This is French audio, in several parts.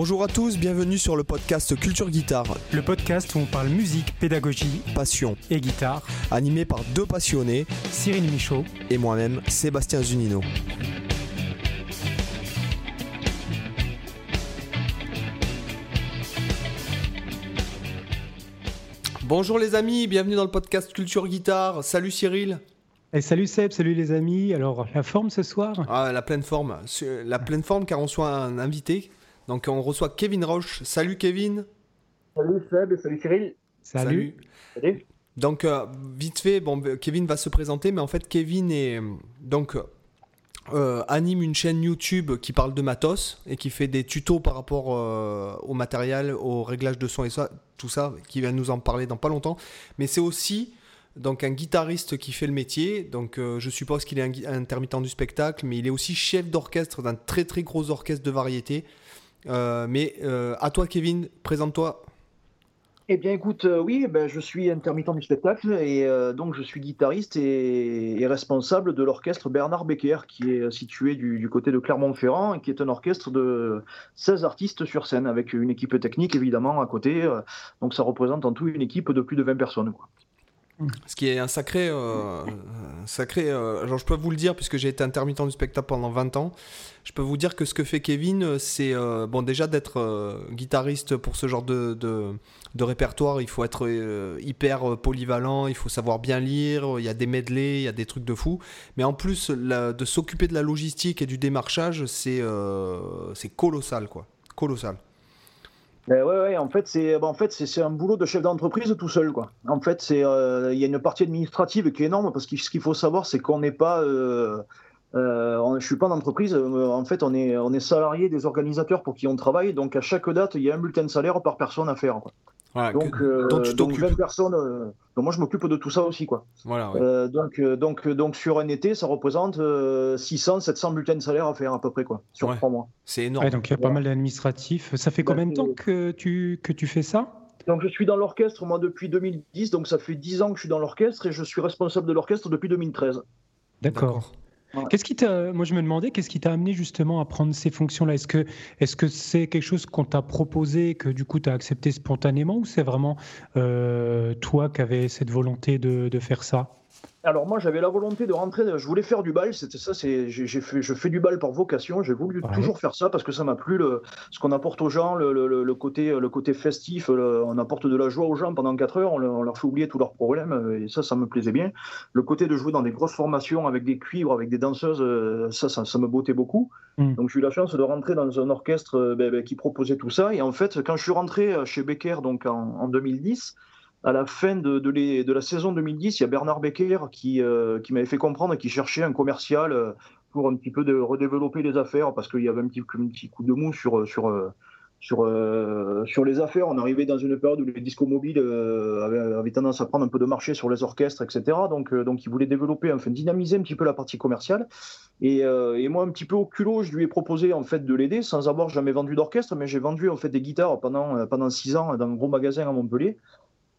Bonjour à tous, bienvenue sur le podcast Culture Guitare. Le podcast où on parle musique, pédagogie, passion et guitare. Animé par deux passionnés, Cyril Michaud et moi-même, Sébastien Zunino. Bonjour les amis, bienvenue dans le podcast Culture Guitare. Salut Cyril. Et salut Seb, salut les amis. Alors, la forme ce soir? Ah, la pleine forme. La pleine forme car on reçoit un invité. Donc, on reçoit Kevin Roche. Salut Kevin. Salut Seb, salut Cyril. Salut. Salut. Donc, euh, vite fait, bon, Kevin va se présenter, mais en fait, Kevin est donc euh, anime une chaîne YouTube qui parle de matos et qui fait des tutos par rapport euh, au matériel, au réglage de son et ça, tout ça, qui va nous en parler dans pas longtemps. Mais c'est aussi donc un guitariste qui fait le métier. Donc euh, je suppose qu'il est un, intermittent du spectacle, mais il est aussi chef d'orchestre d'un très très gros orchestre de variété. Mais à toi Kevin, présente-toi. Eh bien, écoute, euh, oui, ben, je suis intermittent du spectacle et euh, donc je suis guitariste et, responsable de l'orchestre Bernard Becker qui est situé du, côté de Clermont-Ferrand et qui est un orchestre de 16 artistes sur scène avec une équipe technique évidemment à côté. Euh, donc ça représente en tout une équipe de plus de 20 personnes. Quoi. Ce qui est un sacré. sacré je peux vous le dire, puisque j'ai été intermittent du spectacle pendant 20 ans. Je peux vous dire que ce que fait Kevin, c'est bon, déjà d'être guitariste pour ce genre de, de répertoire, il faut être euh, hyper euh, polyvalent, il faut savoir bien lire, il y a des medley, il y a des trucs de fou. Mais en plus, de s'occuper de la logistique et du démarchage, c'est euh, c'est colossal, quoi. Colossal. Ben ouais, en fait, c'est ben en fait, un boulot de chef d'entreprise tout seul. Quoi. En fait, il y a une partie administrative qui est énorme parce que ce qu'il faut savoir, c'est qu'on n'est pas. Euh, je suis pas d'entreprise. En fait, on est, on est salarié des organisateurs pour qui on travaille. Donc, à chaque date, il y a un bulletin de salaire par personne à faire. Quoi donc, euh, donc 20 personnes. Euh, donc moi, je m'occupe de tout ça aussi, quoi. Voilà, euh, donc, donc, donc sur un été, ça représente 600, 700 bulletins de salaire à faire à peu près, quoi, sur trois mois. C'est énorme. donc il y a pas mal d'administratifs. Ça fait combien de temps que tu, que tu fais ça? Donc je suis dans l'orchestre moi depuis 2010, donc ça fait 10 ans que je suis dans l'orchestre et je suis responsable de l'orchestre depuis 2013. D'accord. Qu'est-ce qui t'a, moi je me demandais, qu'est-ce qui t'a amené justement à prendre ces fonctions-là? Est-ce que, est-ce que c'est quelque chose qu'on t'a proposé, que du coup tu as accepté spontanément, ou c'est vraiment euh, toi qui avais cette volonté de, de faire ça? Alors moi j'avais la volonté de rentrer, je voulais faire du bal, c'était ça, c'est, j'ai fait, je fais du bal par vocation, j'ai voulu toujours faire ça parce que ça m'a plu, le, ce qu'on apporte aux gens, le, le, côté, le côté festif, on apporte de la joie aux gens pendant 4 heures, on, leur fait oublier tous leurs problèmes et ça, ça me plaisait bien. Le côté de jouer dans des grosses formations avec des cuivres, avec des danseuses, euh, ça, ça, me bottait beaucoup. Hmm. Donc j'ai eu la chance de rentrer dans un orchestre euh, ben, ben, qui proposait tout ça et en fait quand je suis rentré euh, chez Becker donc en, en 2010, à la fin de, la saison 2010, il y a Bernard Becker qui, euh, qui m'avait fait comprendre qu'il cherchait un commercial euh, pour un petit peu de redévelopper les affaires parce qu'il y avait un petit, coup de mou sur, sur, les affaires. On arrivait dans une période où les discos mobiles euh, avaient, tendance à prendre un peu de marché sur les orchestres, etc. Donc, donc il voulait développer, dynamiser un petit peu la partie commerciale. Et, moi, un petit peu au culot, je lui ai proposé de l'aider sans avoir jamais vendu d'orchestre, mais j'ai vendu des guitares pendant, pendant six ans dans un gros magasin à Montpellier.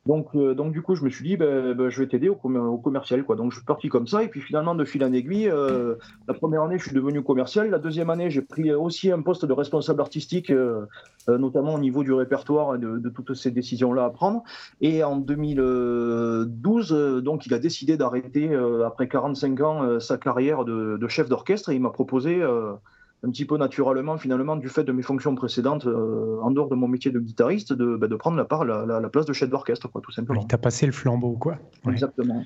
Donc, euh, donc du coup, je me suis dit, ben, je vais t'aider au, commercial. Quoi. Donc, je suis parti comme ça. Et puis, finalement, de fil en aiguille, euh, la première année, je suis devenu commercial. La deuxième année, j'ai pris aussi un poste de responsable artistique, euh, notamment au niveau du répertoire et de, toutes ces décisions-là à prendre. Et en 2012, donc, il a décidé d'arrêter, après 45 ans, sa carrière de, de chef d'orchestre. Et il m'a proposé un petit peu naturellement, finalement, du fait de mes fonctions précédentes, euh, en dehors de mon métier de guitariste, de, bah, de prendre la, part, la, place de chef d'orchestre, quoi, tout simplement. Il t'a passé le flambeau, quoi. Exactement.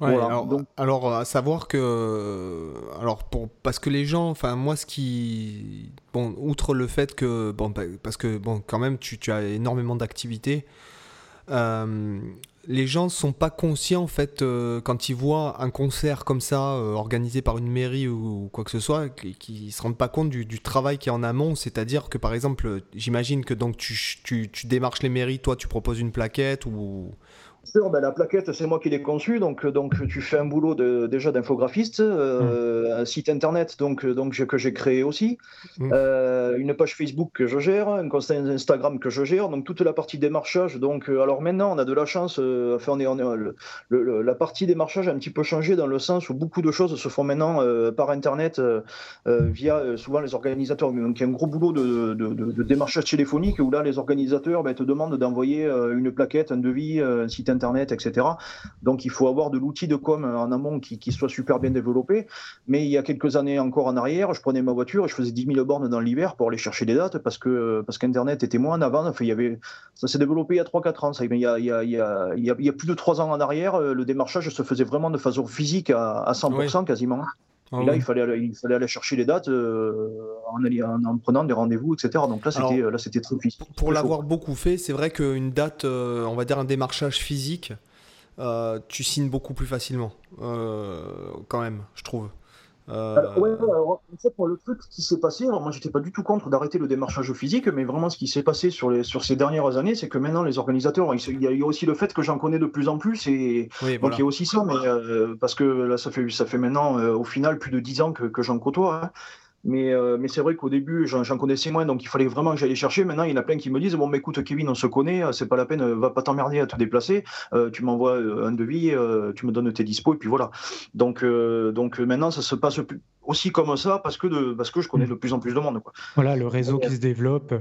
alors, Donc... alors, à savoir que, alors pour, parce que les gens, enfin moi, ce qui, bon, outre le fait que, bon, bah, parce que bon, quand même, tu, tu as énormément d'activités. Euh, les gens ne sont pas conscients en fait euh, quand ils voient un concert comme ça euh, organisé par une mairie ou, quoi que ce soit, ne se rendent pas compte du, travail qui est en amont. C'est-à-dire que par exemple, j'imagine que donc tu, tu, démarches les mairies, toi tu proposes une plaquette ou, ben, la plaquette, c'est moi qui l'ai conçue, donc, donc tu fais un boulot de, déjà d'infographiste, euh, mmh. un site internet donc, donc, que j'ai créé aussi, mmh. euh, une page Facebook que je gère, un compte Instagram que je gère, donc toute la partie démarchage. Donc, euh, alors maintenant, on a de la chance, enfin, on est, on le, la partie démarchage a un petit peu changé dans le sens où beaucoup de choses se font maintenant par internet via souvent les organisateurs. Donc, il y a un gros boulot de, de, démarchage téléphonique où là, les organisateurs ben, te demandent d'envoyer une plaquette, un devis, un site internet, etc. Donc il faut avoir de l'outil de com en amont qui, soit super bien développé. Mais il y a quelques années encore en arrière, je prenais ma voiture et je faisais 10 000 bornes dans l'hiver pour aller chercher des dates parce que parce qu'Internet était moins en avant. Enfin, il y avait, ça s'est développé il y a 3-4 ans. Ça. Il, y a, il, y a, il, y a, il y a plus de 3 ans en arrière, le démarchage se faisait vraiment de façon physique à, 100% quasiment. Ah et là, il, fallait aller, il fallait aller chercher les dates euh, en, en, prenant des rendez-vous, etc. Donc là, c'était, là, c'était très difficile. Pour l'avoir beaucoup fait, c'est vrai qu'une date, euh, on va dire un démarchage physique, euh, tu signes beaucoup plus facilement, quand même, je trouve. Euh... ouais, en fait, le truc qui s'est passé, alors moi j'étais pas du tout contre d'arrêter le démarchage physique, mais vraiment ce qui s'est passé sur, les, sur ces dernières années, c'est que maintenant les organisateurs, il y a aussi le fait que j'en connais de plus en plus, et donc il y a aussi ça, mais euh, parce que là ça fait, ça fait maintenant euh, au final plus de 10 ans que, que j'en côtoie. Hein. Mais, euh, mais c'est vrai qu'au début, j'en connaissais moins, donc il fallait vraiment que j'aille chercher. Maintenant, il y en a plein qui me disent Bon, mais écoute, Kevin, on se connaît, c'est pas la peine, va pas t'emmerder à te déplacer. tu m'envoies un devis, tu me donnes tes dispos, et puis voilà. Donc, donc maintenant, ça se passe plus, aussi comme ça parce que, de, parce que je connais mm. de plus en plus de monde. Quoi. Voilà, le réseau qui se développe.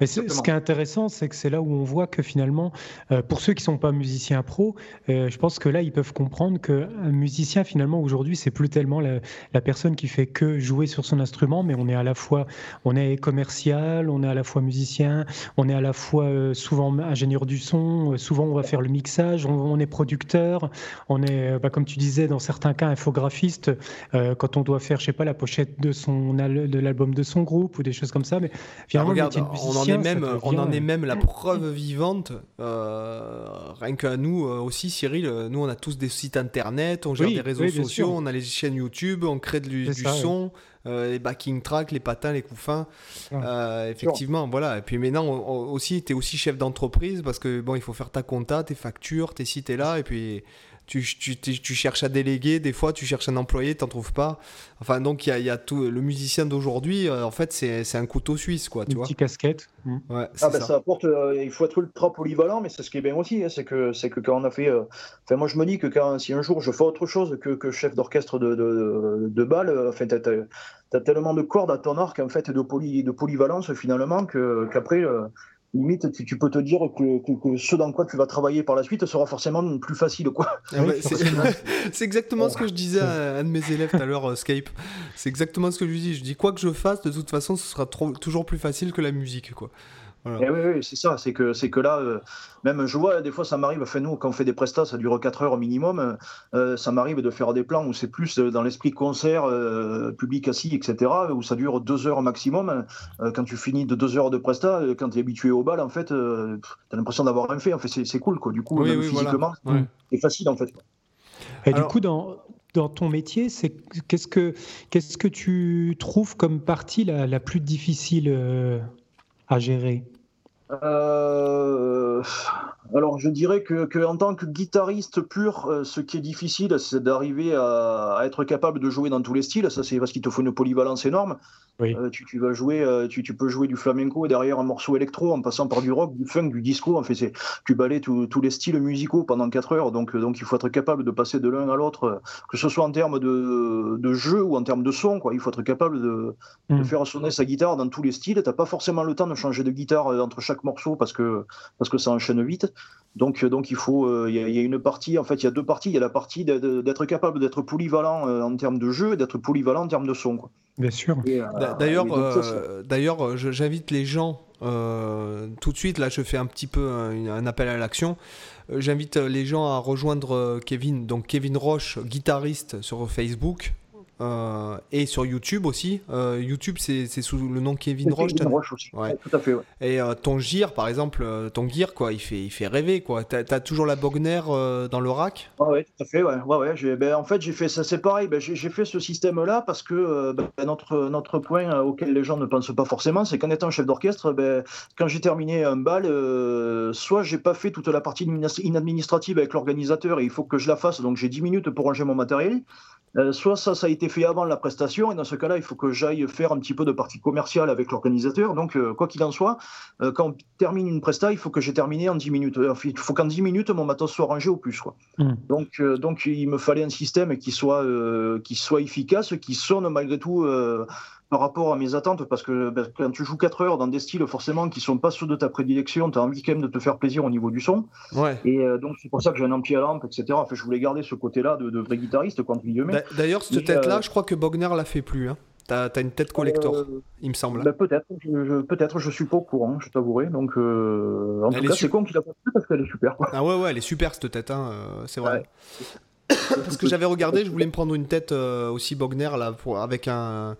Mais ce qui est intéressant, c'est que c'est là où on voit que finalement, euh, pour ceux qui ne sont pas musiciens pro, euh, je pense que là, ils peuvent comprendre qu'un musicien, finalement, aujourd'hui, c'est plus tellement la, la, personne qui fait que jouer sur son instrument, mais on est à la fois on est commercial, on est à la fois musicien, on est à la fois euh, souvent ingénieur du son, souvent on va faire le mixage, on, est producteur, on est, bah, comme tu disais, dans certains cas, infographiste, quand on doit faire, pas, la pochette de son de l'album de son groupe ou des choses comme ça. Mais finalement, on en est même, on en est même la preuve vivante. Euh, rien qu'à nous euh, aussi, Cyril. Euh, nous, on a tous des sites internet, on gère des réseaux sociaux, on a les chaînes YouTube, on crée du, son. les backing tracks, les patins, les couffins. effectivement, voilà. Et puis maintenant aussi, tu es aussi chef d'entreprise parce que bon, il faut faire ta compta, tes factures, tes sites et là, et puis tu, tu, tu, cherches à déléguer, des fois tu cherches un employé, tu n'en trouves pas. Enfin, donc il y a, y a, tout. Le musicien d'aujourd'hui, euh, en fait, c'est un couteau suisse, quoi. Tu Une petite casquette. Mmh. Ouais, ah, ben, ça. apporte. Euh, il faut être ultra polyvalent, mais c'est ce qui est bien aussi. Hein, c'est que, que quand on a fait. Euh, enfin, moi, je me dis que quand, si un jour je fais autre chose que, que chef d'orchestre de, de, de, bal, enfin, tu as, tellement de cordes à ton arc, en fait, de, poly, de polyvalence, finalement, qu'après limite, tu, peux te dire que, ce dans quoi tu vas travailler par la suite sera forcément plus facile. quoi. Ah c'est exactement ce que je disais à un de mes élèves tout à l'heure, euh, Skype. C'est exactement ce que je lui dis. Je dis, quoi que je fasse, de toute façon, ce sera toujours plus facile que la musique. quoi. Eh oui, oui c'est ça. C'est que, c'est que là, euh, même je vois, des fois, ça m'arrive, enfin, nous, quand on fait des prestats, ça dure 4 heures au minimum. Euh, ça m'arrive de faire des plans où c'est plus euh, dans l'esprit concert, public assis, etc., où ça dure 2 heures au maximum. quand tu finis de 2 heures de prestat, quand tu es habitué au bal, en fait, tu as l'impression d'avoir rien fait. En fait, c'est, cool, quoi. Du coup, physiquement, c'est facile, en fait. Et du coup, dans, dans ton métier, c'est qu'est-ce que qu'est-ce que tu trouves comme partie la, la plus difficile à gérer? Euh, alors, je dirais que, en tant que guitariste pur, euh, ce qui est difficile, c'est d'arriver à, être capable de jouer dans tous les styles. Ça, c'est parce qu'il te faut une polyvalence énorme. Euh, tu, vas jouer, tu, peux jouer du flamenco et derrière un morceau électro, en passant par du rock, du funk, du disco. En fait, tu balais tous les styles musicaux pendant 4 heures. Donc, donc, il faut être capable de passer de l'un à l'autre, que ce soit en termes de, jeu ou en termes de son. Quoi. Il faut être capable de, de mm. faire sonner sa guitare dans tous les styles. T'as pas forcément le temps de changer de guitare entre chaque morceau parce que, parce que ça enchaîne vite. Donc, donc il faut, euh, il y, a une partie, en fait, il y a deux parties. Il y a la partie d'être capable d'être polyvalent euh, en termes de jeu et d'être polyvalent en termes de son. Quoi. Bien sûr. Euh, d'ailleurs, d'ailleurs, j'invite les gens tout de suite. Là, je fais un petit peu un, appel à l'action. J'invite les gens à rejoindre Kevin, donc Kevin Roche, guitariste sur Facebook. Euh, et sur YouTube aussi. Euh, YouTube, c'est sous le nom Kevin Roche. Kevin Roche aussi. Ouais. tout à fait. Et ton gear, par exemple, ton gear, quoi, il fait, il fait rêver, quoi. T'as as toujours la Bogner dans le rack? Oui, tout à fait, ouais. ouais, ouais ben, en fait, j'ai fait ça, c'est pareil. Ben, j'ai fait ce système-là parce que ben, notre, notre point auquel les gens ne pensent pas forcément, c'est qu'en étant chef d'orchestre, ben, quand j'ai terminé un bal, soit j'ai pas fait toute la partie administrative avec l'organisateur et il faut que je la fasse, donc j'ai 10 minutes pour ranger mon matériel. Euh, soit ça, ça a été fait avant la prestation, et dans ce cas-là, il faut que j'aille faire un petit peu de partie commerciale avec l'organisateur. Donc, euh, quoi qu'il en soit, euh, quand on termine une presta, il faut que j'ai terminé en 10 minutes. il faut qu'en 10 minutes, mon matos soit rangé au plus. Quoi. Hmm. Donc, donc, il me fallait un système qui soit, qui soit efficace, qui sonne malgré tout par rapport à mes attentes, parce que ben, quand tu joues 4 heures dans des styles forcément qui sont pas ceux de ta prédilection, tu as envie quand même de te faire plaisir au niveau du son. Ouais. Et euh, donc c'est pour ça que j'ai un ampli à lampe, etc. Enfin, je voulais garder ce côté-là de, vrai guitariste, quand D'ailleurs, cette tête-là, euh, je crois que Bogner l'a fait plus. Hein. T'as as une tête collector, euh, il me semble. Ben, peut-être, je, peut-être, je suis pas au courant, je t'avouerai. Donc, en tout cas, c'est con qu'il a pas fait parce qu'elle est super. Ah ouais, ouais, elle est super cette tête, hein, c'est vrai. Parce que j'avais regardé, je voulais me prendre une tête aussi Bogner là, pour, avec un,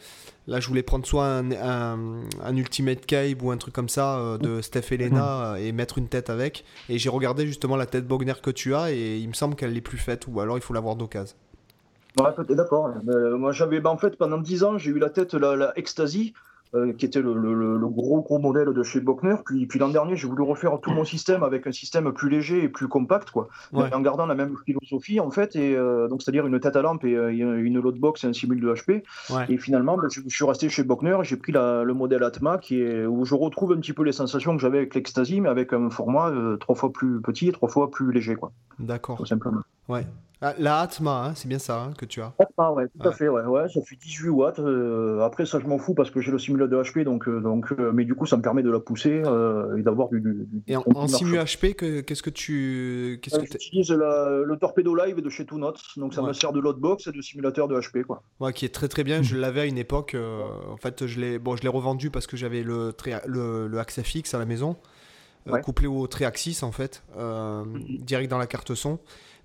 Là, je voulais prendre soit un, Ultimate Cape ou un truc comme ça euh, de Steph Elena mhm. et mettre une tête avec. Et j'ai regardé justement la tête Bogner que tu as et il me semble qu'elle n'est plus faite ou alors il faut l'avoir d'occasion. Ouais, d'accord. Euh, moi, j'avais, bah, en fait, pendant 10 ans, j'ai eu la tête, la, la Ecstasy. Euh, qui était le, gros gros modèle de chez Bockner. Puis, puis l'an dernier, j'ai voulu refaire tout mon système avec un système plus léger et plus compact, quoi, en gardant la même philosophie en fait, et euh, donc c'est-à-dire une tête à lampe et euh, une loadbox et un simul de HP. Et finalement, ben, je, suis resté chez Bockner, j'ai pris le modèle Atma qui est où je retrouve un petit peu les sensations que j'avais avec l'Ecstasy, mais avec un format trois fois plus petit et trois fois plus léger, quoi. D'accord. Tout simplement. Ouais. Ah, la Atma, hein, c'est bien ça hein, que tu as. Atma, ouais, tout à fait, ouais, ouais, ça fait 18 watts. Euh, après, ça, je m'en fous parce que j'ai le simulateur de HP, donc, euh, donc, euh, mais du coup, ça me permet de la pousser et d'avoir du, Et en, en simu HP, qu'est-ce que tu. Qu'est-ce que J'utilise le Torpedo Live de chez Two donc ça me sert de loadbox et de simulateur de HP, quoi. Ouais, qui est très très bien. Je l'avais à une époque. en fait, je l'ai bon, je revendu parce que j'avais le, le, le FX à la maison. Couplé au Triaxis en fait, mm-hmm. direct dans la carte son.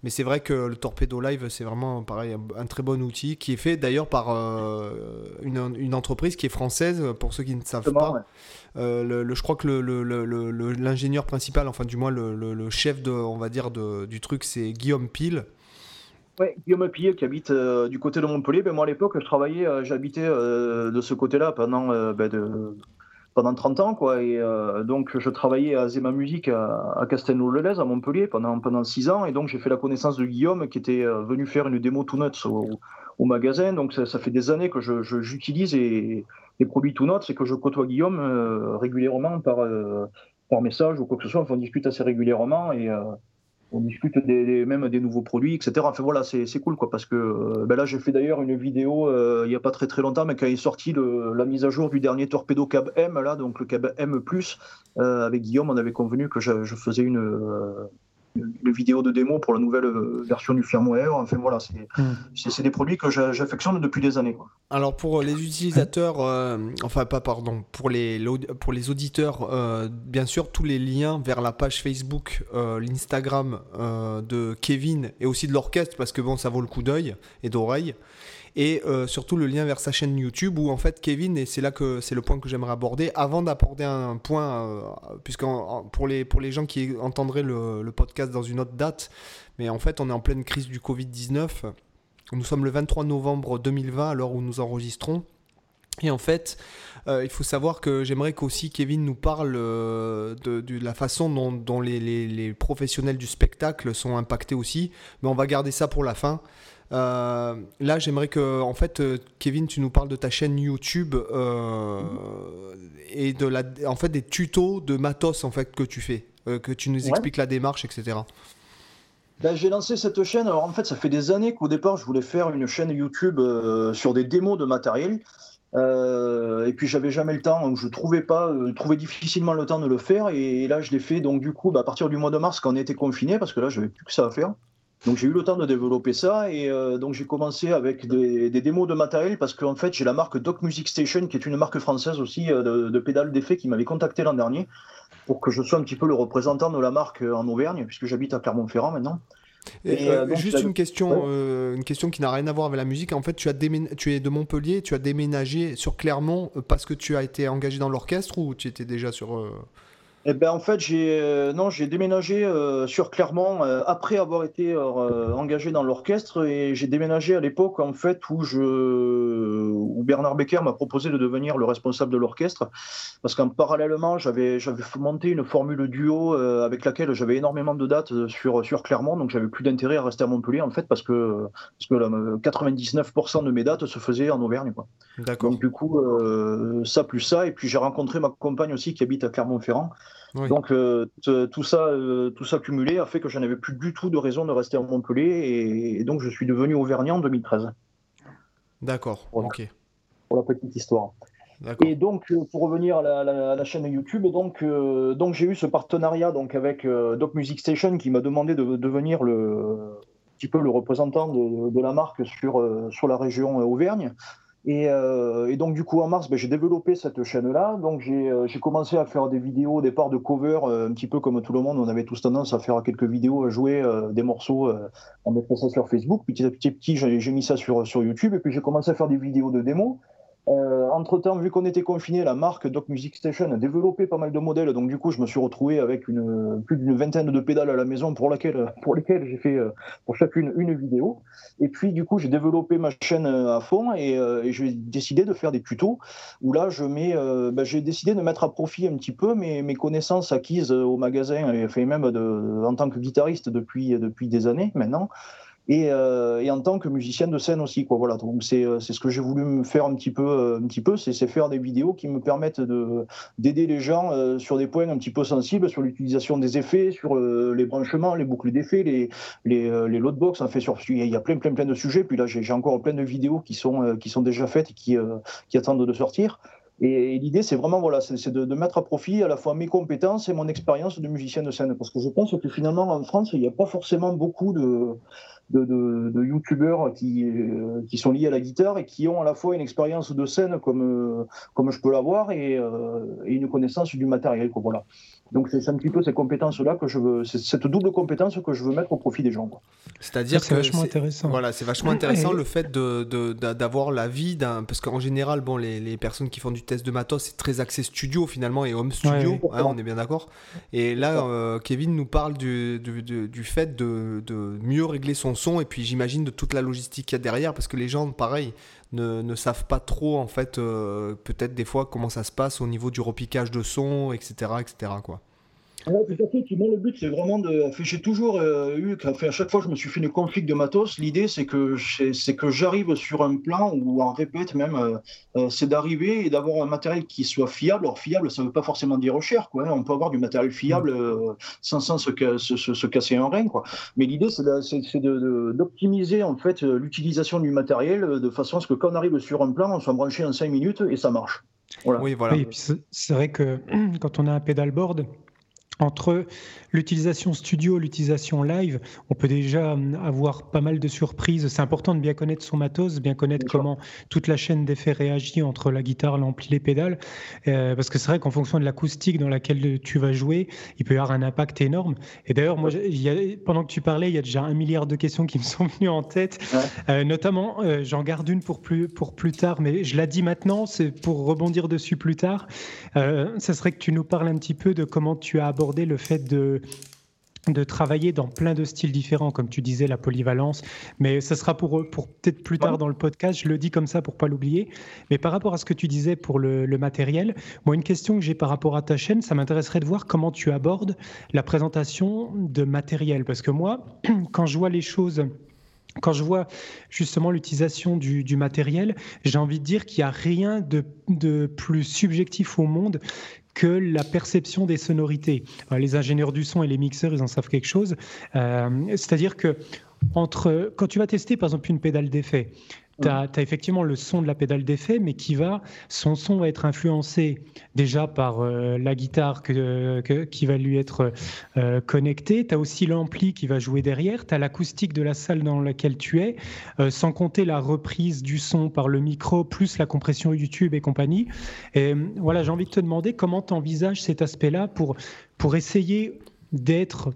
Mais c'est vrai que le Torpedo Live, c'est vraiment pareil, un, très bon outil qui est fait d'ailleurs par euh, une, entreprise qui est française, pour ceux qui ne savent pas. Euh, le, je crois que l'ingénieur principal, enfin du moins le, chef de, on va dire, de, du truc, c'est Guillaume Pile. Oui, Guillaume Pille qui habite euh, du côté de Montpellier. Ben, moi à l'époque, je travaillais, j'habitais de ce côté-là pendant ben, de, pendant 30 ans, quoi. Et euh, donc, je travaillais à Zema Musique à, à Castelnau-le-Lez, à Montpellier, pendant, pendant 6 ans. Et donc, j'ai fait la connaissance de Guillaume, qui était euh, venu faire une démo Two Nuts au, magasin. Donc, ça, fait des années que j'utilise je, les produits Two Nuts et que je côtoie Guillaume euh, régulièrement par, par message ou quoi que ce soit. On discute assez régulièrement. Et on discute des, même des nouveaux produits, etc. Enfin voilà, c'est cool quoi, parce que euh, ben là j'ai fait d'ailleurs une vidéo euh, il n'y a pas très très longtemps, mais quand est sorti le, la mise à jour du dernier Torpedo Cab M, là, donc le Cab M, euh, avec Guillaume, on avait convenu que je, je faisais une, une vidéo de démo pour la nouvelle euh, version du firmware. Enfin voilà, c'est des produits que j'affectionne depuis des années. Alors pour les utilisateurs, euh, enfin pas pardon, pour les, pour les auditeurs, euh, bien sûr tous les liens vers la page Facebook, l'Instagram de Kevin et aussi de l'orchestre parce que bon ça vaut le coup d'œil et d'oreille et euh, surtout le lien vers sa chaîne YouTube où en fait Kevin, et c'est là que c'est le point que j'aimerais aborder, avant d'aborder un point, euh, puisque pour, les, pour les gens qui entendraient le, podcast dans une autre date, mais en fait on est en pleine crise du Covid-19, nous sommes le 23 novembre 2020 à l'heure où nous enregistrons. Et en fait, euh, il faut savoir que j'aimerais qu'aussi Kevin nous parle de, la façon dont, les, professionnels du spectacle sont impactés aussi. Mais on va garder ça pour la fin. Euh, là, j'aimerais que, en fait, euh, Kevin, tu nous parles de ta chaîne YouTube euh, et de la, en fait, des tutos de matos en fait que tu fais, que tu nous expliques la démarche, etc. Ben, j'ai lancé cette chaîne. Alors en fait, ça fait des années qu'au départ, je voulais faire une chaîne YouTube sur des démos de matériel. et puis j'avais jamais le temps, je trouvais pas, trouvais difficilement le temps de le faire. Et, là, je l'ai fait. Donc du coup, bah, à partir du mois de mars, quand on était confiné, parce que là, j'avais plus que ça à faire. Donc j'ai eu le temps de développer ça et euh, donc j'ai commencé avec des, démos de matériel parce qu'en fait j'ai la marque Doc Music Station qui est une marque française aussi euh, de, pédales d'effet qui m'avait contacté l'an dernier pour que je sois un petit peu le représentant de la marque en Auvergne puisque j'habite à Clermont-Ferrand maintenant. juste une question, une question qui n'a rien à voir avec la musique. En fait, tu, as tu es de Montpellier, tu as déménagé sur Clermont parce que tu as été engagé dans l'orchestre ou tu étais déjà sur eh ben, en fait, j'ai euh, non, j'ai déménagé euh, sur Clermont euh, après avoir été engagé dans l'orchestre et j'ai déménagé à l'époque en fait où je où Bernard Becker m'a proposé de devenir le responsable de l'orchestre parce qu'en parallèlement, j'avais monté une formule duo avec laquelle j'avais énormément de dates sur sur Clermont, donc j'avais plus d'intérêt à rester à Montpellier en fait parce que parce que 99% de mes dates se faisaient en Auvergne quoi. D'accord. Donc du coup ça plus ça et puis j'ai rencontré ma compagne aussi qui habite à Clermont-Ferrand. Donc euh, tout ça, euh, tout ça cumulé a fait que je n'avais plus du tout de raison de rester en Montpellier et, donc je suis devenu auvergnat en 2013. D'accord. Ok. Pour la petite histoire. Et donc euh, pour revenir à la, chaîne YouTube, donc donc j'ai eu ce partenariat donc avec Doc Music Station qui m'a demandé de devenir le petit peu le représentant de, de la marque sur sur la région Auvergne. Euh, et, donc, du coup, en mars, ben, j'ai développé cette chaîne-là. Donc, euh, j'ai commencé à faire des vidéos au départ de cover, euh, un petit peu comme tout le monde. On avait tous tendance à faire quelques vidéos, à jouer des morceaux, en mettant ça sur Facebook. Petit à petit, j'ai mis ça sur, sur YouTube. Et puis, j'ai commencé à faire des vidéos de démos. Euh, entre-temps, vu qu'on était confiné, la marque Doc Music Station a développé pas mal de modèles. Donc du coup, je me suis retrouvé avec plus d'une vingtaine de pédales à la maison pour, lesquelles j'ai fait euh, pour chacune une vidéo. Et puis du coup, j'ai développé ma chaîne euh, à fond et, j'ai décidé de faire des tutos où là, ben, j'ai décidé de mettre à profit un petit peu mes, connaissances acquises au magasin et fait même en tant que guitariste depuis des années maintenant. Euh, et, en tant que musicien de scène aussi quoi. Voilà. Donc c'est euh, ce que j'ai voulu me faire un petit peu euh, un petit peu c'est faire des vidéos qui me permettent de d'aider les gens sur des points un petit peu sensibles sur l'utilisation des effets sur les branchements les boucles d'effets les les loadbox en fait il y a plein plein plein de sujets. Puis là j'ai encore plein de vidéos qui sont qui sont déjà faites et qui qui attendent de sortir. Et, l'idée, c'est vraiment voilà, c'est de, de, mettre à profit à la fois mes compétences et mon expérience de musicien de scène. Parce que je pense que finalement, en France, il n'y a pas forcément beaucoup de, de, de, de youtubeurs qui, euh, qui sont liés à la guitare et qui ont à la fois une expérience de scène comme, euh, comme je peux l'avoir et, euh, et, une connaissance du matériel. Voilà. Donc c'est un petit peu ces compétences-là que je veux, c'est cette double compétence que je veux mettre au profit des gens. C'est-à-dire que c'est vachement intéressant. Voilà, c'est vachement intéressant le fait d'avoir de, la vie d'un, parce qu'en général, bon, les, les, personnes qui font du test de matos, c'est très axé studio finalement et home studio, hein, on est bien d'accord. Et là, euh, Kevin nous parle du, du, du fait de, mieux régler son son et puis j'imagine de toute la logistique qu'il y a derrière, parce que les gens, pareil, ne, savent pas trop en fait euh, peut-être des fois comment ça se passe au niveau du repiquage de son, etc. etc. quoi. Ouais, tout à fait. le but, c'est vraiment de. j'ai toujours euh, eu. Enfin, à chaque fois, je me suis fait une config de matos. L'idée, c'est que c'est que j'arrive sur un plan ou en répète même. Euh, euh, c'est d'arriver et d'avoir un matériel qui soit fiable. Alors, fiable, ça ne veut pas forcément dire cher. Quoi, hein. On peut avoir du matériel fiable sans, sans se, se, se, casser un rein. Quoi. Mais l'idée, c'est d'optimiser en fait l'utilisation du matériel de façon à ce que quand on arrive sur un plan, on soit branché en 5 minutes et ça marche. Voilà. Oui, voilà. et c'est vrai que quand on a un pedalboard, entre l'utilisation studio, l'utilisation live, on peut déjà hum, avoir pas mal de surprises. C'est important de bien connaître son matos, bien connaître comment toute la chaîne d'effets réagit entre la guitare, l'ampli, les pédales. Euh, parce que c'est vrai qu'en fonction de l'acoustique dans laquelle tu vas jouer, il peut y avoir un impact énorme. Et d'ailleurs, moi, pendant que tu parlais, il y a déjà un milliard de questions qui me sont venues en tête. Euh, notamment, euh, j'en garde une pour plus, pour plus tard, mais je la dis maintenant, c'est pour rebondir dessus plus tard. ça serait que tu nous parles un petit peu de comment tu as abordé le fait de de travailler dans plein de styles différents, comme tu disais, la polyvalence. Mais ce sera pour, pour peut-être plus tard dans le podcast. Je le dis comme ça pour pas l'oublier. Mais par rapport à ce que tu disais pour le, le matériel, moi, une question que j'ai par rapport à ta chaîne, ça m'intéresserait de voir comment tu abordes la présentation de matériel. Parce que moi, quand je vois les choses quand je vois justement l'utilisation du, matériel, j'ai envie de dire qu'il n'y a rien de, de, plus subjectif au monde que la perception des sonorités. Les ingénieurs du son et les mixeurs, ils en savent quelque chose. Euh, c'est-à-dire que entre, quand tu vas tester par exemple une pédale d'effet, tu as, effectivement le son de la pédale d'effet, mais qui va, son son va être influencé déjà par euh, la guitare qui va lui être euh, connectée. Tu as aussi l'ampli qui va jouer derrière. Tu as l'acoustique de la salle dans laquelle tu es, euh, sans compter la reprise du son par le micro, plus la compression YouTube et compagnie. Et voilà, j'ai envie de te demander comment tu envisages cet aspect-là pour, pour essayer d'être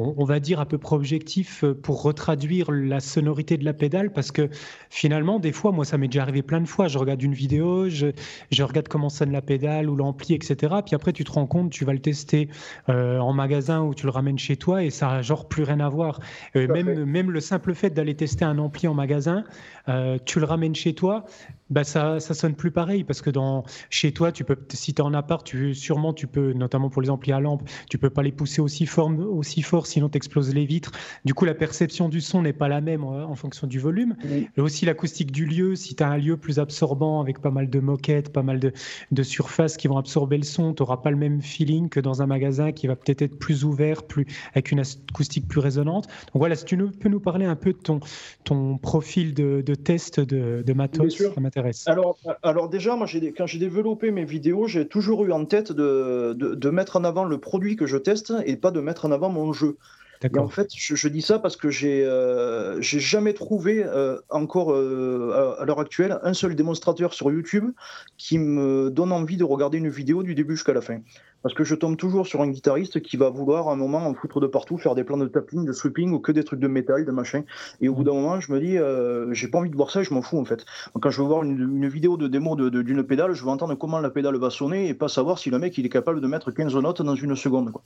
on, va dire à peu près objectif euh, pour retraduire la sonorité de la pédale parce que finalement, des fois, moi, ça m'est déjà arrivé plein de fois. Je regarde une vidéo, je, je regarde comment sonne la pédale ou l'ampli, etc. Puis après, tu te rends compte, tu vas le tester euh, en magasin ou tu le ramènes chez toi et ça n'a genre plus rien à voir. même, même le simple fait d'aller tester un ampli en magasin, tu le ramènes chez toi, bah ça, ça sonne plus pareil parce que dans, chez toi, tu peux, si tu es en appart, tu, sûrement tu peux, notamment pour les amplis à lampe, tu peux pas les pousser aussi fort, aussi fort sinon tu exploses les vitres. Du coup, la perception du son n'est pas la même en, fonction du volume. Et aussi l'acoustique du lieu, si tu as un lieu plus absorbant avec pas mal de moquettes, pas mal de, de surfaces qui vont absorber le son, tu n'auras pas le même feeling que dans un magasin qui va peut-être être plus ouvert, plus, avec une acoustique plus résonante. Donc voilà, si tu peux nous parler un peu de ton, ton profil de, de test de, de matos, ça Alors, alors déjà, moi, quand j'ai développé mes vidéos, j'ai toujours eu en tête de, de, mettre en avant le produit que je teste et pas de mettre en avant mon jeu. Et en fait, je, dis ça parce que j'ai euh, j'ai jamais trouvé euh, encore euh, à, l'heure actuelle un seul démonstrateur sur YouTube qui me donne envie de regarder une vidéo du début jusqu'à la fin parce que je tombe toujours sur un guitariste qui va vouloir à un moment en foutre de partout, faire des plans de tapping, de sweeping ou que des trucs de métal, de machin. Et au bout d'un moment, je me dis, euh, j'ai pas envie de voir ça, je m'en fous en fait. quand je veux voir une, vidéo de démo d'une de, pédale, je veux entendre comment la pédale va sonner et pas savoir si le mec il est capable de mettre 15 notes dans une seconde. Quoi.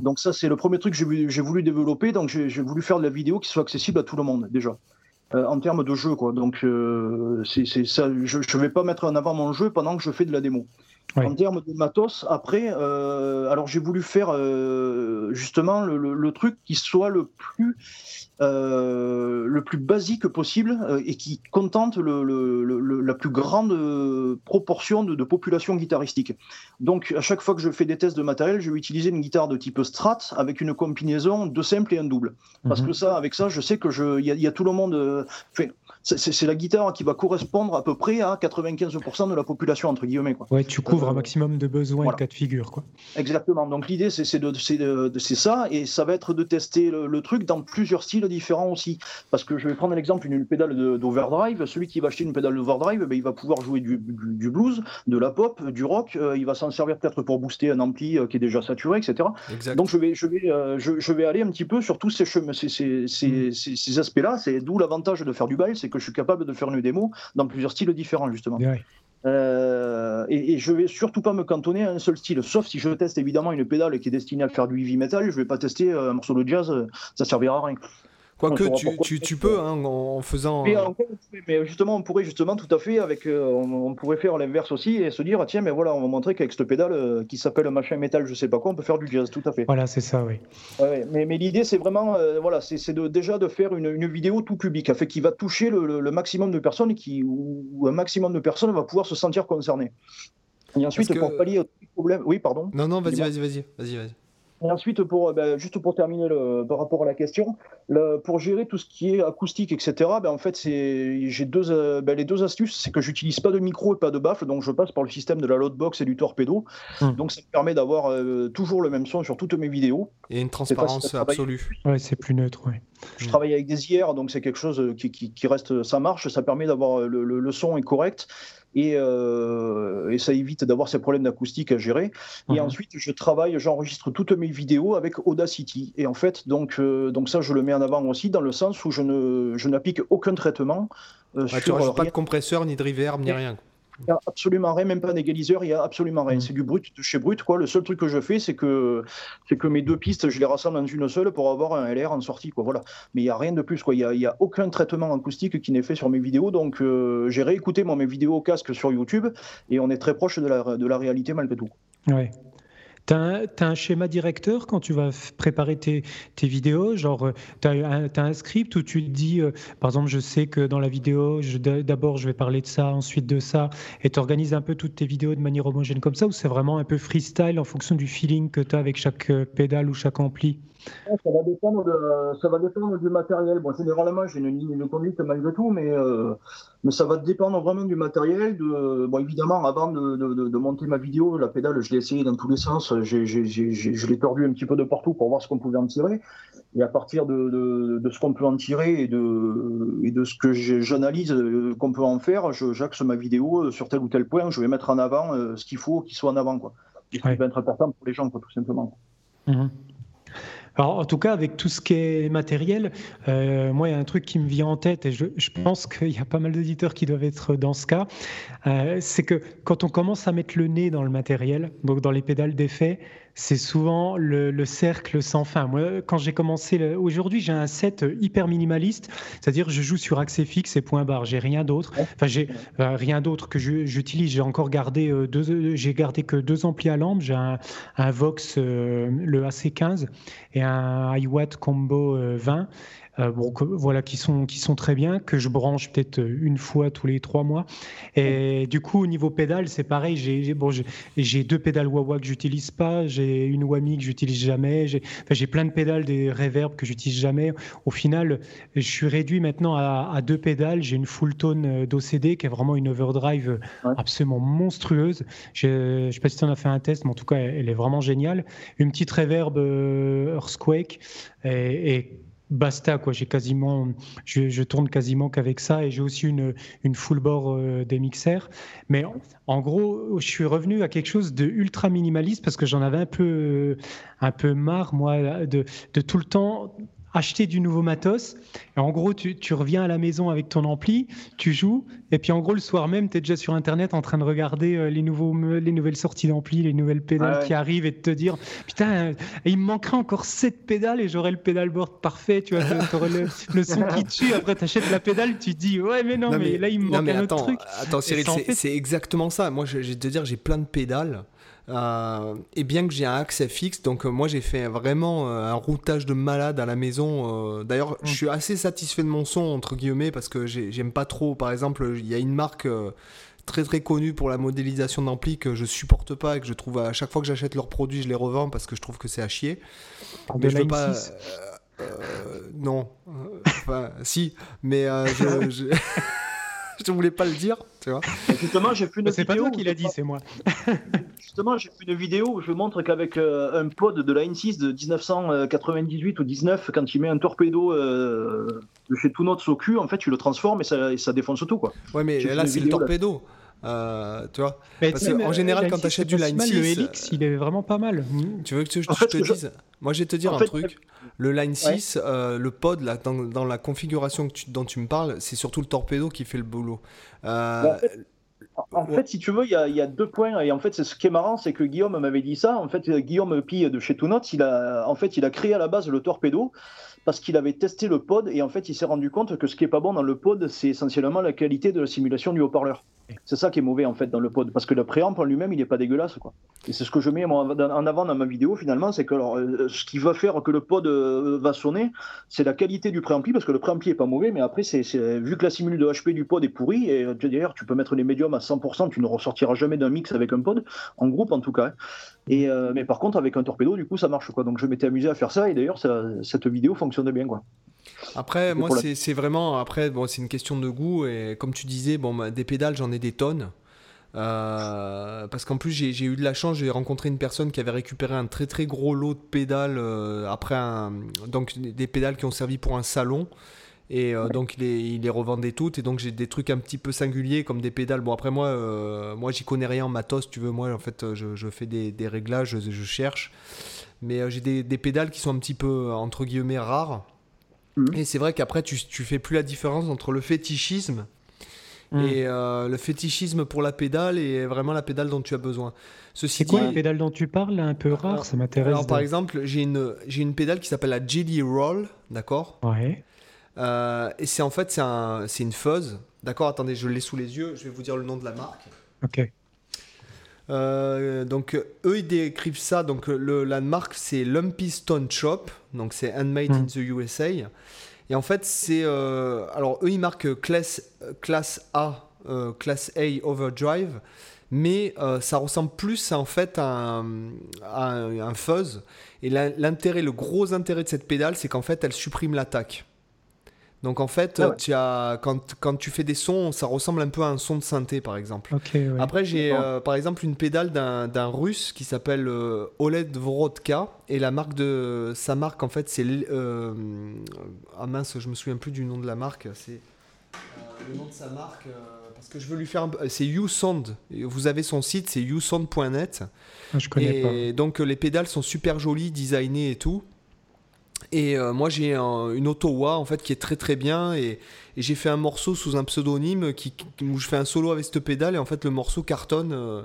Donc ça, c'est le premier truc que j'ai voulu développer. Donc j'ai voulu faire de la vidéo qui soit accessible à tout le monde déjà. Euh, en termes de jeu, quoi. Donc, euh, c'est ça. Je ne vais pas mettre en avant mon jeu pendant que je fais de la démo. En termes de matos, après, euh, alors j'ai voulu faire euh, justement le, truc qui soit le plus, euh, le plus basique possible et qui contente la plus grande proportion de, population guitaristique. Donc à chaque fois que je fais des tests de matériel, je vais utiliser une guitare de type Strat avec une combinaison de simple et un double. Parce mhm. que ça, avec ça, je sais que je, il y, a tout le monde. C'est la guitare qui va correspondre à peu près à 95% de la population, entre guillemets. Quoi. Ouais, tu couvres un euh, maximum de besoins et de cas de figure. Quoi. Exactement. Donc l'idée, c'est ça, et ça va être de tester le, truc dans plusieurs styles différents aussi. Parce que je vais prendre l'exemple d'une pédale d'overdrive. Celui qui va acheter une pédale d'overdrive, ben, il va pouvoir jouer du, blues, de la pop, du rock. Euh, il va s'en servir peut-être pour booster un ampli euh, qui est déjà saturé, etc. Donc je vais, je, vais, je, vais aller un petit peu sur tous ces, ces, ces, ces aspects-là. C'est d'où l'avantage de faire du bail, c'est que je suis capable de faire une démo dans plusieurs styles différents, justement. Euh, et, et, je vais surtout pas me cantonner à un seul style, sauf si je teste évidemment une pédale qui est destinée à faire du heavy metal, je vais pas tester un morceau de jazz, ça servira à rien. Quoique tu, tu, tu, peux, hein, en, faisant. Mais, justement, on pourrait justement tout à fait, avec, euh, on, pourrait faire l'inverse aussi et se dire, tiens, mais voilà, on va montrer qu'avec cette pédale euh, qui s'appelle machin métal, je sais pas quoi, on peut faire du jazz, tout à fait. Voilà, c'est ça, oui. mais, mais l'idée, c'est vraiment, euh, voilà, c'est de, déjà de faire une, une, vidéo tout public, fait qui va toucher le, le, maximum de personnes et qui, où, un maximum de personnes va pouvoir se sentir concernées. Et ensuite, pour pallier au problème. Oui, pardon. Non, non, vas-y, vas-y, vas-y, vas-y, vas-y. Et ensuite, pour, euh, ben, juste pour terminer le, par rapport à la question, le, pour gérer tout ce qui est acoustique, etc., ben, en fait, j'ai deux, euh, ben, les deux astuces, c'est que j'utilise pas de micro et pas de baffle, donc je passe par le système de la loadbox et du torpedo. Hum. Donc ça me permet d'avoir euh, toujours le même son sur toutes mes vidéos. Et une transparence absolue. Ouais, c'est plus neutre, ouais. Je travaille avec des IR, donc c'est quelque chose qui, qui, reste, ça marche, ça permet d'avoir le, le, le, son est correct et, euh, et ça évite d'avoir ces problèmes d'acoustique à gérer. Et mhm. ensuite, je travaille, j'enregistre toutes mes vidéos avec Audacity. Et en fait, donc, euh, donc ça, je le mets en avant aussi dans le sens où je ne, je n'applique aucun traitement. Euh, tu n'as pas de compresseur, ni de reverb, ni rien. Il n'y a absolument rien, même pas d'égaliseur, il n'y a absolument rien. Mm. C'est du brut de chez brut. Quoi. Le seul truc que je fais, c'est que, c'est que mes deux pistes, je les rassemble dans une seule pour avoir un LR en sortie. Quoi. Voilà. Mais il n'y a rien de plus. Quoi. Il n'y a, aucun traitement acoustique qui n'est fait sur mes vidéos. Donc euh, j'ai réécouté mes vidéos au casque sur YouTube et on est très proche de la, de la réalité malgré tout. Ouais. Tu as, un schéma directeur quand tu vas préparer tes, vidéos? Genre, euh, tu as, un script où tu dis, euh, par exemple, je sais que dans la vidéo, d'abord je vais parler de ça, ensuite de ça, et tu organises un peu toutes tes vidéos de manière homogène comme ça, ou c'est vraiment un peu freestyle en fonction du feeling que tu as avec chaque euh, pédale ou chaque ampli? Ça va, dépendre de, ça va dépendre du matériel. Bon, généralement, j'ai une ligne de conduite malgré tout, mais, mais ça va dépendre vraiment du matériel. De, bon, évidemment, avant de, de, de monter ma vidéo, la pédale, je l'ai essayé dans tous les sens. J'ai, j'ai, je l'ai tordu un petit peu de partout pour voir ce qu'on pouvait en tirer. Et à partir de, ce qu'on peut en tirer et de, et de ce que j'analyse euh, qu'on peut en faire, j'axe ma vidéo sur tel ou tel point. Je vais mettre en avant euh, ce qu'il faut qu'il soit en avant. Quoi. Et ce qui va être important pour les gens, quoi, tout simplement. Mmh. Alors, en tout cas, avec tout ce qui est matériel, euh, moi, il y a un truc qui me vient en tête, et je, pense qu'il y a pas mal d'éditeurs qui doivent être dans ce cas, euh, c'est que quand on commence à mettre le nez dans le matériel, donc dans les pédales d'effet, c'est souvent le, cercle sans fin. Moi, quand j'ai commencé, aujourd'hui, j'ai un set hyper minimaliste, c'est-à-dire je joue sur accès fixe et point barre. J'ai rien d'autre. Enfin, j'ai euh, rien d'autre que j'utilise. J'ai encore gardé euh, deux, j'ai gardé que deux amplis à lampe. J'ai un, Vox, euh, le AC15 et un iWatt Combo 20. Euh, bon, voilà, qui sont, qui sont très bien, que je branche peut-être une fois tous les trois mois. Et du coup, au niveau pédale, c'est pareil. J'ai bon, j'ai deux pédales Wawa que j'utilise pas, j'ai une Wami que j'utilise jamais, j'ai enfin, plein de pédales des reverb que j'utilise jamais. Au final, je suis réduit maintenant à, deux pédales. J'ai une full tone euh, d'OCD qui est vraiment une overdrive absolument monstrueuse. Je ne sais pas si tu en as fait un test, mais en tout cas, elle, est vraiment géniale. Une petite reverb euh, Earthquake et, et basta quoi. J'ai quasiment, je, tourne quasiment qu'avec ça et j'ai aussi une, une full bore euh, des mixers. Mais en, gros, je suis revenu à quelque chose de ultra minimaliste parce que j'en avais un peu, un peu marre moi de, de tout le temps acheter du nouveau matos. Et en gros, tu, tu, reviens à la maison avec ton ampli, tu joues, et puis en gros, le soir même, tu es déjà sur Internet en train de regarder euh, les, nouveaux, les nouvelles sorties d'ampli, les nouvelles pédales qui arrivent, et de te dire, putain, euh, il me manquerait encore 7 pédales et j'aurais le pédalboard parfait, tu vois, le, le, son qui tue, après tu achètes la pédale, tu te dis, ouais, mais non, mais, là, il me manque un autre truc. Attends, Cyril, c'est exactement ça. Moi, je, je vais te dire, j'ai plein de pédales. Euh, et bien que j'ai un accès fixe, donc euh, moi j'ai fait vraiment euh, un routage de malade à la maison. D'ailleurs, je mm. suis assez satisfait de mon son, entre guillemets, parce que j'aime pas trop. Par exemple, il y a une marque très très connue pour la modélisation d'ampli que je supporte pas et que je trouve à chaque fois que j'achète leurs produits, je les revends parce que je trouve que c'est à chier. Mais je veux pas. non. enfin, si, mais je... je voulais pas le dire, tu vois. Justement, j'ai fait une C'est pas toi qui l'a dit, c'est moi. Justement, j'ai fait une vidéo où je montre qu'avec euh, un pod de la N6 de 1998 ou 19, quand il met un torpedo euh, de chez Tunots au cul, en fait, tu le transformes et ça, ça défonce tout, quoi. Ouais, mais là, c'est le torpedo. Euh, tu vois En général, quand tu achètes du Line 6. Le Helix, il est vraiment pas mal. Tu veux que je, te dise Moi, je vais te dire un truc. Le Line 6, euh, le pod, là, dans, la configuration que tu, dont tu me parles, c'est surtout le torpedo qui fait le boulot. Euh, en, fait, si tu veux, il y, a, deux points. Et en fait, ce qui est marrant, c'est que Guillaume m'avait dit ça. En fait, Guillaume Pi de chez Tunot, il a, en fait, il a créé à la base le torpedo parce qu'il avait testé le pod et en fait, il s'est rendu compte que ce qui est pas bon dans le pod, c'est essentiellement la qualité de la simulation du haut-parleur. C'est ça qui est mauvais en fait dans le pod, parce que le préamp en lui-même, il n'est pas dégueulasse quoi. Et c'est ce que je mets en avant dans ma vidéo finalement, c'est que alors, euh, ce qui va faire que le pod euh, va sonner, c'est la qualité du préampli, parce que le préampli est pas mauvais, mais après c'est vu que la simule de HP du pod est pourrie, et euh, d'ailleurs tu peux mettre les médiums à 100%, tu ne ressortiras jamais d'un mix avec un pod, en groupe en tout cas. Hein. Et mais par contre avec un torpedo, du coup ça marche quoi. Donc je m'étais amusé à faire ça, et d'ailleurs cette vidéo fonctionnait bien quoi. Après, moi, c'est vraiment. Après, bon, c'est une question de goût. Et comme tu disais, bon, bah, des pédales, j'en ai des tonnes. Euh, parce qu'en plus, j'ai eu de la chance, j'ai rencontré une personne qui avait récupéré un très très gros lot de pédales euh, après un, donc des pédales qui ont servi pour un salon. Et euh, donc il les, il les, revendait toutes. Et donc j'ai des trucs un petit peu singuliers comme des pédales. Bon après moi, moi j'y connais rien en matos, tu veux. Moi en fait je, je fais des, des réglages, je, je, cherche. Mais j'ai des, des, pédales qui sont un petit peu entre guillemets rares. Mhm. Et c'est vrai qu'après, tu, tu fais plus la différence entre le fétichisme mhm. et euh, le fétichisme pour la pédale et vraiment la pédale dont tu as besoin. C'est quoi la pédale dont tu parles, un peu rare Ça m'intéresse. Alors, par exemple, j'ai une, j'ai une pédale qui s'appelle la Jelly Roll, d'accord? Ouais. Euh, et c'est en fait, c'est, un, c'est une fuzz. D'accord, attendez, je l'ai sous les yeux, je vais vous dire le nom de la marque. Ok. Euh, donc eux ils décrivent ça. Donc le, la marque c'est Lumpy Stone Shop, donc c'est handmade in hmm. the USA. Et en fait c'est euh, alors eux ils marquent classe classe A, euh, classe A overdrive, mais ça ressemble plus en fait à un, à un fuzz. Et l'intérêt, le gros intérêt de cette pédale, c'est qu'en fait elle supprime l'attaque. Donc en fait, ah tu as, quand, quand, tu fais des sons, ça ressemble un peu à un son de synthé par exemple. Après, j'ai euh, par exemple une pédale d'un russe qui s'appelle euh, Oled Vorodka et la marque de sa marque en fait c'est euh, ah mince, je me souviens plus du nom de la marque. C'est le nom de sa marque parce que je veux lui faire. C'est YouSound. Vous avez son site, c'est yousound.net. Ah, je connais et donc les pédales sont super jolies, designées et tout. Et moi j'ai une auto wah en fait qui est très très bien et, j'ai fait un morceau sous un pseudonyme qui, où je fais un solo avec cette pédale et en fait le morceau cartonne.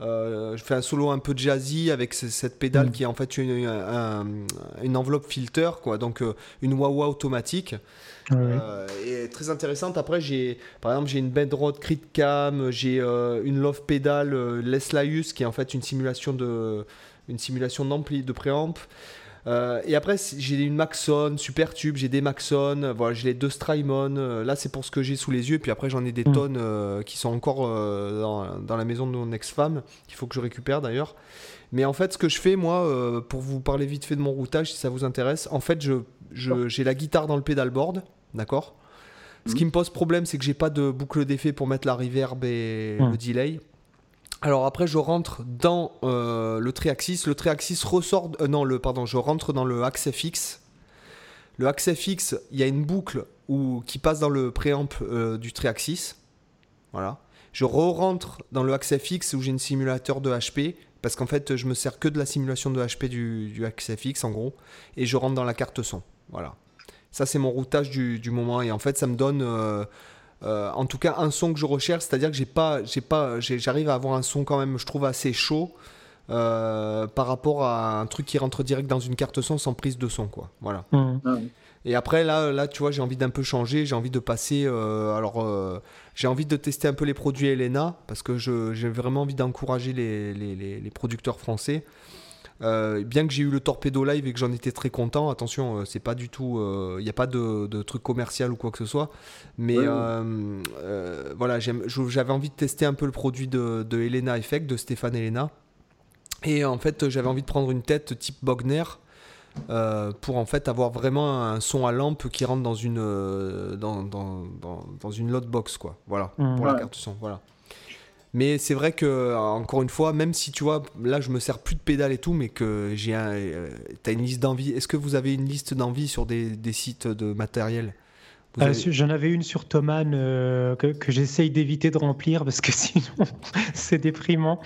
je fais un solo un peu jazzy avec cette pédale mm. qui est en fait une, une enveloppe filter, quoi, donc une wah-wah automatique. Euh, et très intéressante. Après, j'ai, par exemple, j'ai une Bedrod Crit Cam, j'ai euh, une Love Pedal euh, Leslaius qui est en fait une simulation de, une simulation d'ampli, de préamp. Et après, j'ai une Maxon, Super Tube, j'ai des Maxon, voilà, j'ai les deux Strymon. là, c'est pour ce que j'ai sous les yeux. Et puis après, j'en ai des mm. tonnes qui sont encore dans, dans, la maison de mon ex-femme, qu'il faut que je récupère d'ailleurs. Mais en fait, ce que je fais, moi, pour vous parler vite fait de mon routage, si ça vous intéresse, en fait, je, j'ai la guitare dans le pedalboard, d'accord? Ce qui me pose problème, c'est que j'ai pas de boucle d'effet pour mettre la reverb et le delay. Alors après, je rentre dans euh, le triaxis. Le triaxis ressort. Euh, non, le pardon, je rentre dans le axe FX. Le axe FX, il y a une boucle où, qui passe dans le préamp euh, du triaxis. Voilà. Je re-rentre dans le axe FX où j'ai une simulateur de HP parce qu'en fait, je me sers que de la simulation de HP du, du axe FX en gros et je rentre dans la carte son. Voilà. Ça, c'est mon routage du, moment. Et en fait, ça me donne, euh, euh, en tout cas, un son que je recherche. C'est-à-dire que j'ai pas, j'ai pas, j'arrive à avoir un son quand même, je trouve assez chaud euh, par rapport à un truc qui rentre direct dans une carte son sans prise de son, quoi. Voilà. Mmh. Ah et après, là, là, tu vois, j'ai envie d'un peu changer. J'ai envie de passer. alors, j'ai envie de tester un peu les produits Elena parce que j'ai vraiment envie d'encourager les, les, les, producteurs français. Euh, bien que j'ai eu le Torpedo Live et que j'en étais très content, attention, euh, c'est pas du tout, il euh, n'y a pas de, truc commercial ou quoi que ce soit, mais voilà, j'avais envie de tester un peu le produit de, de Elena Effect, de Stéphane Elena, et en fait j'avais envie de prendre une tête type Bogner. pour en fait avoir vraiment un son à lampe qui rentre dans une dans, dans, dans, une lot box quoi voilà mmh. pour la carte son voilà mais c'est vrai que, encore une fois, même si tu vois, là je me sers plus de pédales et tout, mais que j'ai un. Euh, as une liste d'envie. Est-ce que vous avez une liste d'envie sur des, sites de matériel? Euh, j'en avais une sur Thoman euh, que, j'essaye d'éviter de remplir parce que sinon c'est déprimant.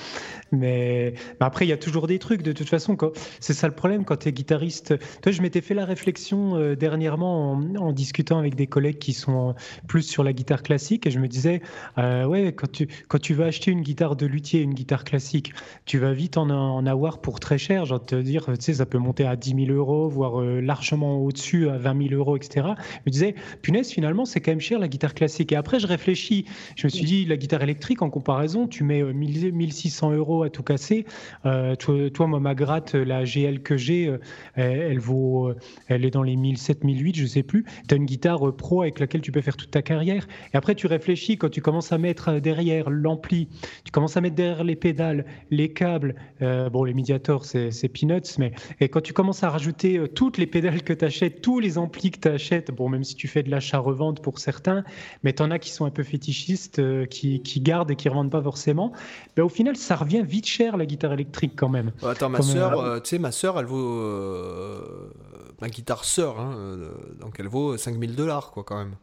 Mais, après, il y a toujours des trucs. De toute façon, c'est ça le problème quand tu es guitariste. Toi, je m'étais fait la réflexion euh, dernièrement en, discutant avec des collègues qui sont plus sur la guitare classique et je me disais, ouais, quand tu, quand tu vas acheter une guitare de luthier, une guitare classique, tu vas vite en, en avoir pour très cher. Genre te dire, tu sais, ça peut monter à 10 000 euros, voire largement au-dessus à 20 000 euros, etc. Je me disais, punaise, finalement, c'est quand même cher la guitare classique. Et après, je réfléchis, je me suis dit, la guitare électrique, en comparaison, tu mets 1600 euh, euros à tout casser. Euh, toi, moi, ma gratte, la GL que j'ai, euh, elle, vaut, elle est dans les 1007, 1008, je sais plus. Tu as une guitare pro avec laquelle tu peux faire toute ta carrière. Et après, tu réfléchis quand tu commences à mettre derrière l'ampli, tu commences à mettre derrière les pédales, les câbles. bon, les médiators, c'est peanuts, mais et quand tu commences à rajouter toutes les pédales que tu achètes, tous les amplis que tu achètes, bon, même si tu fais de l'achat à revente pour certains, mais tu en as qui sont un peu fétichistes, euh, qui, gardent et qui ne revendent pas forcément. Ben, au final, ça revient vite cher la guitare électrique quand même. attends, ma soeur, euh, tu sais, ma soeur, elle vaut. Euh, ma guitare sœur, hein, donc elle vaut 5000 dollars, quoi, quand même.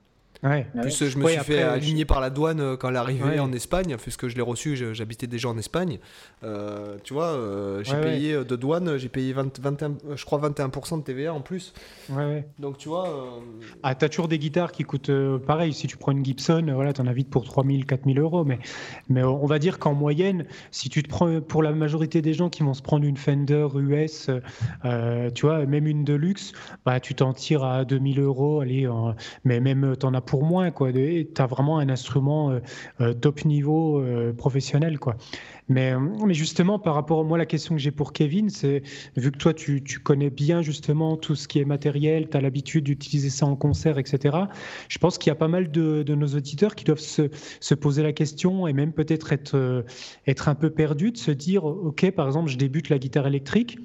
Ouais. Plus je me suis fait aligner par la douane euh, quand elle est arrivée en Espagne, puisque je l'ai reçu, j'habitais déjà en Espagne. Euh, tu vois, euh, j'ai payé de douane, j'ai payé 20, 21, je crois 21% de TVA en plus. Donc tu vois. Ah, t'as toujours des guitares qui coûtent pareil. Si tu prends une Gibson, voilà, t'en as vite pour 3000, 4000 euros. Mais, mais on va dire qu'en moyenne, si tu te prends pour la majorité des gens qui vont se prendre une Fender US, tu vois, même une Deluxe, bah, tu t'en tires à 2000 euros. Allez, mais même t'en as pour moins. Tu as vraiment un instrument euh, euh, top niveau euh, professionnel. Quoi. Mais, mais justement, par rapport à moi, la question que j'ai pour Kevin, c'est vu que toi, tu, connais bien justement tout ce qui est matériel, tu as l'habitude d'utiliser ça en concert, etc. Je pense qu'il y a pas mal de, de, nos auditeurs qui doivent se, se, poser la question et même peut-être être, être un peu perdus, de se dire, OK, par exemple, je débute la guitare électrique.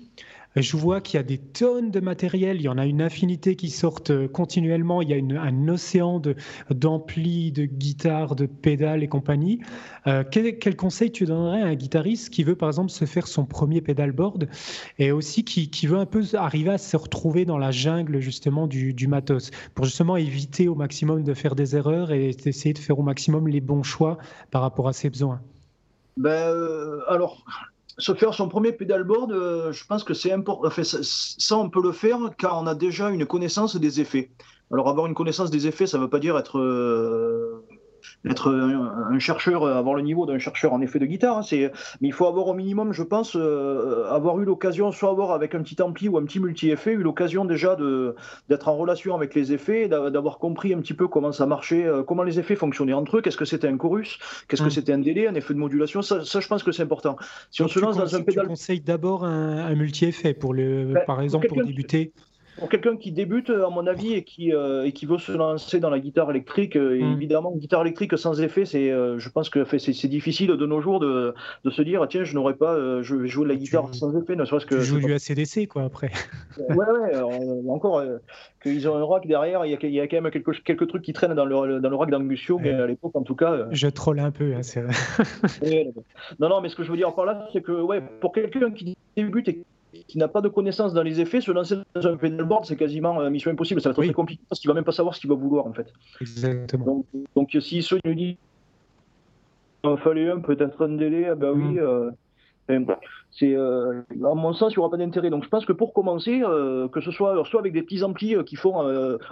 Je vois qu'il y a des tonnes de matériel, il y en a une infinité qui sortent euh, continuellement, il y a un océan d'amplis, de, guitares, de pédales et compagnie. Euh, quel, conseil tu donnerais à un guitariste qui veut par exemple se faire son premier pedalboard et aussi qui, veut un peu arriver à se retrouver dans la jungle justement du, matos pour justement éviter au maximum de faire des erreurs et essayer de faire au maximum les bons choix par rapport à ses besoins? Ben, euh, alors, se faire son premier pédalboard, euh, je pense que c'est important. Enfin, ça, on peut le faire car on a déjà une connaissance des effets. Alors, avoir une connaissance des effets, ça ne veut pas dire être euh, être un, chercheur, avoir le niveau d'un chercheur en effet de guitare. Hein, c'est, mais il faut avoir au minimum, je pense, euh, avoir eu l'occasion, soit avoir avec un petit ampli ou un petit multi-effet, eu l'occasion déjà de, d'être en relation avec les effets, d'avoir compris un petit peu comment ça marchait, euh, comment les effets fonctionnaient entre eux, qu'est-ce que c'était un chorus, qu'est-ce que mmh. c'était un délai, un effet de modulation. Ça, je pense que c'est important. Si on se lance dans un pédale. Tu conseilles d'abord un, multi-effet, pour le, ben, par exemple, pour débuter? Pour quelqu'un qui débute, à mon avis, et qui, euh, et qui veut se lancer dans la guitare électrique, euh, mm. évidemment, guitare électrique sans effet, c'est, euh, je pense que c'est difficile de nos jours de, de se dire, tiens, je n'aurais pas, je vais jouer de la guitare sans effet, ne serait-ce que. Tu joues du ACDC, quoi, après. ouais, ouais, encore qu'ils ont un rock derrière, il y a, il y a quand même quelques, quelques trucs qui traînent dans le, dans le rock d'Angusio, mais à l'époque, en tout cas. Je troll un peu, hein, c'est vrai. non, non, mais ce que je veux dire par là, c'est que, ouais, pour quelqu'un qui débute et qui n'a pas de connaissance dans les effets, se lancer dans un pedalboard, c'est quasiment euh, mission impossible. Ça va être très compliqué parce qu'il va même pas savoir ce qu'il va vouloir en fait. Exactement. Donc, donc si ceux nous dit il fallait un, peut-être un délai, ah ben oui. Mm. Euh, c'est euh, à mon sens, il n'y aura pas d'intérêt. Donc je pense que pour commencer, euh, que ce soit soit avec des petits amplis euh, qui font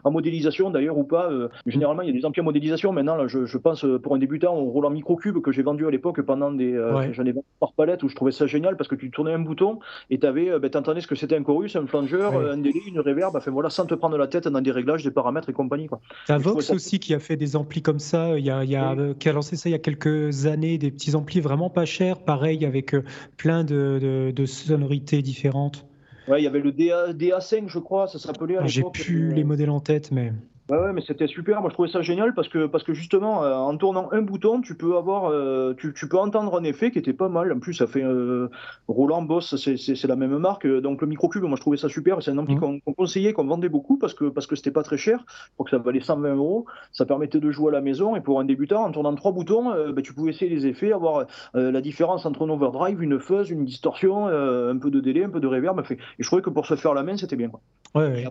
en modélisation d'ailleurs ou pas, généralement il y a des amplis en modélisation. Maintenant, là, je, je, pense pour un débutant au Roland Microcube que j'ai vendu à l'époque pendant des, j'en ai vendu par palette où je trouvais ça génial parce que tu tournais un bouton et tu avais, ben, entendais ce que c'était un chorus, un flanger, un délai, une reverb, enfin voilà, sans te prendre la tête dans des réglages, des paramètres et compagnie. Quoi. T'as Vox aussi qui a fait des amplis comme ça, il y a, il y a qui a lancé ça il y a quelques années, des petits amplis vraiment pas chers, pareil avec plein de, de, sonorités différentes. Ouais, il y avait le DA, DA5, je crois, ça s'appelait à ah, J'ai plus les modèles en tête, mais. Ouais, mais c'était super. Moi, je trouvais ça génial parce que, parce que justement, euh, en tournant un bouton, tu peux avoir, euh, tu, tu, peux entendre un effet qui était pas mal. En plus, ça fait euh, Roland Boss, c'est la même marque. Donc, le microcube, moi, je trouvais ça super. C'est un ampli mmh. qu'on conseillait, qu'on vendait beaucoup parce que parce que c'était pas très cher. pour que ça valait 120 euros. Ça permettait de jouer à la maison. Et pour un débutant, en tournant trois boutons, ben, tu pouvais essayer les effets, avoir la différence entre un overdrive, une fuzz, une distorsion, un peu de délai, un peu de reverb. Et je trouvais que pour se faire la main, c'était bien. Quoi. Ouais,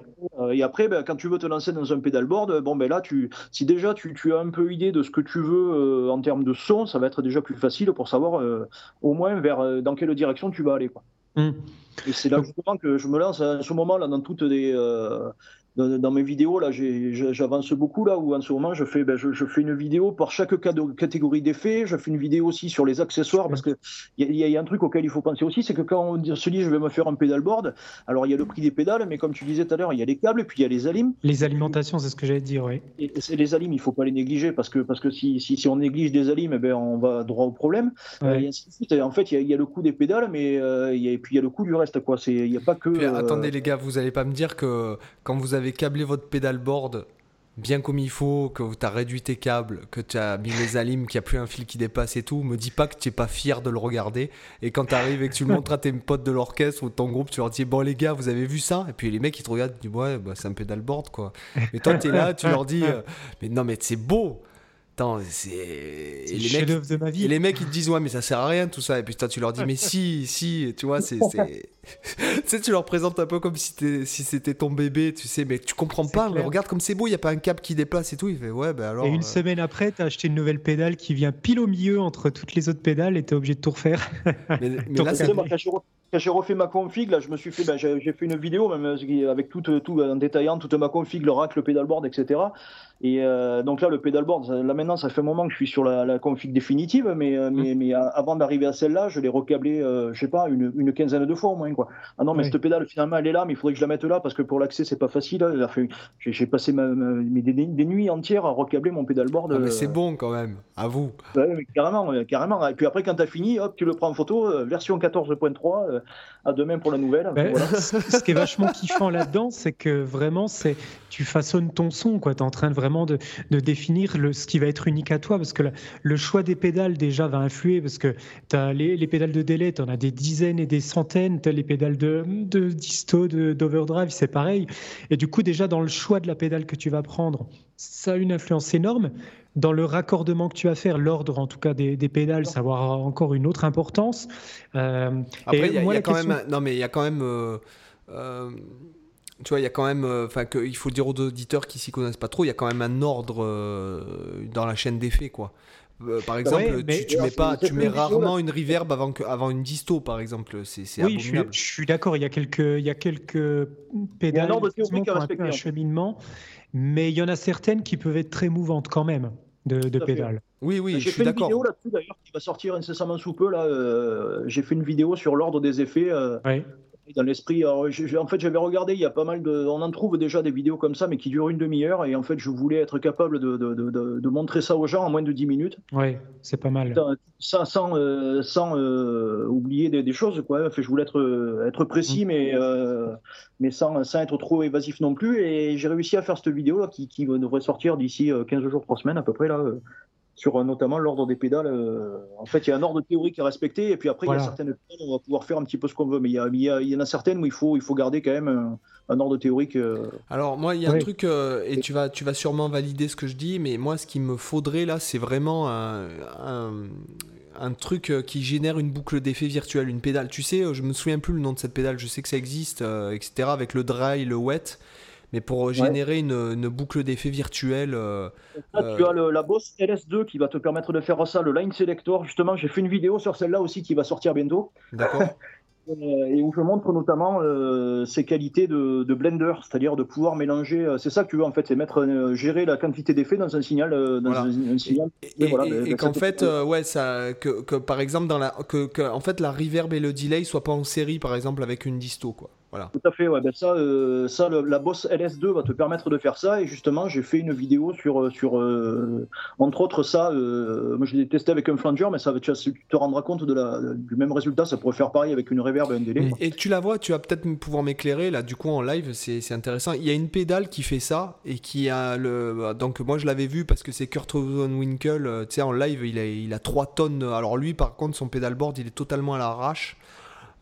et après, ben, quand tu veux te lancer dans un pedalboard, bon, ben là, tu, si déjà tu, tu, as un peu idée de ce que tu veux euh, en termes de son, ça va être déjà plus facile pour savoir euh, au moins vers euh, dans quelle direction tu vas aller. Quoi. Mmh. Et c'est là justement que je me lance à ce moment-là dans toutes les, dans, mes vidéos, là, j'avance beaucoup, là, où en ce moment, je fais, ben, je, fais une vidéo pour chaque catégorie d'effets, je fais une vidéo aussi sur les accessoires, parce qu'il y, y, a un truc auquel il faut penser aussi, c'est que quand on se dit, je vais me faire un pédalboard, alors il y a le prix des pédales, mais comme tu disais tout à l'heure, il y a les câbles, et puis il y a les alims. Les alimentations, c'est ce que j'allais dire, oui. Et, les alims, il ne faut pas les négliger, parce que, parce que si, si, on néglige des alims, eh ben, on va droit au problème. Euh, en fait, il y, a, le coût des pédales, mais euh, et puis il y a le coût du reste, quoi. Il n'y a pas que. Euh, attendez, les gars, vous n'allez pas me dire que quand vous avez câblé votre pédalboard bien comme il faut, que tu as réduit tes câbles, que tu as mis les alimes, qu'il n'y a plus un fil qui dépasse et tout, me dis pas que tu n'es pas fier de le regarder. Et quand tu arrives et que tu le montres à tes potes de l'orchestre ou de ton groupe, tu leur dis Bon, les gars, vous avez vu ça? Et puis les mecs, ils te regardent, ils disent Ouais, bah, c'est un pédalboard, quoi. Mais toi, tu es là, tu leur dis euh, Mais non, mais c'est beau Attends, c'est. les mecs, de ma vie. Et les mecs, ils te disent, ouais, mais ça sert à rien tout ça. Et puis toi, tu leur dis, mais si, si, tu vois, c'est. tu sais, tu leur présentes un peu comme si, si c'était ton bébé, tu sais, mais tu comprends pas. Mais regarde comme c'est beau, il n'y a pas un câble qui déplace et tout. Il fait, ouais, ben alors. Et une euh, semaine après, tu as acheté une nouvelle pédale qui vient pile au milieu entre toutes les autres pédales et tu es obligé de tout refaire. mais, là, c'est quand j'ai refait ma config, là, je me suis fait, ben, j'ai fait une vidéo même euh, avec tout, tout en détaillant toute ma config, le rack, le pedalboard, etc. Et euh, donc là, le pedalboard, là maintenant, ça fait un moment que je suis sur la, config définitive, mais, euh, mais, mm. mais avant d'arriver à celle-là, je l'ai recablé, euh, je sais pas, une, une, quinzaine de fois au moins. Quoi. Ah non, mais cette pédale, finalement, elle est là, mais il faudrait que je la mette là parce que pour l'accès, c'est pas facile. J'ai passé ma, des, nuits entières à recabler mon pedalboard. Ah, mais c'est bon quand même, à vous. Ouais, carrément, carrément. Et puis après, quand tu as fini, hop, tu le prends en photo, version 14.3 à demain pour la nouvelle. Ben, ce qui est vachement kiffant là-dedans, c'est que vraiment, c'est tu façonnes ton son. Tu es en train de vraiment de, de, définir le, ce qui va être unique à toi. Parce que le choix des pédales, déjà, va influer. Parce que tu as les, les, pédales de délai, tu en as des dizaines et des centaines. Tu as les pédales de, de disto, d'overdrive, c'est pareil. Et du coup, déjà, dans le choix de la pédale que tu vas prendre, ça a une influence énorme dans le raccordement que tu vas faire, l'ordre en tout cas des, pédales, ça va avoir encore une autre importance. Euh, Après, il y, a quand même, non mais il y a quand même, euh, euh, tu vois, il y a quand même, enfin il faut dire aux auditeurs qui s'y connaissent pas trop, il y a quand même un ordre dans la chaîne d'effets quoi. Euh, par exemple, tu, mets pas, tu mets rarement une reverb avant, que, avant une disto, par exemple. C'est oui, je suis, d'accord. Il y a quelques, il y a quelques pédales qui ont un cheminement, mais il y en a certaines qui peuvent être très mouvantes quand même de, de pédales. Oui, oui, je suis d'accord. J'ai fait une vidéo là-dessus d'ailleurs qui va sortir incessamment sous peu. Là, euh, j'ai fait une vidéo sur l'ordre des effets. Euh, oui dans l'esprit. En fait, j'avais regardé, il y a pas mal de. On en trouve déjà des vidéos comme ça, mais qui durent une demi-heure. Et en fait, je voulais être capable de, de, de, de montrer ça aux gens en moins de 10 minutes. Oui, c'est pas mal. Sans, sans, euh, sans euh, oublier des, choses. Quoi. Enfin, je voulais être, être précis, mm. mais, euh, mais sans, sans, être trop évasif non plus. Et j'ai réussi à faire cette vidéo là, qui, qui devrait sortir d'ici 15 jours, 3 semaines à peu près. là sur notamment l'ordre des pédales. Euh, en fait, il y a un ordre théorique à respecter, et puis après, il y a certaines pédales, on va pouvoir faire un petit peu ce qu'on veut, mais il y, a, il, y en a certaines où il faut, il faut garder quand même un, ordre théorique. Euh. Alors, moi, il y a un truc, euh, et tu vas, tu vas sûrement valider ce que je dis, mais moi, ce qu'il me faudrait là, c'est vraiment un, un truc qui génère une boucle d'effet virtuelle, une pédale. Tu sais, je me souviens plus le nom de cette pédale, je sais que ça existe, etc., avec le dry, le wet mais pour générer une, boucle d'effet virtuelle. Euh, tu as le, la Boss LS2 qui va te permettre de faire ça, le Line Selector. Justement, j'ai fait une vidéo sur celle-là aussi qui va sortir bientôt. D'accord. Euh, et où je montre notamment euh, ses qualités de, blender, c'est-à-dire de pouvoir mélanger. c'est ça que tu veux en fait, c'est mettre gérer la quantité d'effets dans un signal. Dans un, signal. Et, qu'en fait, ouais, ça, que, que, par exemple dans la, que, que, en fait la reverb et le delay soient pas en série, par exemple avec une disto, quoi. Tout à fait, ouais. Ben ça, euh, ça la Boss LS2 va te permettre de faire ça. Et justement, j'ai fait une vidéo sur, euh, sur euh, entre autres, ça. moi, je l'ai testé avec un flanger, mais ça, tu, te rendras compte de la, du même résultat. Ça pourrait faire pareil avec une reverb et un délai. Et, tu la vois, tu vas peut-être pouvoir m'éclairer là. Du coup, en live, c'est intéressant. Il y a une pédale qui fait ça et qui a le. Donc, moi, je l'avais vu parce que c'est Kurt Winkle. Tu sais, en live, il a, il a 3 tonnes. Alors, lui, par contre, son pédalboard, il est totalement à l'arrache.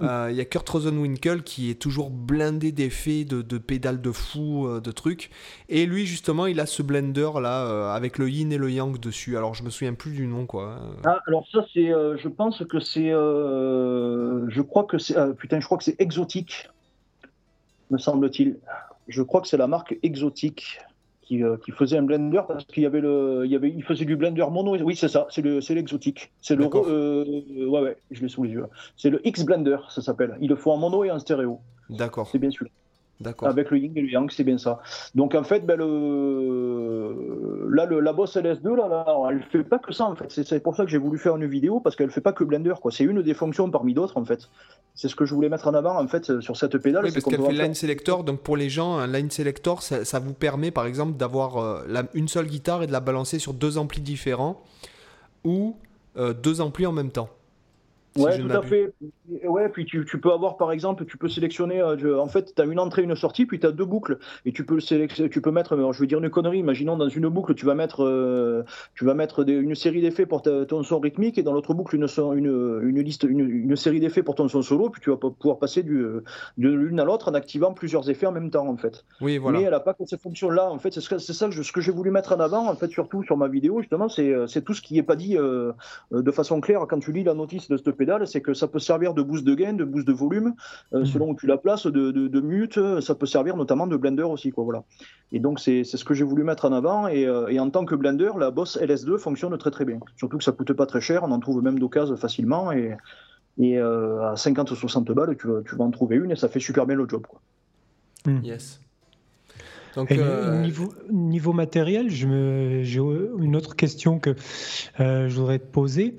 Euh, il y a Kurt Rosenwinkel qui est toujours blindé d'effets, de, pédales de fou, euh, de trucs. Et lui, justement, il a ce blender là euh, avec le yin et le yang dessus. Alors, je me souviens plus du nom, quoi. Ah, alors ça, c'est, je pense que c'est, je crois que c'est, putain, je crois que c'est exotique, me semble-t-il. Je crois que c'est la marque exotique. Euh, qui, faisait un blender parce qu'il y avait le, il y avait, il faisait du blender mono. Oui, c'est ça, c'est le, c'est l'exotique. C'est le, euh, ouais, ouais, je l'ai sous les yeux. C'est le X Blender, ça s'appelle. Il le faut en mono et en stéréo. D'accord. C'est bien sûr. Avec le yin et le yang, c'est bien ça. Donc en fait, ben, le... là, le, la Boss LS2, là, là, elle fait pas que ça en fait. C'est pour ça que j'ai voulu faire une vidéo parce qu'elle fait pas que Blender. quoi. C'est une des fonctions parmi d'autres en fait. C'est ce que je voulais mettre en avant en fait sur cette pédale. Oui, parce qu'elle fait line selector. Donc pour les gens, un line selector, ça, vous permet par exemple d'avoir euh, une seule guitare et de la balancer sur deux amplis différents ou euh, deux amplis en même temps. Ouais, tout à fait. Ouais, puis tu, tu, peux avoir par exemple, tu peux sélectionner, euh, en fait, tu as une entrée, une sortie, puis tu as deux boucles. Et tu peux, tu peux mettre, je veux dire une connerie, imaginons dans une boucle, tu vas mettre, euh, tu vas mettre une série d'effets pour ton son rythmique, et dans l'autre boucle, une, une, une liste, une, une série d'effets pour ton son solo, puis tu vas pouvoir passer du, de l'une à l'autre en activant plusieurs effets en même temps, en fait. Oui, voilà. Mais elle n'a pas que cette fonction-là, en fait. C'est ce, ça ce que j'ai voulu mettre en avant, en fait, surtout sur ma vidéo, justement, c'est tout ce qui n'est pas dit euh, de façon claire quand tu lis la notice de cette c'est que ça peut servir de boost de gain, de boost de volume, euh, mhm. selon où tu la places, de, de, mute. Ça peut servir notamment de blender aussi. Quoi, voilà. Et donc, c'est ce que j'ai voulu mettre en avant. Et, euh, et, en tant que blender, la Boss LS2 fonctionne très très bien. Surtout que ça coûte pas très cher. On en trouve même d'occasion facilement. Et, et euh, à 50 ou 60 balles, tu, tu, vas en trouver une et ça fait super bien le job. Quoi. Yes. Donc, niveau, niveau, matériel, j'ai une autre question que je voudrais te poser.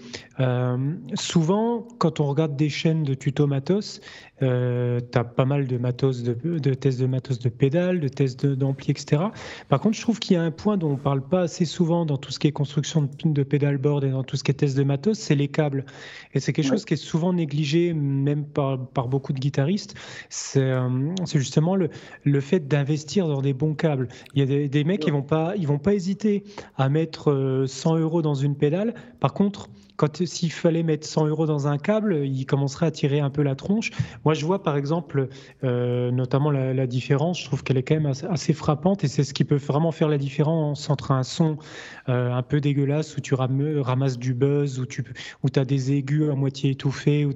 souvent, quand on regarde des chaînes de tuto matos, euh, tu as pas mal de matos, de, de, tests de matos de pédales, de tests d'ampli, etc. Par contre, je trouve qu'il y a un point dont on parle pas assez souvent dans tout ce qui est construction de, de pédalboard et dans tout ce qui est test de matos, c'est les câbles. Et c'est quelque chose qui est souvent négligé, même par, par beaucoup de guitaristes. C'est euh, justement le, le fait d'investir dans des bons câbles. Il y a des, des mecs qui vont pas, ils vont pas hésiter à mettre 100 euh, euros dans une pédale. Par contre, quand s'il fallait mettre 100 euros dans un câble, il commencerait à tirer un peu la tronche. Moi, je vois par exemple, euh, notamment la, différence, je trouve qu'elle est quand même assez, frappante et c'est ce qui peut vraiment faire la différence entre un son euh, un peu dégueulasse où tu ramasses du buzz, où tu as des aigus à moitié étouffés,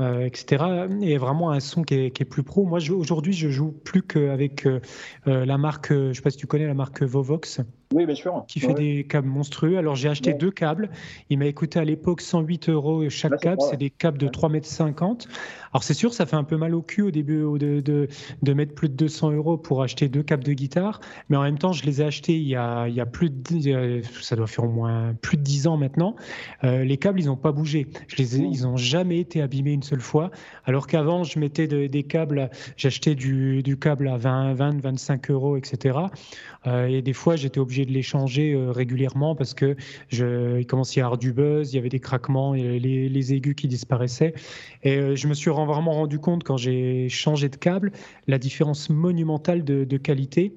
euh, etc. Et vraiment un son qui est, plus pro. Moi, aujourd'hui, je joue plus qu'avec la marque, je sais pas si tu connais la marque Vovox. Oui, bien sûr. Qui fait des câbles monstrueux. Alors j'ai acheté deux câbles. Il m'a coûté à l'époque 108 euros chaque câble. C'est des câbles de 3,50 m. Alors c'est sûr, ça fait un peu mal au cul au début de, de, de, mettre plus de 200 euros pour acheter deux câbles de guitare. Mais en même temps, je les ai achetés il y a, il y a plus de, ça doit faire au moins plus de 10 ans maintenant. Euh, les câbles, ils n'ont pas bougé. Je les ils n'ont jamais été abîmés une seule fois. Alors qu'avant, je mettais des câbles, j'achetais du, du, câble à 20, 20, 25 euros, etc. Euh, et des fois, j'étais obligé de les changer euh, régulièrement parce que je, il commençait à y avoir du buzz, il y avait des craquements, les, les aigus qui disparaissaient. Et je me suis vraiment rendu compte quand j'ai changé de câble la différence monumentale de, de qualité.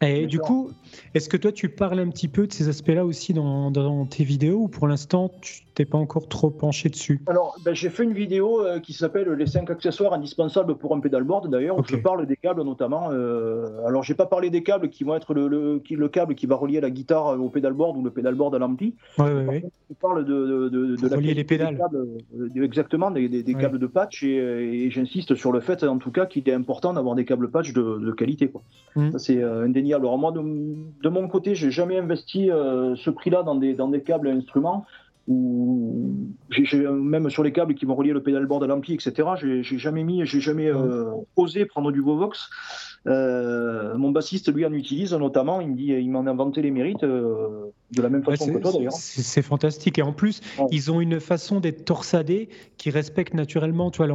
Et du coup, est-ce que toi, tu parles un petit peu de ces aspects-là aussi dans, dans, tes vidéos ou pour l'instant, tu t'es pas encore trop penché dessus Alors, ben, j'ai fait une vidéo euh, qui s'appelle Les 5 accessoires indispensables pour un pédalboard, d'ailleurs, où je parle des câbles notamment. Euh, alors, j'ai pas parlé des câbles qui vont être le, le, le, câble qui va relier la guitare au pédalboard ou le pédalboard à l'ampli. Ouais, ouais, ouais. Je parle de, de, de, de la relier les pédales. Câbles, euh, exactement, des, des, des câbles de patch et, et j'insiste sur le fait, en tout cas, qu'il est important d'avoir des câbles patch de, qualité. Quoi. Ça, c'est indéniable. Alors, moi, de, mon côté, j'ai jamais investi euh, ce prix-là dans des, dans des câbles à instruments. Ou même sur les câbles qui vont relier le pédalboard à l'ampli, etc. J'ai jamais mis, j'ai jamais euh, osé prendre du Vovox. Euh, mon bassiste, lui, en utilise notamment. Il me dit, il m'en a inventé les mérites euh, de la même façon que toi d'ailleurs. C'est fantastique. Et en plus, ils ont une façon d'être torsadés qui respecte naturellement tu vois,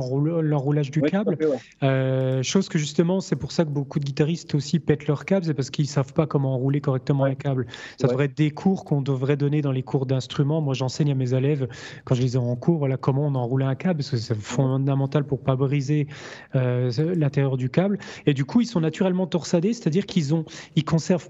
du câble. Euh, chose que justement, c'est pour ça que beaucoup de guitaristes aussi pètent leurs câbles, c'est parce qu'ils savent pas comment enrouler correctement les câbles. Ça devrait être des cours qu'on devrait donner dans les cours d'instruments. Moi, j'enseigne à mes élèves quand je les ai en cours, voilà comment on enroule un câble, parce que c'est fondamental pour pas briser l'intérieur du câble. Et du coup, ils sont naturellement torsadés, c'est-à-dire qu'ils ont, ils conservent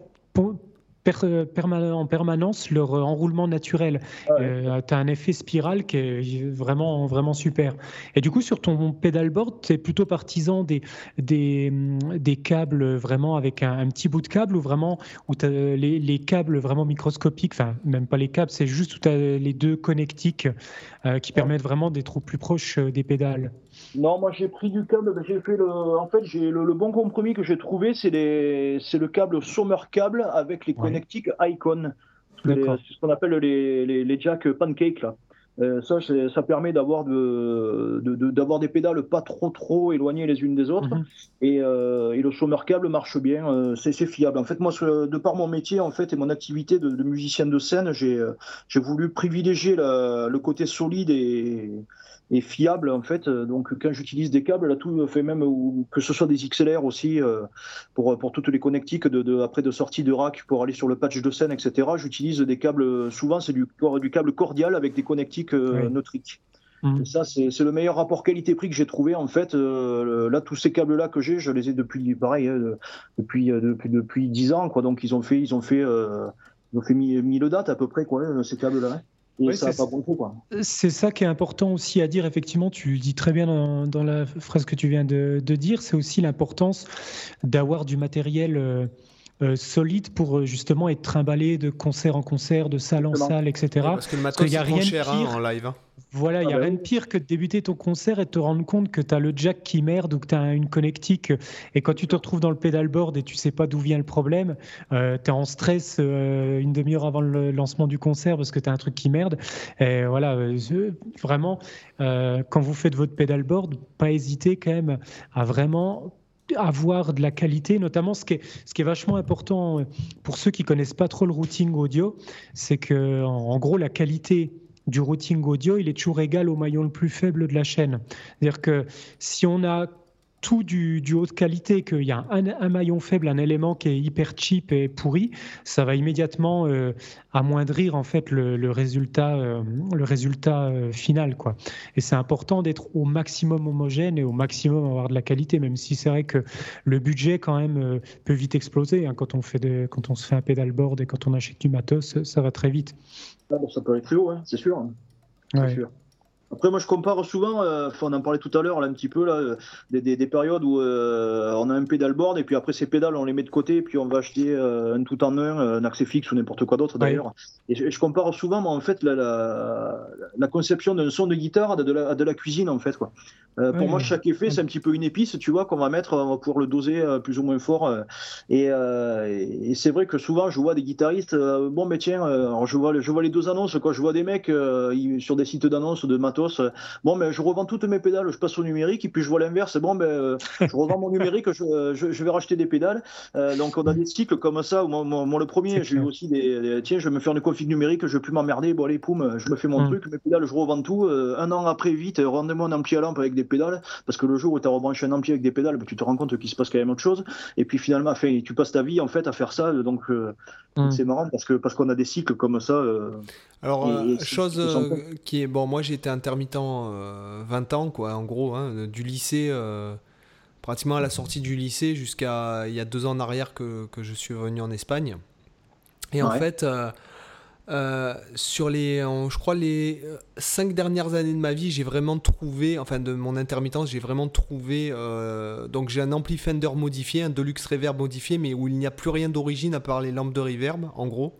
en permanence leur enroulement naturel. Ah euh, tu as un effet spirale qui est vraiment, vraiment super. Et du coup, sur ton pédalboard, tu es plutôt partisan des, des, des, câbles vraiment avec un, petit bout de câble ou vraiment où as les, les, câbles vraiment microscopiques, enfin, même pas les câbles, c'est juste où tu as les deux connectiques euh, qui permettent vraiment d'être au plus proche euh, des pédales. Non, moi j'ai pris du câble, j'ai fait le. En fait, j'ai le, bon compromis que j'ai trouvé, c'est le câble Sommer Cable avec les connectiques Icon. C'est ce qu'on appelle les, les, les jacks pancake là. Euh, ça, ça permet d'avoir de, d'avoir des pédales pas trop trop éloignées les unes des autres. Mhm. et, euh, et, le chômeur câble marche bien, euh, c'est, fiable. En fait, moi, de par mon métier en fait et mon activité de, de musicien de scène, j'ai, j'ai voulu privilégier le côté solide et, et fiable en fait. Donc quand j'utilise des câbles, là tout fait même que ce soit des XLR aussi euh, pour pour toutes les connectiques de, de, après de sortie de rack pour aller sur le patch de scène, etc. J'utilise des câbles. Souvent c'est du du câble cordial avec des connectiques euh, neutriques. Mmh. ça, c'est le meilleur rapport qualité-prix que j'ai trouvé en fait. Euh, là, tous ces câbles-là que j'ai, je les ai depuis pareil hein, depuis, depuis depuis 10 ans quoi. Donc ils ont fait ils ont fait ils ont fait 1000 dates à peu près quoi ces câbles-là. C'est ça qui est important aussi à dire. Effectivement, tu dis très bien dans, la phrase que tu viens de, dire, c'est aussi l'importance d'avoir du matériel euh, euh, solide pour euh, justement être trimballé de concert en concert, de salle en salle, etc. parce que le matos, il y a rien cher hein, en live. Hein. Voilà, il n'y a ah bah rien de pire que de débuter ton concert et de te rendre compte que tu as le jack qui merde ou que tu as une connectique. Et quand tu te retrouves dans le pedalboard et tu sais pas d'où vient le problème, euh, tu es en stress une demi-heure avant le lancement du concert parce que tu as un truc qui merde. Et voilà, vraiment, quand vous faites votre pedalboard, pas hésiter quand même à vraiment avoir de la qualité, notamment ce qui, est, vachement important euh, pour ceux qui connaissent pas trop le routing audio, c'est que en, gros la qualité du routing audio, il est toujours égal au maillon le plus faible de la chaîne. C'est-à-dire que si on a tout du, du haut de qualité, qu'il y a un, maillon faible, un élément qui est hyper cheap et pourri, ça va immédiatement euh, amoindrir en fait le, résultat, le résultat euh, euh, final, quoi. Et c'est important d'être au maximum homogène et au maximum avoir de la qualité, même si c'est vrai que le budget quand même peut vite exploser hein, quand on fait de, quand on se fait un pédalboard et quand on achète du matos, ça va très vite. Ah, ça peut aller plus haut, hein, c'est sûr. Hein. sûr. Après, moi, je compare souvent, euh, on en parlait tout à l'heure, là, un petit peu, là, euh, des, des, périodes où euh, on a un pédalboard et puis après, ces pédales, on les met de côté et puis on va acheter un tout en un, un accès fixe ou n'importe quoi d'autre d'ailleurs. Et je, compare souvent, moi, en fait, la, la, la conception d'un son de guitare de la, de la cuisine, en fait, quoi. pour moi, chaque effet, c'est un petit peu une épice, tu vois, qu'on va mettre, on va pouvoir le doser plus ou moins fort. et, et c'est vrai que souvent, je vois des guitaristes, bon, mais tiens, alors je, vois, je vois les deux annonces, quoi. Je vois des mecs sur des sites d'annonces de matos Bon, mais je revends toutes mes pédales, je passe au numérique, et puis je vois l'inverse. Bon, ben, euh, je revends mon numérique, je, je, vais racheter des pédales. Euh, donc, on a des cycles comme ça. Moi, moi, le premier, j'ai eu aussi des, Tiens, je vais me faire une config numérique, je vais plus m'emmerder. Bon, allez, poum, je me fais mon mm. truc, mes pédales, je revends tout. Euh, un an après, vite, rendez-moi un ampli à lampe avec des pédales, parce que le jour où tu as rebranché un ampli avec des pédales, ben, tu te rends compte qu'il se passe quand même autre chose. Et puis finalement, fait, tu passes ta vie en fait à faire ça. Donc, mm. c'est marrant parce que parce qu'on a des cycles comme ça. Alors, chose qui est. Bon, moi, j'ai été intermittent 20 ans, quoi, en gros, hein, du lycée, euh, pratiquement à la sortie du lycée jusqu'à il y a deux ans en arrière que, que je suis revenu en Espagne. Et en fait, euh, euh, sur les, je crois, les cinq dernières années de ma vie, j'ai vraiment trouvé, enfin de mon intermittence, j'ai vraiment trouvé. donc j'ai un ampli Fender modifié, un Deluxe Reverb modifié, mais où il n'y a plus rien d'origine à part les lampes de reverb, en gros.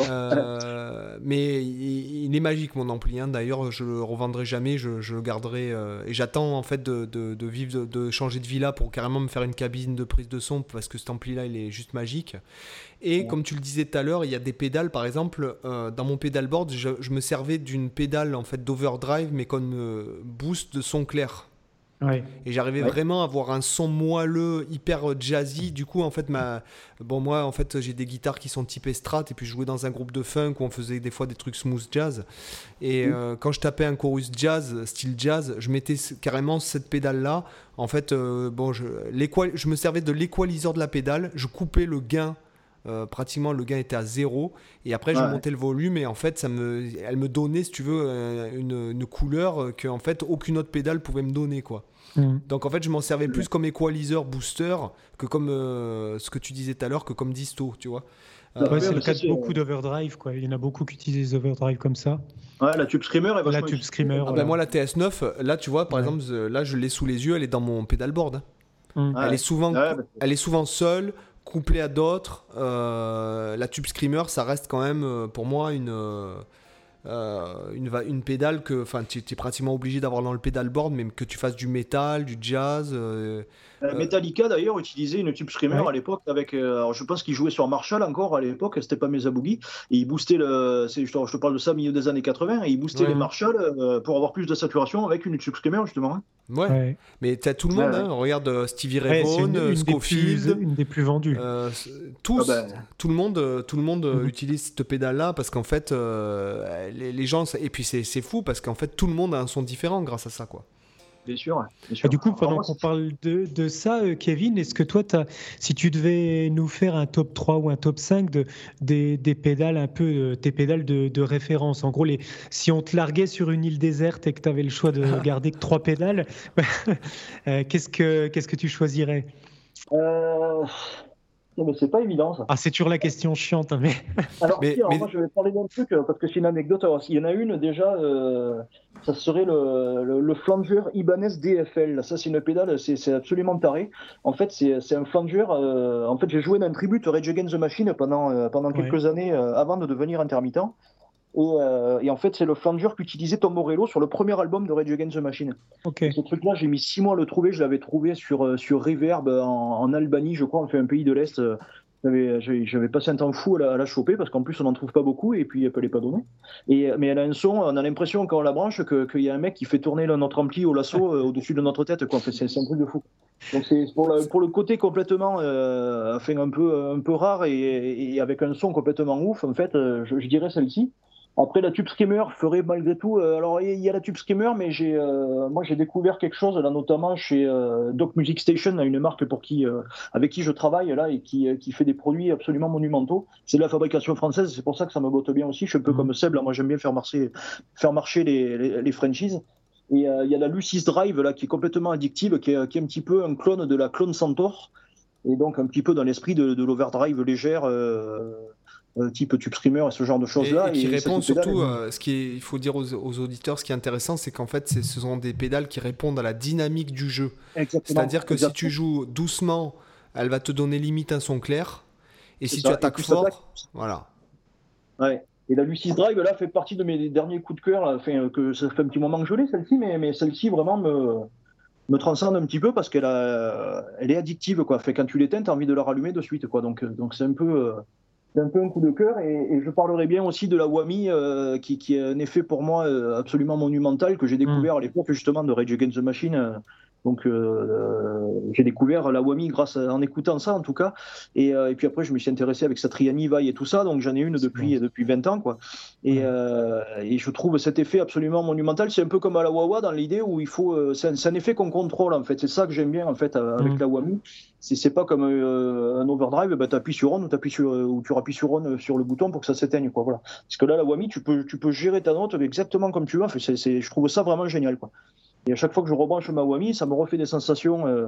Euh, mais il, est magique mon ampli. Hein. D'ailleurs, je le revendrai jamais. Je, le garderai euh, et j'attends en fait de, vivre, de, changer de villa pour carrément me faire une cabine de prise de son parce que cet ampli-là, il est juste magique. Et comme tu le disais tout à l'heure, il y a des pédales. Par exemple, euh, dans mon pédalboard, je, je me servais d'une pédale en fait d'overdrive, mais comme boost de son clair. Et j'arrivais vraiment à avoir un son moelleux, hyper euh, jazzy. Du coup, en fait, ma... bon, moi, en fait, j'ai des guitares qui sont typées strat. Et puis, je jouais dans un groupe de funk où on faisait des fois des trucs smooth jazz. Et euh, quand je tapais un chorus jazz, style jazz, je mettais carrément cette pédale-là. En fait, euh, bon, je, je me servais de l'équaliseur de la pédale. Je coupais le gain pratiquement le gain était à zéro et après je montais le volume et en fait ça me elle me donnait si tu veux une, une couleur que en fait aucune autre pédale pouvait me donner quoi Mm. Donc en fait, je m'en servais plus comme equalizer booster que comme euh, ce que tu disais tout à l'heure, que comme disto, tu vois. Euh, c'est le cas de beaucoup d'overdrive, quoi. Il y en a beaucoup qui utilisent les overdrive comme ça. Ouais, la Tube Screamer La Tube Screamer. Ah ben moi, la TS9, là, tu vois, par exemple, là, je l'ai sous les yeux, elle est dans mon pedalboard. Mm. Elle, est souvent, bah, elle est souvent seule, couplée à d'autres. Euh, la Tube Screamer, ça reste quand même, pour moi, une euh, une, une pédale que tu es pratiquement obligé d'avoir dans le pédalboard, même que tu fasses du métal, du jazz. Euh, Metallica d'ailleurs utilisait une tube screamer à l'époque avec, alors je pense qu'il jouait sur Marshall encore à l'époque, c'était pas Mesa Boogie, et il boostait le, je te, je te parle de ça au milieu des années 80, et il boostait les Marshall pour avoir plus de saturation avec une tube screamer justement. Hein. Ouais. Mais tu as tout le monde, hein. regarde euh, Stevie Ray Vaughan, euh, Scofield. une des plus vendues. Euh, tous, ah bah. tout le monde, tout le monde mhm. utilise cette pédale-là parce qu'en fait, les, gens. Et puis c'est fou parce qu'en fait, tout le monde a un son différent grâce à ça, quoi. Bien sûr. du coup, pendant qu'on parle de, de ça, euh, Kevin, est-ce que toi, as, si tu devais nous faire un top 3 ou un top 5 de, des, des pédales, un peu euh, tes pédales de, de, référence, en gros, les, si on te larguait sur une île déserte et que tu avais le choix de garder que trois pédales, euh, qu'est-ce que qu'est-ce que tu choisirais? Non, mais c'est pas évident ça. Ah, c'est toujours la question chiante. Hein, mais... Alors, moi je vais parler d'un truc euh, parce que c'est une anecdote. Alors, il y en a une déjà, euh, ça serait le, le, flanger Ibanez DFL. Ça, c'est une pédale, c'est absolument taré. En fait, c'est un flanger. Euh, en fait, j'ai joué dans un tribute Rage Against the Machine pendant, pendant quelques années avant de devenir intermittent. Euh, et, en fait, c'est le flanger qu'utilisait Tom Morello sur le premier album de Rage Against the Machine. Ce truc-là, j'ai mis six mois à le trouver. Je l'avais trouvé sur, euh, sur Reverb en, Albanie, je crois, on fait un pays de l'Est. Euh, j'avais passé un temps fou à la, choper parce qu'en plus on n'en trouve pas beaucoup et puis elle peut les pas donner. Et, mais elle a un son, on a l'impression quand on la branche qu'il y a un mec qui fait tourner notre ampli au lasso au-dessus de notre tête. C'est un truc de fou. Donc c'est pour, pour, le côté complètement euh, un, peu, un peu rare et, avec un son complètement ouf, en fait, je dirais celle-ci. Après, la tube screamer ferait malgré tout. Euh, alors, il y a la tube screamer, mais j'ai, euh, moi, j'ai découvert quelque chose là, notamment chez euh, Doc Music Station, une marque pour qui, avec qui je travaille là et qui, qui fait des produits absolument monumentaux. C'est de la fabrication française, c'est pour ça que ça me botte bien aussi. Je suis un peu mmh. comme Seb, là, moi, j'aime bien faire marcher, faire marcher les, les, les franchises. Et il y a la Lucis Drive là qui est complètement addictive, qui est, qui est, un petit peu un clone de la clone Centaur, et donc un petit peu dans l'esprit de, de l'overdrive légère type tube screamer et ce genre de choses là. Et, qui répond surtout, ce qui est, il faut dire aux, auditeurs, ce qui est intéressant, c'est qu'en fait, ce sont des pédales qui répondent à la dynamique du jeu. C'est-à-dire que si tu joues doucement, elle va te donner limite un son clair. Et si tu attaques fort, voilà. Ouais. Et la Lucis Drive, là, fait partie de mes derniers coups de cœur. Enfin, que ça fait un petit moment que je l'ai, celle-ci, mais, mais celle-ci vraiment me, me transcende un petit peu parce qu'elle elle est addictive. Quoi. Fait, quand tu l'éteins, tu as envie de la rallumer de suite. Quoi. Donc, donc c'est un peu. Un peu un coup de cœur et, je parlerai bien aussi de la Wami euh, qui, qui, est un effet pour moi euh, absolument monumental que j'ai découvert mm. à l'époque justement de Rage Against the Machine euh, donc euh, j'ai découvert la Wami grâce en écoutant ça en tout cas. Et, euh, et, puis après je me suis intéressé avec Satriani, Vai et tout ça. Donc j'en ai une depuis, depuis 20 ans quoi. Et, euh, et, je trouve cet effet absolument monumental. C'est un peu comme à la Wawa dans l'idée où il faut. C'est un, effet qu'on contrôle en fait. C'est ça que j'aime bien en fait avec la Wami. C'est pas comme un overdrive, bah, tu appuies sur on ou, appuies sur, ou tu appuies sur on sur le bouton pour que ça s'éteigne. Quoi, voilà. Parce que là, la Wami, tu peux, tu peux gérer ta note exactement comme tu veux. Enfin, je trouve ça vraiment génial. Quoi. Et à chaque fois que je rebranche ma Wami, ça me refait des sensations. Euh,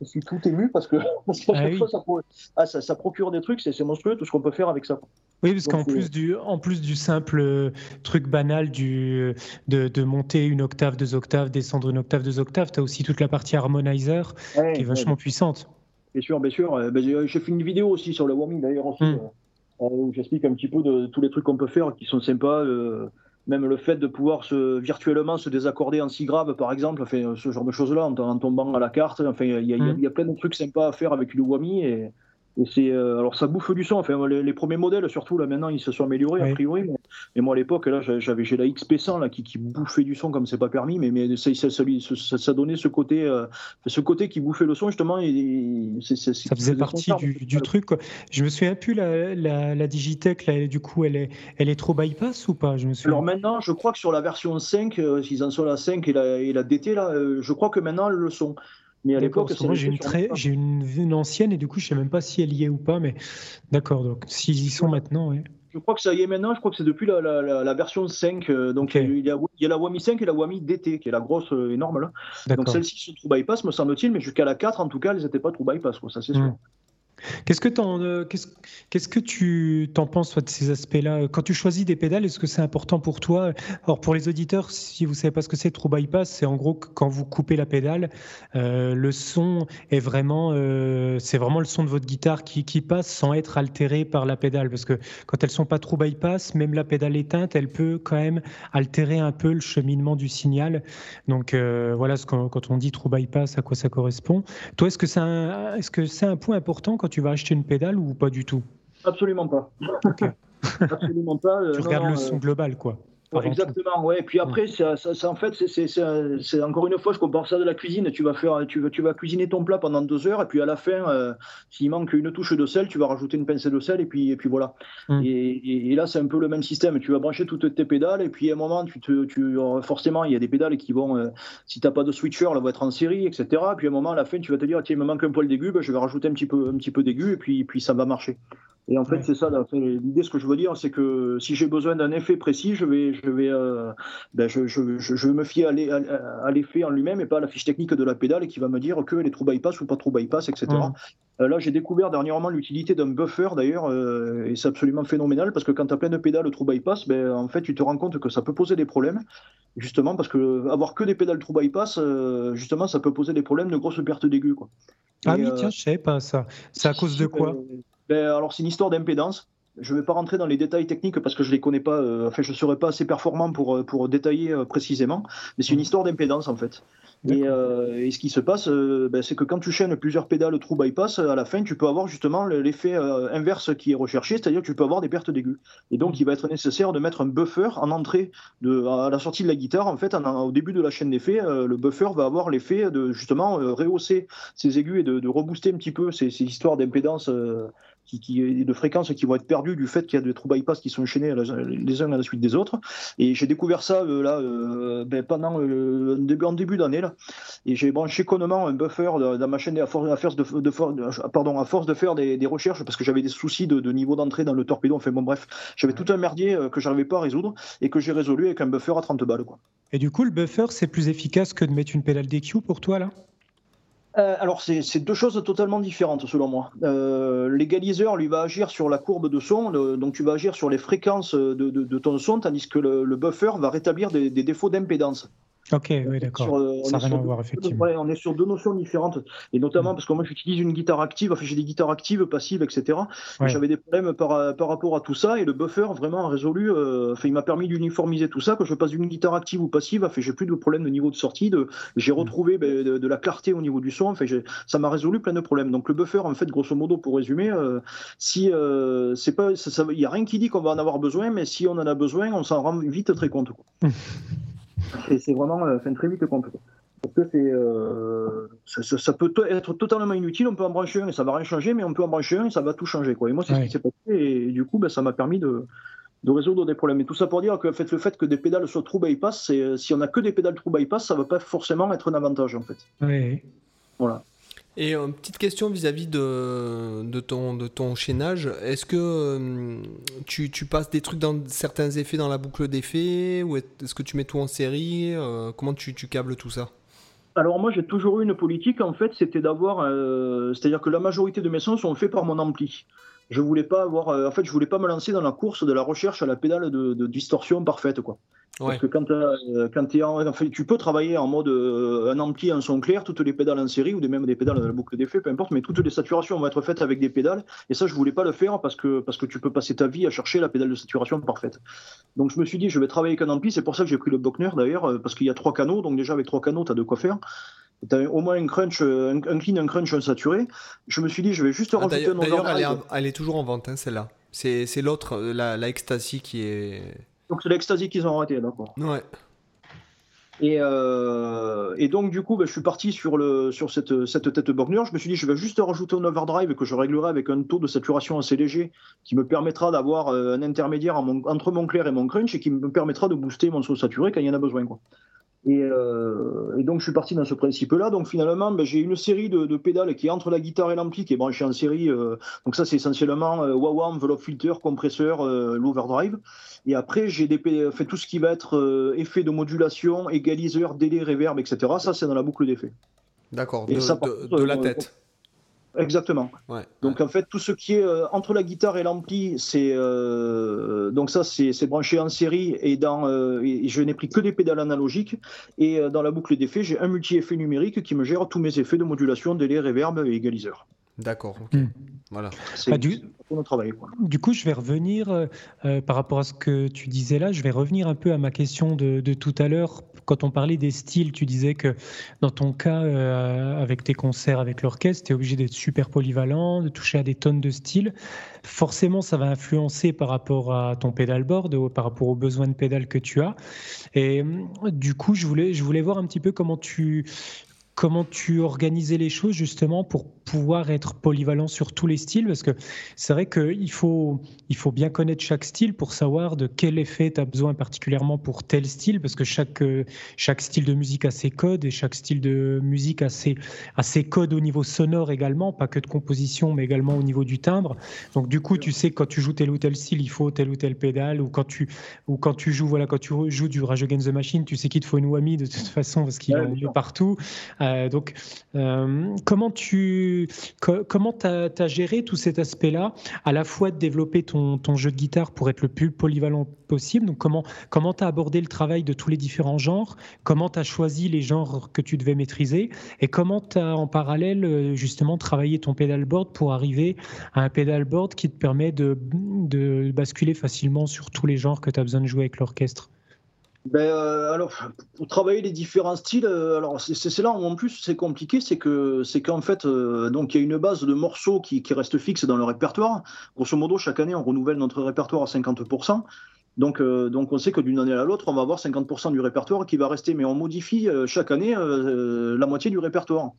je suis tout ému parce que, parce ah fois, ah, ça, ça, procure des trucs, c'est monstrueux tout ce qu'on peut faire avec ça. Oui, parce qu'en plus, du, en plus du simple euh, truc banal du, de, de, monter une octave, deux octaves, descendre une octave, deux octaves, tu as aussi toute la partie harmonizer qui est vachement puissante. Bien sûr, bien sûr. Euh, ben, j'ai fait une vidéo aussi sur la Wami d'ailleurs hmm. où j'explique un petit peu de, tous les trucs qu'on peut faire qui sont sympas même le fait de pouvoir se, virtuellement se désaccorder en si grave, par exemple, enfin, ce genre de choses-là, en, tombant à la carte. Enfin, il y, y, a plein de trucs sympas à faire avec le Wami. Et, c'est, euh, alors ça bouffe du son. Enfin, les, premiers modèles, surtout là maintenant, ils se sont améliorés a priori. Mais, moi à l'époque, là, j'avais j'ai la XP100 là qui, qui, bouffait du son comme c'est pas permis, mais, mais ça, ça, ça, donnait ce côté, euh, ce côté qui bouffait le son justement. Et, ça faisait partie du, du truc. Quoi. Je me souviens plus la, la, la Digitech. Là, du coup, elle est, elle est trop bypass ou pas? Je me Alors maintenant, je crois que sur la version 5, euh, s'ils en sont la 5 et la, et la DT là, je crois que maintenant le sont. Mais à l'époque, moi j'ai une, très, j'ai une, une, ancienne et du coup je sais même pas si elle y est ou pas, mais d'accord. Donc s'ils y sont maintenant, oui. Je crois que ça y est maintenant. Je crois que c'est depuis la, la, la, version 5. Euh, donc il, y a, il, y a, la Wami 5 et la Wami DT, qui est la grosse euh, énorme là. Donc celle-ci sont true bypass, me semble-t-il, mais jusqu'à la 4 en tout cas, elles n'étaient pas true bypass, quoi, ça c'est sûr. Hmm. Qu'est-ce que, euh, qu'est-ce, que tu t'en penses de ces aspects-là? Quand tu choisis des pédales, est-ce que c'est important pour toi? Alors pour les auditeurs, si vous ne savez pas ce que c'est True Bypass, c'est en gros quand vous coupez la pédale, euh, le son est vraiment, euh, c'est vraiment le son de votre guitare qui, passe sans être altéré par la pédale. Parce que quand elles sont pas True Bypass, même la pédale éteinte, elle peut quand même altérer un peu le cheminement du signal. Donc voilà, ce quand on dit True Bypass, à quoi ça correspond. Toi, est-ce que c'est un, est-ce que c'est un point important quand tu vas acheter une pédale ou pas du tout? Absolument pas. Absolument pas. tu regardes le son global, quoi exactement, ouais. Et puis après, ça, ça, en fait, c'est encore une fois, je compare ça de la cuisine. Tu vas faire, tu, tu vas cuisiner ton plat pendant deux heures, et puis à la fin, euh, s'il manque une touche de sel, tu vas rajouter une pincée de sel, et puis, et puis voilà. Mm. Et, et, là, c'est un peu le même système. Tu vas brancher toutes tes pédales, et puis à un moment, tu te, tu, forcément, il y a des pédales qui vont, euh, si t'as pas de switcher, elles vont être en série, etc. Puis à un moment, à la fin, tu vas te dire, tiens, il me manque un poil d'aigu, ben, je vais rajouter un petit peu, un petit peu d'aigu, et puis, puis ça va marcher. Et en fait, c'est ça. L'idée, ce que je veux dire, c'est que si j'ai besoin d'un effet précis, je vais, je vais, euh, ben je, je, je, me fier à l'effet en lui-même et pas à la fiche technique de la pédale qui va me dire qu'elle est trop bypass ou pas trop bypass, etc. Euh, là, j'ai découvert dernièrement l'utilité d'un buffer d'ailleurs, euh, et c'est absolument phénoménal parce que quand tu as plein de pédales true bypass, ben, en fait, tu te rends compte que ça peut poser des problèmes, justement parce que avoir que des pédales true bypass, justement, ça peut poser des problèmes de grosses pertes d'aigus. Ah oui, tiens, je sais pas ça. C'est à cause de quoi? ben, alors, c'est une histoire d'impédance. Je ne vais pas rentrer dans les détails techniques parce que je les connais pas. Euh, enfin, je ne serai pas assez performant pour, euh, pour détailler euh, précisément. Mais c'est une mmh. histoire d'impédance en fait. Et, et, ce qui se passe, ben, c'est que quand tu chaînes plusieurs pédales true bypass, à la fin, tu peux avoir justement l'effet inverse qui est recherché, c'est-à-dire que tu peux avoir des pertes d'aigus. Et donc, mmh. il va être nécessaire de mettre un buffer en entrée, de, à la sortie de la guitare. En fait, au début de la chaîne d'effets, le buffer va avoir l'effet de justement rehausser ses aigus et de, de rebooster un petit peu ces, ces histoires d'impédance qui, de fréquences qui vont être perdues du fait qu'il y a des trous bypass qui sont enchaînés les uns à la suite des autres. Et j'ai découvert ça euh, là euh, ben, pendant euh, en début d'année. Et j'ai branché connement un buffer dans ma chaîne à force, de, pardon, à force de faire des, recherches parce que j'avais des soucis de, niveau d'entrée dans le torpédo. Enfin bon bref, j'avais tout un merdier que j'arrivais pas à résoudre et que j'ai résolu avec un buffer à 30 balles quoi. Et du coup le buffer c'est plus efficace que de mettre une pédale DQ pour toi là? Alors, c'est deux choses totalement différentes selon moi. L'égaliseur, lui, va agir sur la courbe de son, donc tu vas agir sur les fréquences de, ton son, tandis que le, buffer va rétablir des défauts d'impédance. Ok, oui, d'accord. Euh, Ça n'a rien à voir, effectivement. on est sur deux notions différentes. Et notamment mm. parce que moi, j'utilise une guitare active, enfin, j'ai des guitares actives, passives, etc. J'avais des problèmes par, par, rapport à tout ça. Et le buffer, vraiment, a résolu. Euh, il m'a permis d'uniformiser tout ça. Quand je passe d'une guitare active ou passive, enfin, j'ai plus de problème de niveau de sortie. De, j'ai mm. retrouvé ben, de, la clarté au niveau du son. Enfin, ça m'a résolu plein de problèmes. Donc, le buffer, en fait, grosso modo, pour résumer, euh, si c'est pas, il n'y a rien qui dit qu'on va en avoir besoin, mais si on en a besoin, on s'en rend vite très compte. c'est vraiment euh, très vite compte. Parce que c'est, euh, ça, peut être totalement inutile, on peut en brancher un et ça va rien changer, mais on peut en brancher un et ça va tout changer. Quoi. Et moi, c'est ce qui s'est passé, et, du coup, ben, ça m'a permis de, de, résoudre des problèmes. Et tout ça pour dire que le fait que des pédales soient true bypass, si on a que des pédales true bypass, ça ne va pas forcément être un avantage en fait. Oui. Voilà. Et une petite question vis-à-vis de, ton, de ton chaînage. Est-ce que euh, tu, passes des trucs dans certains effets dans la boucle d'effets Ou est-ce que tu mets tout en série euh, Comment tu, câbles tout ça? Alors moi j'ai toujours eu une politique en fait, c'était d'avoir, euh, c'est-à-dire que la majorité de mes sons sont faits par mon ampli je voulais pas avoir, euh, en fait, je voulais pas me lancer dans la course de la recherche à la pédale de, distorsion parfaite, quoi. Parce que quand, euh, quand es en, fait, tu peux travailler en mode euh, un ampli en son clair, toutes les pédales en série ou même des pédales dans la boucle d'effet, peu importe, mais toutes les saturations vont être faites avec des pédales. Et ça, je voulais pas le faire parce que parce que tu peux passer ta vie à chercher la pédale de saturation parfaite. Donc je me suis dit, je vais travailler avec un ampli. C'est pour ça que j'ai pris le Bockner d'ailleurs, parce qu'il y a trois canaux. Donc déjà avec trois canaux, tu as de quoi faire au moins un crunch, un, clean, un crunch, un saturé. Je me suis dit, je vais juste ah, rajouter un D'ailleurs, elle, elle, est toujours en vente, hein, celle-là. C'est l'autre, euh, la, la Ecstasy qui est. Donc c'est l'Ecstasy qu'ils ont arrêté, d'accord. Ouais. Et, euh, et, donc, du coup, bah, je suis parti sur, le, sur cette, cette tête burner. Je me suis dit, je vais juste rajouter un overdrive que je réglerai avec un taux de saturation assez léger qui me permettra d'avoir euh, un intermédiaire entre mon clair et mon crunch et qui me permettra de booster mon saut saturé quand il y en a besoin. Quoi. Euh, et, donc je suis parti dans ce principe-là. Donc finalement, ben, j'ai une série de, pédales qui est entre la guitare et l'ampli, qui est branchée en série. Euh, donc ça, c'est essentiellement euh, wah enveloppe filter, compresseur, l'overdrive. Et après, j'ai fait tout ce qui va être effet de modulation, égaliseur, délai, reverb, etc. Ça, c'est dans la boucle d'effet. D'accord, de, de, la tête. Exactement. donc en fait, tout ce qui est euh, entre la guitare et l'ampli, c'est euh, donc ça c'est branché en série et dans euh, je n'ai pris que des pédales analogiques et dans la boucle d'effets, j'ai un multi-effet numérique qui me gère tous mes effets de modulation, délai, reverb et égaliseur. D'accord. Hmm. Voilà. Ah, du... du... coup, je vais revenir par rapport à ce que tu disais là. Je vais revenir un peu à ma question de, de tout à l'heure quand on parlait des styles, tu disais que dans ton cas, euh, avec tes concerts avec l'orchestre, tu es obligé d'être super polyvalent, de toucher à des tonnes de styles. Forcément, ça va influencer par rapport à ton pédalboard, par rapport aux besoins de pédale que tu as. Et du coup, je voulais, je voulais voir un petit peu comment tu, comment tu organisais les choses justement pour pouvoir être polyvalent sur tous les styles Parce que c'est vrai qu'il faut, il faut bien connaître chaque style pour savoir de quel effet tu as besoin particulièrement pour tel style, parce que chaque, chaque style de musique a ses codes et chaque style de musique a ses, a ses codes au niveau sonore également, pas que de composition, mais également au niveau du timbre. Donc du coup, tu sais quand tu joues tel ou tel style, il faut tel ou tel pédale, ou quand tu, ou quand tu joues, voilà, quand tu joues du Rage Against the Machine, tu sais qu'il te faut une whammy de toute façon parce qu'il est partout. Euh, donc, euh, comment tu comment as, géré tout cet aspect-là, à la fois de développer ton, jeu de guitare pour être le plus polyvalent possible Donc, comment comment tu as abordé le travail de tous les différents genres Comment tu as choisi les genres que tu devais maîtriser Et comment tu as en parallèle euh, justement travaillé ton pedalboard pour arriver à un pedalboard qui te permet de, de basculer facilement sur tous les genres que tu as besoin de jouer avec l'orchestre? Ben, euh, alors, pour travailler les différents styles, euh, alors c'est là où en plus c'est compliqué, c'est que c'est qu'en fait, euh, donc il y a une base de morceaux qui, qui, reste fixe dans le répertoire. Grosso modo, chaque année, on renouvelle notre répertoire à 50%. Donc, donc on sait que d'une année à l'autre, on va avoir 50% du répertoire qui va rester, mais on modifie chaque année la moitié du répertoire.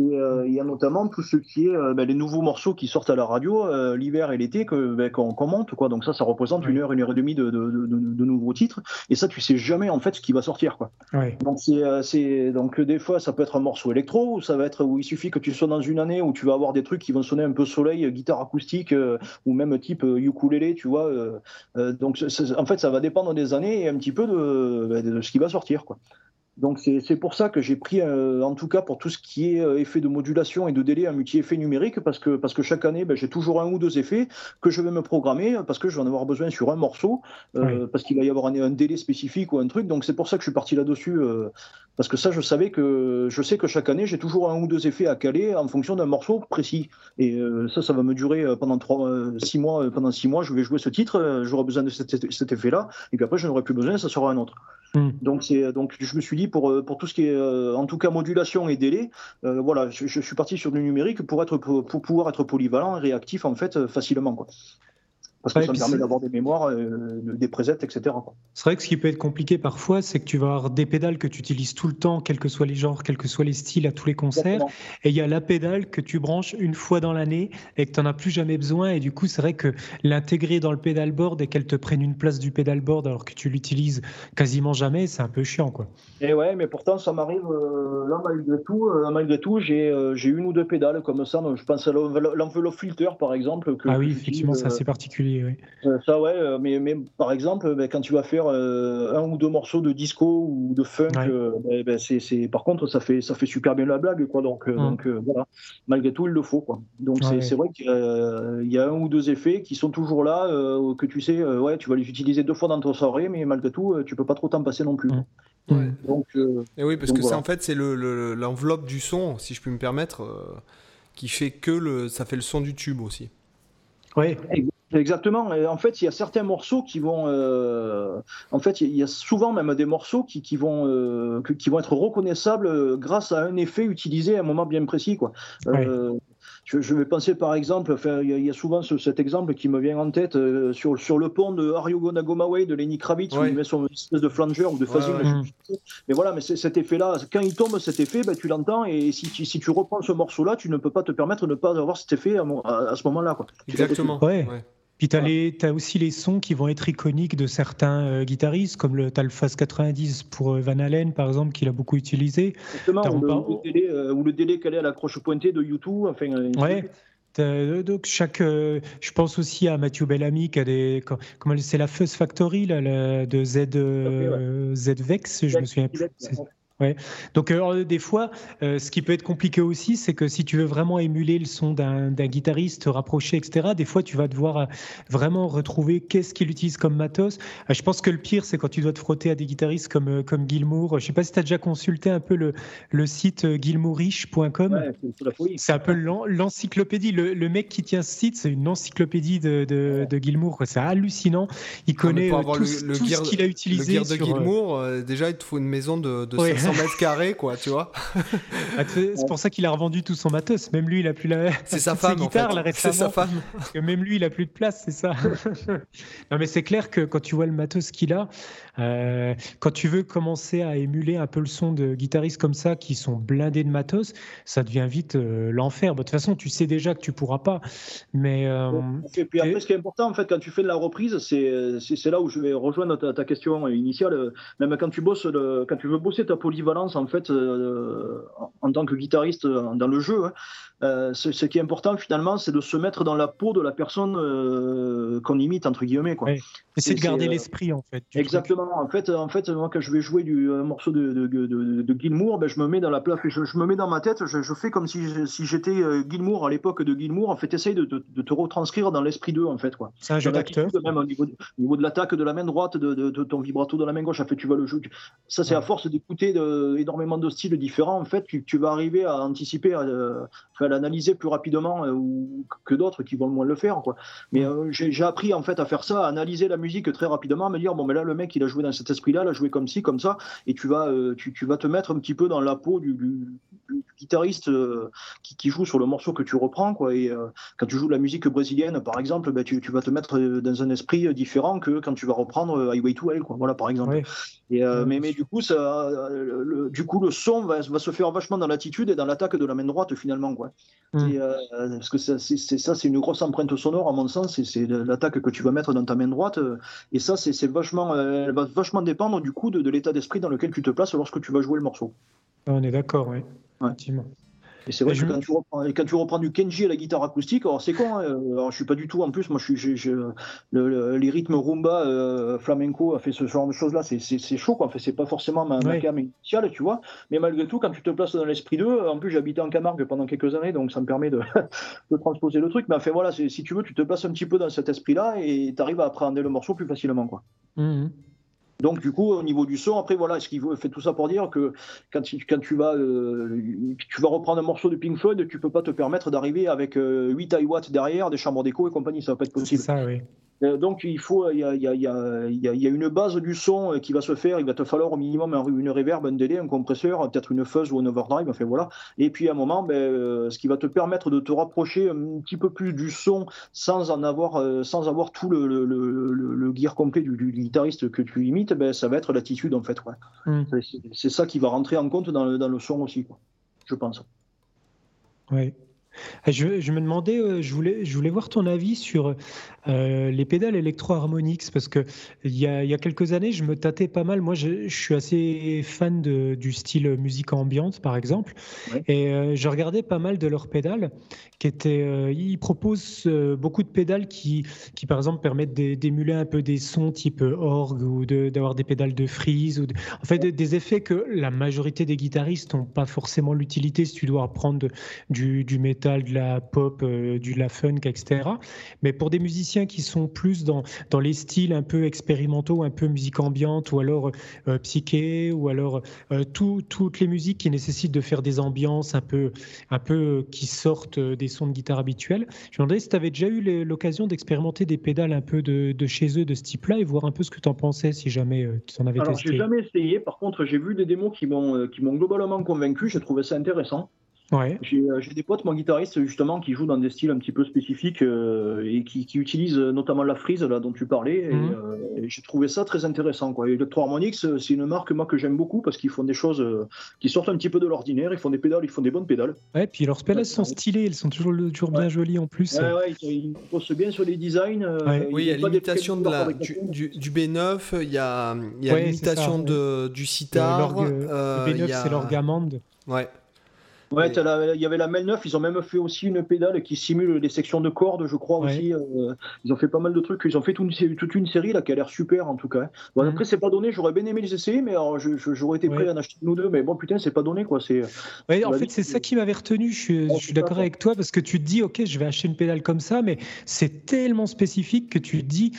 Et euh, il y a notamment tout ce qui est euh, ben, les nouveaux morceaux qui sortent à la radio euh, l'hiver et l'été que ben, qu'on commente quoi. Donc ça, ça représente une heure, une heure et demie de, de, de, nouveaux titres. Et ça, tu sais jamais en fait ce qui va sortir quoi. Donc c'est donc des fois ça peut être un morceau électro ou ça va être où il suffit que tu sois dans une année où tu vas avoir des trucs qui vont sonner un peu soleil, guitare acoustique ou même type ukulélé, tu vois. donc en fait ça va dépendre des années et un petit peu de, ben, de ce qui va sortir quoi. Donc c'est pour ça que j'ai pris, euh, en tout cas pour tout ce qui est euh, effet de modulation et de délai, un multi-effet numérique, parce que, parce que chaque année, ben, j'ai toujours un ou deux effets que je vais me programmer, parce que je vais en avoir besoin sur un morceau, euh, parce qu'il va y avoir un, délai spécifique ou un truc. Donc c'est pour ça que je suis parti là-dessus, parce que ça, je savais que je sais que chaque année, j'ai toujours un ou deux effets à caler en fonction d'un morceau précis. Et ça, ça va me durer pendant trois, six mois. Pendant six mois, je vais jouer ce titre, j'aurai besoin de cet, cet effet-là, et puis après, je n'aurai plus besoin, ça sera un autre. Hmm. Donc, c'est, donc je me suis dit, pour, pour tout ce qui est, euh, en tout cas, modulation et délai, euh, voilà, je, suis parti sur du numérique pour, pouvoir être polyvalent et réactif, en fait, euh, facilement. Quoi parce que ça me permet d'avoir des mémoires, euh, des presets, etc. C'est vrai que ce qui peut être compliqué parfois, c'est que tu vas avoir des pédales que tu utilises tout le temps, quels que soient les genres, quels que soient les styles, à tous les concerts. Et il y a la pédale que tu branches une fois dans l'année et que tu n'en as plus jamais besoin. Et du coup, c'est vrai que l'intégrer dans le pedalboard et qu'elle te prenne une place du pedalboard alors que tu l'utilises quasiment jamais, c'est un peu chiant. Quoi. Et ouais, mais pourtant, ça m'arrive euh, là, malgré tout, euh, malgré tout j'ai une ou deux pédales comme ça. je pense à l'enveloppe filter, par exemple. ah oui, effectivement, c'est assez particulier. Euh, ça, ouais, euh, mais, mais par exemple, ben, quand tu vas faire euh, un ou deux morceaux de disco ou de funk, ben, ben, c'est, par contre, ça fait, ça fait super bien la blague, quoi. Donc, donc voilà, malgré tout, il le faut, quoi. Donc, c'est, vrai qu'il y a un ou deux effets qui sont toujours là, que tu sais, ouais, tu vas les utiliser deux fois dans ta soirée, mais malgré tout, tu peux pas trop t'en passer non plus. Donc, Et oui, parce que c'est en fait, c'est le, l'enveloppe du son, si je puis me permettre, qui fait que le, ça fait le son du tube aussi. Oui, Exactement. en fait, il y a certains morceaux qui vont. Euh, en fait, il y a souvent même des morceaux qui, qui vont, euh, qui vont être reconnaissables euh, grâce à un effet utilisé à un moment bien précis. Quoi. Je, vais penser par exemple, il, y a, souvent cet exemple qui me vient en tête sur, sur le pont de Aryogo Nagomaway de Lenny Kravitz, où il met son espèce de flanger ou de phasing. mais voilà, mais cet effet-là, quand il tombe cet effet, ben, tu l'entends, et si tu, si tu reprends ce morceau-là, tu ne peux pas te permettre de ne pas avoir cet effet à, à, ce moment-là. Exactement. Ouais. Puis tu as, aussi les sons qui vont être iconiques de certains euh, guitaristes, comme le Talfas 90 pour euh, Van Halen, par exemple, qu'il a beaucoup utilisé. Exactement, ou le, délai, euh, ou le, délai, calé à la croche pointée de YouTube. Enfin, ouais. Donc chaque, je pense aussi à Mathieu Bellamy qui a des, comment c'est la Fuzz Factory là, de Z, Zvex, je me souviens plus. Ouais. Donc euh, des fois, euh, ce qui peut être compliqué aussi, c'est que si tu veux vraiment émuler le son d'un guitariste, rapprocher, etc., des fois tu vas devoir euh, vraiment retrouver qu'est-ce qu'il utilise comme matos. je pense que le pire, c'est quand tu dois te frotter à des guitaristes comme, comme Gilmour. Je sais pas si tu as déjà consulté un peu le, le site gilmourich.com. Ouais, c'est un peu l'encyclopédie. Le, mec qui tient ce site, c'est une encyclopédie de, de, de Gilmour. C'est hallucinant. Il connaît tout, le, ce qu'il a utilisé. Le gear de Gilmour, déjà, il te faut une maison de, de 500 mètres carrés, quoi, tu vois. Ah, c'est pour ça qu'il a revendu tout son matos. Même lui, il a plus la. C'est sa femme. Guitare, en fait. C'est sa femme. que même lui, il a plus de place, c'est ça. non, mais c'est clair que quand tu vois le matos qu'il a, euh, quand tu veux commencer à émuler un peu le son de guitaristes comme ça, qui sont blindés de matos, ça devient vite euh, l'enfer. de toute façon, tu sais déjà que tu pourras pas. Mais. Euh, et puis après, ce qui est important, en fait, quand tu fais de la reprise, c'est là où je vais rejoindre ta, ta question initiale. Même quand tu bosses, le, quand tu veux bosser ta polyvalence, en fait, en tant que guitariste dans le jeu, hein, ce, qui est important finalement, c'est de se mettre dans la peau de la personne qu'on imite entre guillemets. Quoi. C'est de garder l'esprit en fait. Exactement. En fait, en fait, moi quand je vais jouer du un morceau de, de, de, de Gilmour, ben, je me mets dans la place, je, me mets dans ma tête, je, fais comme si, si j'étais Gilmour à l'époque de Gilmour. En fait, essaye de, te retranscrire dans l'esprit d'eux en fait. C'est un jeu d'acteur. Même au niveau, niveau de l'attaque de la main droite, de, ton vibrato de la main gauche. En fait, tu vas le jouer. Ça, c'est à force d'écouter énormément de styles différents. En fait, tu, tu vas arriver à anticiper. À, l'analyser plus rapidement euh, que d'autres qui vont le moins le faire. Quoi. Mais euh, j'ai appris en fait à faire ça, à analyser la musique très rapidement, à me dire bon, mais là, le mec, il a joué dans cet esprit-là, il a joué comme ci, comme ça, et tu vas, euh, tu, tu, vas te mettre un petit peu dans la peau du, du, guitariste qui, qui, joue sur le morceau que tu reprends. Quoi. Et quand tu joues de la musique brésilienne, par exemple, ben, tu, tu, vas te mettre dans un esprit différent que quand tu vas reprendre Highway to Hell, quoi. voilà, par exemple. Et, mais, mais du coup, ça, le, du coup, le son va, va se faire vachement dans l'attitude et dans l'attaque de la main droite finalement. Quoi. Euh, parce que c'est ça, c'est une grosse empreinte sonore, à mon sens, c'est l'attaque que tu vas mettre dans ta main droite. Euh, et ça, c'est vachement, euh, elle va vachement dépendre du coup de, l'état d'esprit dans lequel tu te places lorsque tu vas jouer le morceau. Ah, on est d'accord, oui. Et c'est vrai que quand, tu reprends, quand, tu reprends, du Kenji à la guitare acoustique, alors c'est con, hein, alors je suis pas du tout, en plus, moi je suis, je, les rythmes rumba, euh, flamenco, a fait ce genre de choses-là, c'est chaud, quoi. En fait, c'est pas forcément ma, ma cam initiale, tu vois. Mais malgré tout, quand tu te places dans l'esprit d'eux, en plus habité en Camargue pendant quelques années, donc ça me permet de, de transposer le truc. Mais enfin voilà, si tu veux, tu te places un petit peu dans cet esprit-là et tu arrives à appréhender le morceau plus facilement, quoi. Mmh. Donc du coup, au niveau du son, après voilà, ce qu'il fait tout ça pour dire que quand, tu, euh, vas reprendre un morceau de Pink Floyd, tu peux pas te permettre d'arriver avec 8 euh, high watts derrière, des chambres d'écho et compagnie, ça va pas être possible. C'est. Euh, donc il faut, il y, a, il, y a, il, y a, une base du son euh, qui va se faire. Il va te falloir au minimum une reverb, un délai, un compresseur, peut-être une fuzz ou un overdrive. Enfin voilà. Et puis à un moment, ben, euh, ce qui va te permettre de te rapprocher un petit peu plus du son sans en avoir, sans avoir tout le, le, le, gear complet du, guitariste que tu imites, ben, ça va être l'attitude en fait. Hmm. C'est ça qui va rentrer en compte dans le, dans le son aussi, quoi, je pense. Oui. Je, je, me demandais, je voulais, je voulais voir ton avis sur euh, les pédales électro-harmonix, parce que il y, a, y, a, quelques années, je me tâtais pas mal. Moi, je, je suis assez fan de, du style musique ambiante, par exemple, et euh, je regardais pas mal de leurs pédales, qui étaient, euh, ils proposent beaucoup de pédales qui, qui, par exemple, permettent d'émuler un peu des sons type orgue ou d'avoir des pédales de freeze, ou en fait des, effets que la majorité des guitaristes n'ont pas forcément l'utilité si tu dois apprendre du, du métal, de la pop, du la funk, etc. Mais pour des musiciens qui sont plus dans, dans les styles un peu expérimentaux, un peu musique ambiante, ou alors euh, psyché, ou alors euh, toutes les musiques qui nécessitent de faire des ambiances un peu, un peu euh, qui sortent des sons de guitare habituels. Je me demandais si tu avais déjà eu l'occasion d'expérimenter des pédales un peu de, de, chez eux, de ce type-là, et voir un peu ce que tu en pensais, si jamais tu en avais alors, testé. j'ai jamais essayé. Par contre, j'ai vu des démos qui m'ont globalement convaincu. J'ai trouvé ça intéressant. Ouais. Euh, j'ai des potes, mon guitariste, justement, qui jouent dans des styles un petit peu spécifiques euh, et qui, qui, utilisent notamment la frise là, dont tu parlais. Mhm. Euh, et, j'ai trouvé ça très intéressant. Quoi. Electro Harmonix, c'est une marque moi, que j'aime beaucoup parce qu'ils font des choses qui sortent un petit peu de l'ordinaire. Ils font des pédales, ils font des bonnes pédales. Ouais, puis leurs pédales sont stylées, elles sont toujours, toujours bien jolies en plus. Ouais, ouais, ils, posent bien sur les designs. oui, il y a l'imitation de la, du, du, B9, il y a, a l'imitation du sitar. le B9, c'est l'orgamande. Ouais. Ouais, il y avait la Mel 9, ils ont même fait aussi une pédale qui simule les sections de cordes, je crois aussi. Euh, ils ont fait pas mal de trucs, ils ont fait toute une, toute une série là qui a l'air super en tout cas. Bon, mhm. Après, c'est pas donné, j'aurais bien aimé les essayer, mais j'aurais été prêt à en acheter ou deux, mais bon, putain, c'est pas donné quoi. Ouais, en fait, c'est ça qui m'avait retenu, je suis, je suis d'accord avec toi, parce que tu te dis, ok, je vais acheter une pédale comme ça, mais c'est tellement spécifique que tu te dis,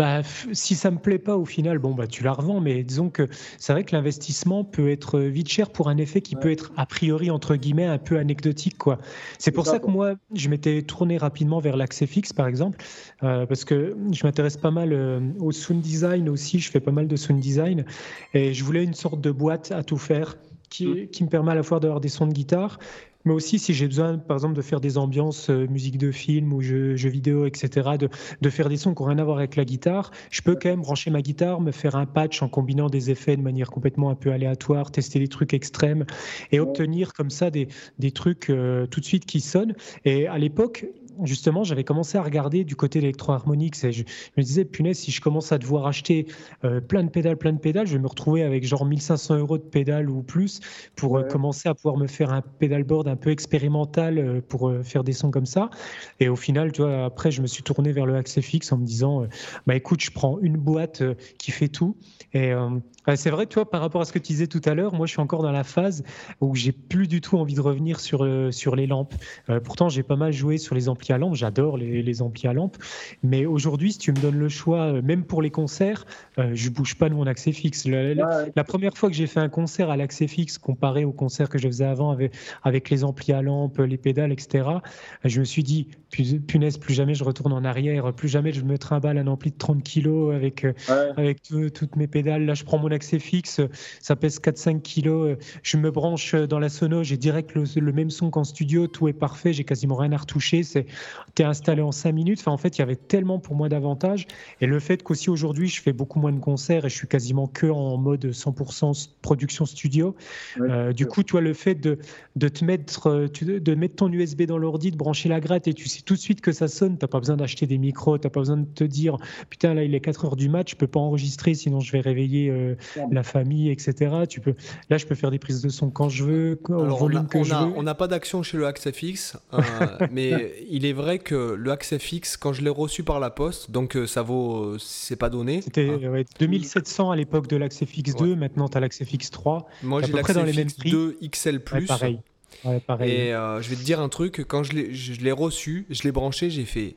bah, si ça me plaît pas au final, bon bah tu la revends, mais disons que c'est vrai que l'investissement peut être vite cher pour un effet qui peut être a priori entre guillemets un peu anecdotique quoi. C'est pour ça que moi je m'étais tourné rapidement vers l'accès fixe par exemple euh, parce que je m'intéresse pas mal euh, au sound design aussi, je fais pas mal de sound design et je voulais une sorte de boîte à tout faire qui, qui, me permet à la fois d'avoir des sons de guitare, mais aussi si j'ai besoin, par exemple, de faire des ambiances euh, musique de film ou jeux, vidéo, etc., de, de, faire des sons qui n'ont rien à voir avec la guitare, je peux quand même brancher ma guitare, me faire un patch en combinant des effets de manière complètement un peu aléatoire, tester des trucs extrêmes et obtenir comme ça des, des trucs euh, tout de suite qui sonnent. Et à l'époque, justement, j'avais commencé à regarder du côté électro-harmonique. Et je, me disais, punaise, si je commence à devoir acheter euh, plein de pédales, plein de pédales, je vais me retrouver avec genre 1500 euros de pédales ou plus pour euh, commencer à pouvoir me faire un pédalboard un peu expérimental euh, pour faire des sons comme ça. Et au final, tu vois, après, je me suis tourné vers le accès fixe en me disant, bah écoute, je prends une boîte qui fait tout. Et c'est vrai, toi, par rapport à ce que tu disais tout à l'heure, moi, je suis encore dans la phase où j'ai plus du tout envie de revenir sur, sur les lampes. pourtant, j'ai pas mal joué sur les amplis à lampe. J'adore les, les, amplis à lampe. Mais aujourd'hui, si tu me donnes le choix, euh, même pour les concerts, euh, je bouge pas de mon accès fixe. La, première fois que j'ai fait un concert à l'accès fixe comparé au concert que je faisais avant avec, avec les amplis à lampe, les pédales, etc., je me suis dit, punaise, plus jamais je retourne en arrière, plus jamais je me trimballe un ampli de 30 kg avec, euh, avec toutes mes pédales. Là, je prends mon accès fixe, ça pèse 4-5 kg, je me branche dans la sono, j'ai direct le, le même son qu'en studio, tout est parfait, j'ai quasiment rien à retoucher. C'est es installé en 5 minutes. Enfin, en fait, il y avait tellement pour moi d'avantages. Et le fait qu'aussi aujourd'hui, je fais beaucoup moins de concerts et je suis quasiment que en mode 100% production studio. Euh, du coup, toi, le fait de, de te mettre, euh, de mettre ton USB dans l'ordi, de brancher la gratte et tu sais tout de suite que ça sonne, tu n'as pas besoin d'acheter des micros, tu n'as pas besoin de te dire putain, là, il est 4 heures du match, je peux pas enregistrer, sinon je vais réveiller euh, la famille, etc. Tu peux, là, je peux faire des prises de son quand je veux, au volume que je veux. On n'a pas d'action chez le AxeFX, euh, mais il est vrai que le AxeFX, quand je l'ai reçu par la poste, donc euh, ça vaut, c'est pas donné. C'était 2700 hein. à l'époque de l'AxeFX 2, maintenant tu as l'AxeFX 3. Moi, j'ai l'AxeFX 2 XL+. pareil. Pareil. Et je vais te dire un truc, quand je l'ai reçu, je l'ai branché, j'ai fait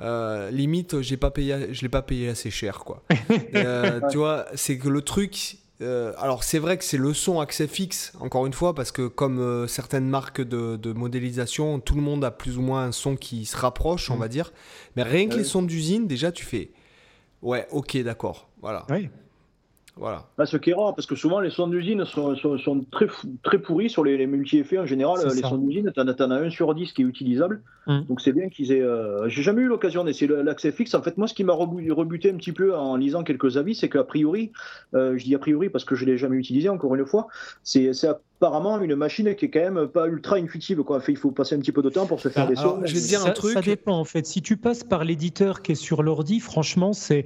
euh, limite, j'ai pas payé, je l'ai pas payé assez cher, quoi. Euh, tu vois, c'est que le truc. Euh, alors c'est vrai que c'est le son accès fixe, encore une fois, parce que comme certaines marques de, modélisation, tout le monde a plus ou moins un son qui se rapproche, on mm. va dire. Mais rien que les sons d'usine, déjà tu fais, ouais, ok, d'accord, voilà. Oui. Voilà. Bah, ce qui est rare, parce que souvent les sons d'usine sont, sont, très, très pourris sur les, multi-effets en général. Les sons d'usine, tu en, as un sur 10 qui est utilisable. Hum. Donc c'est bien qu'ils aient. Euh, j'ai jamais eu l'occasion d'essayer l'accès fixe. En fait, moi, ce qui m'a rebuté un petit peu en lisant quelques avis, c'est qu'a priori, euh, je dis a priori parce que je ne l'ai jamais utilisé encore une fois, c'est apparemment une machine qui est quand même pas ultra intuitive. Quoi. il faut passer un petit peu de temps pour se faire des sons. Je vais te dire un truc. Ça dépend en fait. Si tu passes par l'éditeur qui est sur l'ordi, franchement, c'est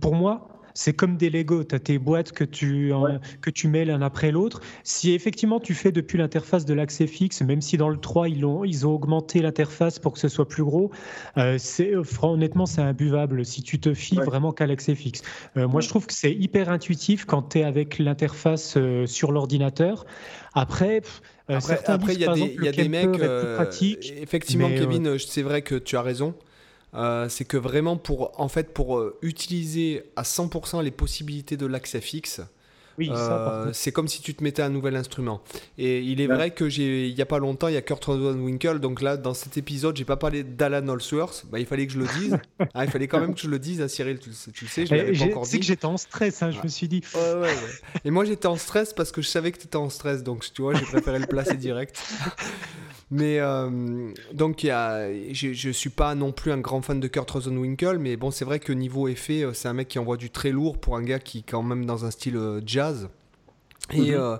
pour moi c'est comme des Lego, tu as tes boîtes que tu, que tu mêles l'un après l'autre. Si effectivement tu fais depuis l'interface de l'accès fixe, même si dans le 3 ils ont, ils ont augmenté l'interface pour que ce soit plus gros, euh, c'est, euh, honnêtement c'est imbuvable si tu te fies vraiment qu'à l'accès fixe. Euh, moi je trouve que c'est hyper intuitif quand tu es avec l'interface sur l'ordinateur. Après, après, il y a des, y a des mecs. effectivement, Kevin, c'est vrai que tu as raison. Euh, c'est que vraiment pour en fait pour euh, utiliser à 100% les possibilités de l'accès fixe, euh, c'est comme si tu te mettais un nouvel instrument. Et il est vrai que j'ai, il y a pas longtemps, il y a Kurt Winkle. Donc là, dans cet épisode, j'ai pas parlé d'Alan Allsworth. Bah, il fallait que je le dise. Ah, il fallait quand même que je le dise à Cyril. Tu, tu le sais, je l'avais pas encore dit. Que j'étais en stress. Hein, je me suis dit. Et moi, j'étais en stress parce que je savais que tu étais en stress. Donc tu vois, j'ai préféré le placer direct. Mais euh, donc, y a, je ne suis pas non plus un grand fan de Kurt Rosenwinkel, mais bon, c'est vrai que niveau effet, euh, c'est un mec qui envoie du très lourd pour un gars qui est quand même dans un style euh, jazz. Et mhm.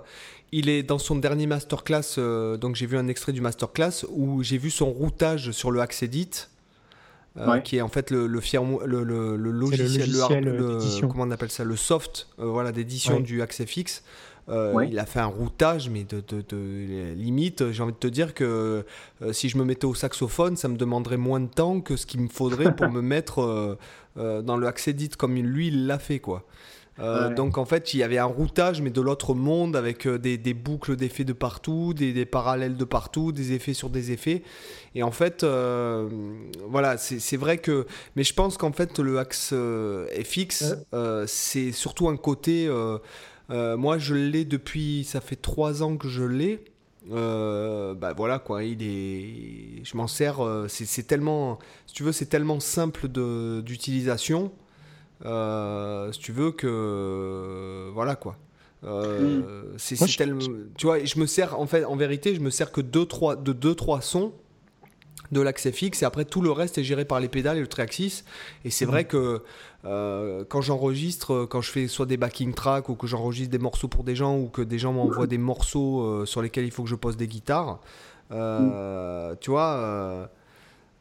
il est dans son dernier masterclass, donc j'ai vu un extrait du masterclass où j'ai vu son routage sur le Axe Edit. qui est en fait le, le, le, le, logiciel, le, comment on appelle ça, le soft, voilà, d'édition du AxeFX. Euh, il a fait un routage, mais de, de, limite, j'ai envie de te dire que euh, si je me mettais au saxophone, ça me demanderait moins de temps que ce qu'il me faudrait pour me mettre euh, dans le Accedit comme lui, il l'a fait, quoi. Donc en fait, il y avait un routage, mais de l'autre monde, avec des, boucles d'effets de partout, des, parallèles de partout, des effets sur des effets. Et en fait, voilà, c'est vrai que. Mais je pense qu'en fait, le axe FX, c'est surtout un côté. Euh, moi, je l'ai depuis, ça fait trois ans que je l'ai. Euh, bah voilà quoi, il est, je m'en sers. Euh, c'est tellement, si tu veux, c'est tellement simple d'utilisation. Si tu veux que, voilà quoi. Mm. C'est tellement, tu vois, je me sers en fait, en vérité, je me sers que deux trois, de deux trois sons de l'accès fixe et après tout le reste est géré par les pédales et le triaxis et c'est vrai que euh, quand j'enregistre quand je fais soit des backing tracks ou que j'enregistre des morceaux pour des gens ou que des gens m'envoient des morceaux euh, sur lesquels il faut que je pose des guitares euh, tu vois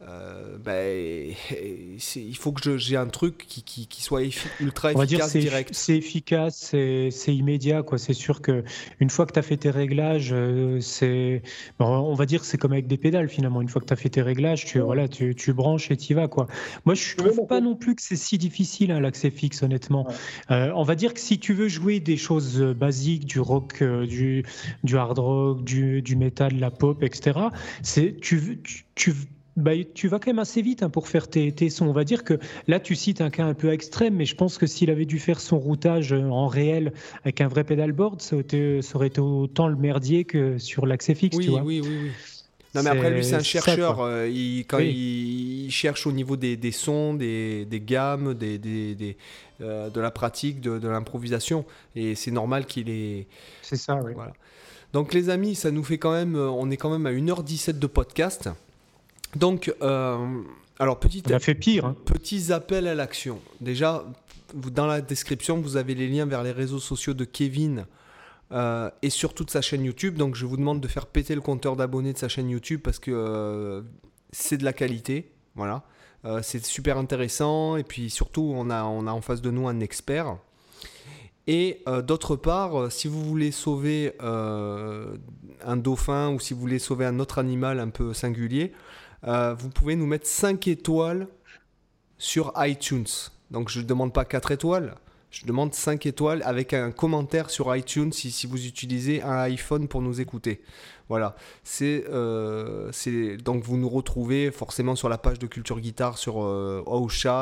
euh, ben, il faut que j'ai un truc qui, qui, soit ultra efficace, dire direct. C'est efficace, c'est immédiat. C'est sûr que une fois que tu as fait tes réglages, euh, c'est on va dire c'est comme avec des pédales finalement. Une fois que tu as fait tes réglages, tu, voilà, tu, tu branches et tu vas. Quoi. Moi, je trouve pas non plus que c'est si difficile hein, l'accès fixe, honnêtement. Euh, on va dire que si tu veux jouer des choses basiques, du rock, du, du hard rock, du, du metal, la pop, etc., tu, tu, tu bah, tu vas quand même assez vite hein, pour faire tes, sons. On va dire que là, tu cites un cas un peu extrême, mais je pense que s'il avait dû faire son routage euh, en réel avec un vrai pedalboard, ça, ça aurait été autant le merdier que sur l'accès fixe. Oui, tu vois. oui, oui, oui. Non, mais après, lui, c'est un chercheur. Euh, il, quand il, cherche au niveau des, des sons, des, des gammes, des, des euh, de la pratique, de, de l'improvisation. Et c'est normal qu'il ait. C'est ça, oui. Voilà. Donc, les amis, ça nous fait quand même. On est quand même à 1h17 de podcast. Donc, alors petit, a fait pire. Hein. Petits appels à l'action. Déjà, dans la description, vous avez les liens vers les réseaux sociaux de Kevin euh, et surtout de sa chaîne YouTube. Donc je vous demande de faire péter le compteur d'abonnés de sa chaîne YouTube parce que euh, c'est de la qualité. Voilà. Euh, c'est super intéressant et puis surtout on a, on a en face de nous un expert. Et d'autre part, si vous voulez sauver un dauphin ou si vous voulez sauver un autre animal un peu singulier, vous pouvez nous mettre 5 étoiles sur iTunes. Donc je ne demande pas 4 étoiles, je demande 5 étoiles avec un commentaire sur iTunes si, si vous utilisez un iPhone pour nous écouter. Voilà. C'est, euh, donc vous nous retrouvez forcément sur la page de Culture Guitare sur euh,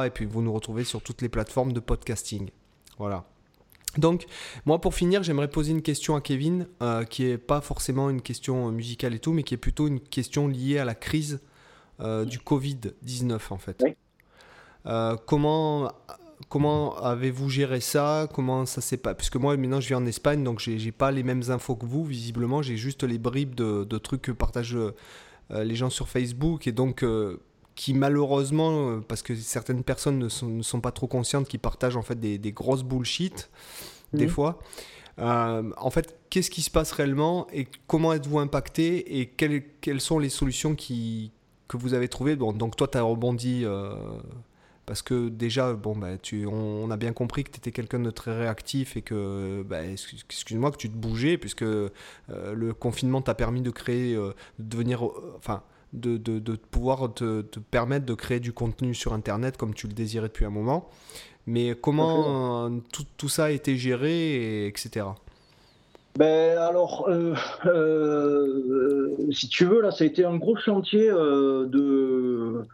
et puis vous nous retrouvez sur toutes les plateformes de podcasting. Voilà. Donc, moi, pour finir, j'aimerais poser une question à Kevin, euh, qui n'est pas forcément une question musicale et tout, mais qui est plutôt une question liée à la crise euh, du Covid-19, en fait. comment comment avez-vous géré ça? Comment ça s'est pas Puisque moi, maintenant, je vis en Espagne, donc j'ai pas les mêmes infos que vous, visiblement. J'ai juste les bribes de, trucs que partagent euh, les gens sur Facebook et donc euh, qui malheureusement, euh, parce que certaines personnes ne sont, pas trop conscientes, qui partagent en fait des, grosses bullshit des fois. en fait, qu'est-ce qui se passe réellement et comment êtes-vous impacté et quelles, quelles, sont les solutions qui, que vous avez trouvées bon, Donc toi, tu as rebondi parce que déjà, bon, bah, tu, on, a bien compris que tu étais quelqu'un de très réactif et que, bah, excuse-moi, que tu te bougeais, puisque euh, le confinement t'a permis de créer, euh, de devenir, euh, enfin, de, de, de, pouvoir te, te, permettre de créer du contenu sur Internet comme tu le désirais depuis un moment. Mais comment tout, tout, ça a été géré, et, etc. Ben alors, si tu veux, là, ça a été un gros chantier de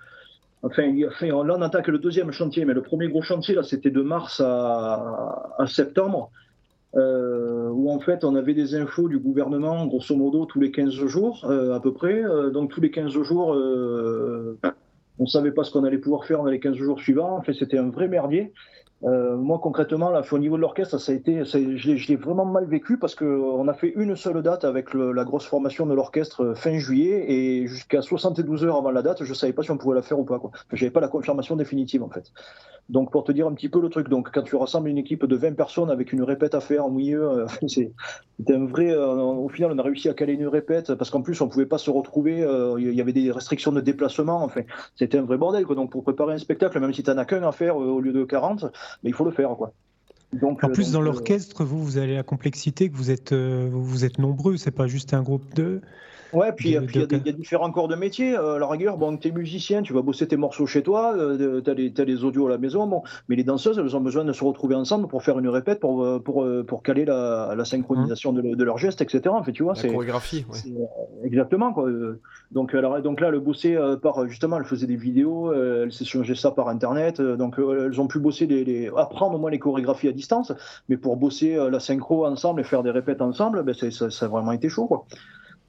Enfin, là, on attaque le deuxième chantier, mais le premier gros chantier, là, c'était de mars à, septembre, euh, où en fait, on avait des infos du gouvernement, grosso modo, tous les 15 jours, euh, à peu près. Euh, donc, tous les 15 jours, on ne savait pas ce qu'on allait pouvoir faire dans les 15 jours suivants. En fait, c'était un vrai merdier. Euh, moi, concrètement, au niveau de l'orchestre, ça a été, je l'ai vraiment mal vécu parce qu'on a fait une seule date avec la grosse formation de l'orchestre euh, fin juillet et jusqu'à 72 heures avant la date, je savais pas si on pouvait la faire ou pas. Je n'avais pas la confirmation définitive en fait. Donc, pour te dire un petit peu le truc, donc quand tu rassembles une équipe de 20 personnes avec une répète à faire en milieu, euh, un vrai. au final, on a réussi à caler une répète parce qu'en plus, on pouvait pas se retrouver. Il y avait des restrictions de déplacement. Enfin, c'était un vrai bordel. Donc, pour préparer un spectacle, même si tu n'en as qu'un à faire au lieu de 40, mais il faut le faire, quoi. Donc, en plus, euh, dans euh, l'orchestre, vous, vous avez la complexité que vous êtes, euh, vous êtes nombreux, c'est pas juste un groupe de. Ouais, puis il y, a différents corps de métier. Euh, à la rigueur, bon, tu es musicien, tu vas bosser tes morceaux chez toi, euh, tu as, les audios à la maison, bon, mais les danseuses, elles ont besoin de se retrouver ensemble pour faire une répète, pour, euh, pour, pour caler la, la synchronisation de, de, leurs gestes, etc. En fait, tu vois, la chorégraphie, Exactement. Quoi. Donc, alors, donc là, le bosser par, justement, elle faisait des vidéos, elle s'échangeait ça par Internet, donc elles ont pu bosser, les, apprendre au moins les chorégraphies à distance, mais pour bosser la synchro ensemble et faire des répètes ensemble, ben, ça, ça a vraiment été chaud. Quoi.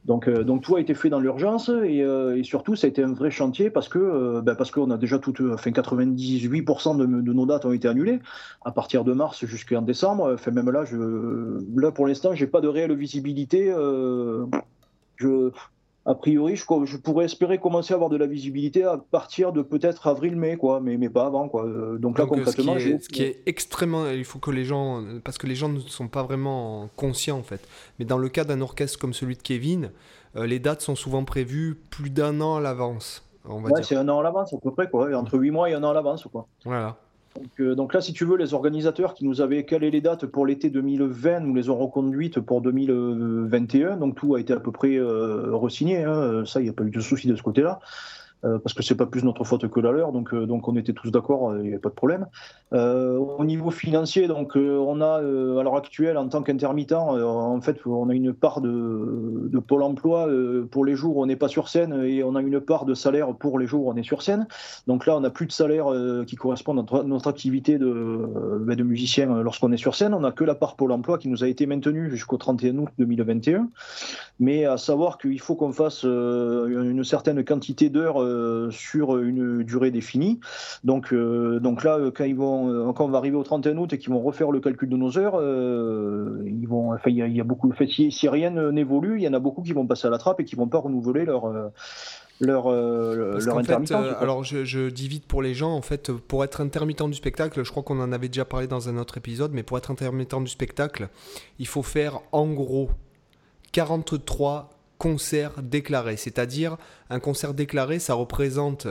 Donc, euh, donc tout a été fait dans l'urgence et, euh, et, surtout ça a été un vrai chantier parce que euh, ben parce qu'on a déjà tout, enfin 98% de, de, nos dates ont été annulées à partir de mars jusqu'en décembre. Enfin même là, je, là pour l'instant, j'ai pas de réelle visibilité. je, a priori, je, pourrais espérer commencer à avoir de la visibilité à partir de peut-être avril-mai, quoi, mais, mais pas avant, quoi. Euh, donc là, concrètement, ce qui, est, ce qui est extrêmement, il faut que les gens, parce que les gens ne sont pas vraiment conscients en fait. Mais dans le cas d'un orchestre comme celui de Kevin, euh, les dates sont souvent prévues plus d'un an à l'avance. Ouais, c'est un an à l'avance à peu près, quoi. Entre 8 mois et un an à l'avance, quoi. Voilà. Euh, donc, là, si tu veux, les organisateurs qui nous avaient calé les dates pour l'été 2020 nous les ont reconduites pour 2021. Donc tout a été à peu près euh, resigné. Hein. Ça, il n'y a pas eu de souci de ce côté-là. Euh, parce que c'est pas plus notre faute que la leur, donc, euh, donc on était tous d'accord, il n'y avait pas de problème. Euh, au niveau financier, donc on a à l'heure actuelle en tant qu'intermittent, en fait, on a une part de, de Pôle Emploi pour les jours où on n'est pas sur scène et on a une part de salaire pour les jours où on est sur scène. Donc là, on n'a plus de salaire qui correspond à notre, activité de, de musicien lorsqu'on est sur scène. On n'a que la part Pôle Emploi qui nous a été maintenue jusqu'au 31 août 2021. Mais à savoir qu'il faut qu'on fasse une certaine quantité d'heures euh, sur une durée définie. Donc, euh, donc là, quand, ils vont, euh, quand on va arriver au 31 août et qu'ils vont refaire le calcul de nos heures, ils vont, enfin, il y, a, beaucoup, si, si rien n'évolue, il y en a beaucoup qui vont passer à la trappe et qui vont pas renouveler leur leur, leur intermittence. alors je, je, dis vite pour les gens, en fait, pour être intermittent du spectacle, je crois qu'on en avait déjà parlé dans un autre épisode, mais pour être intermittent du spectacle, il faut faire en gros 43 concert déclaré. C'est-à-dire, un concert déclaré, ça représente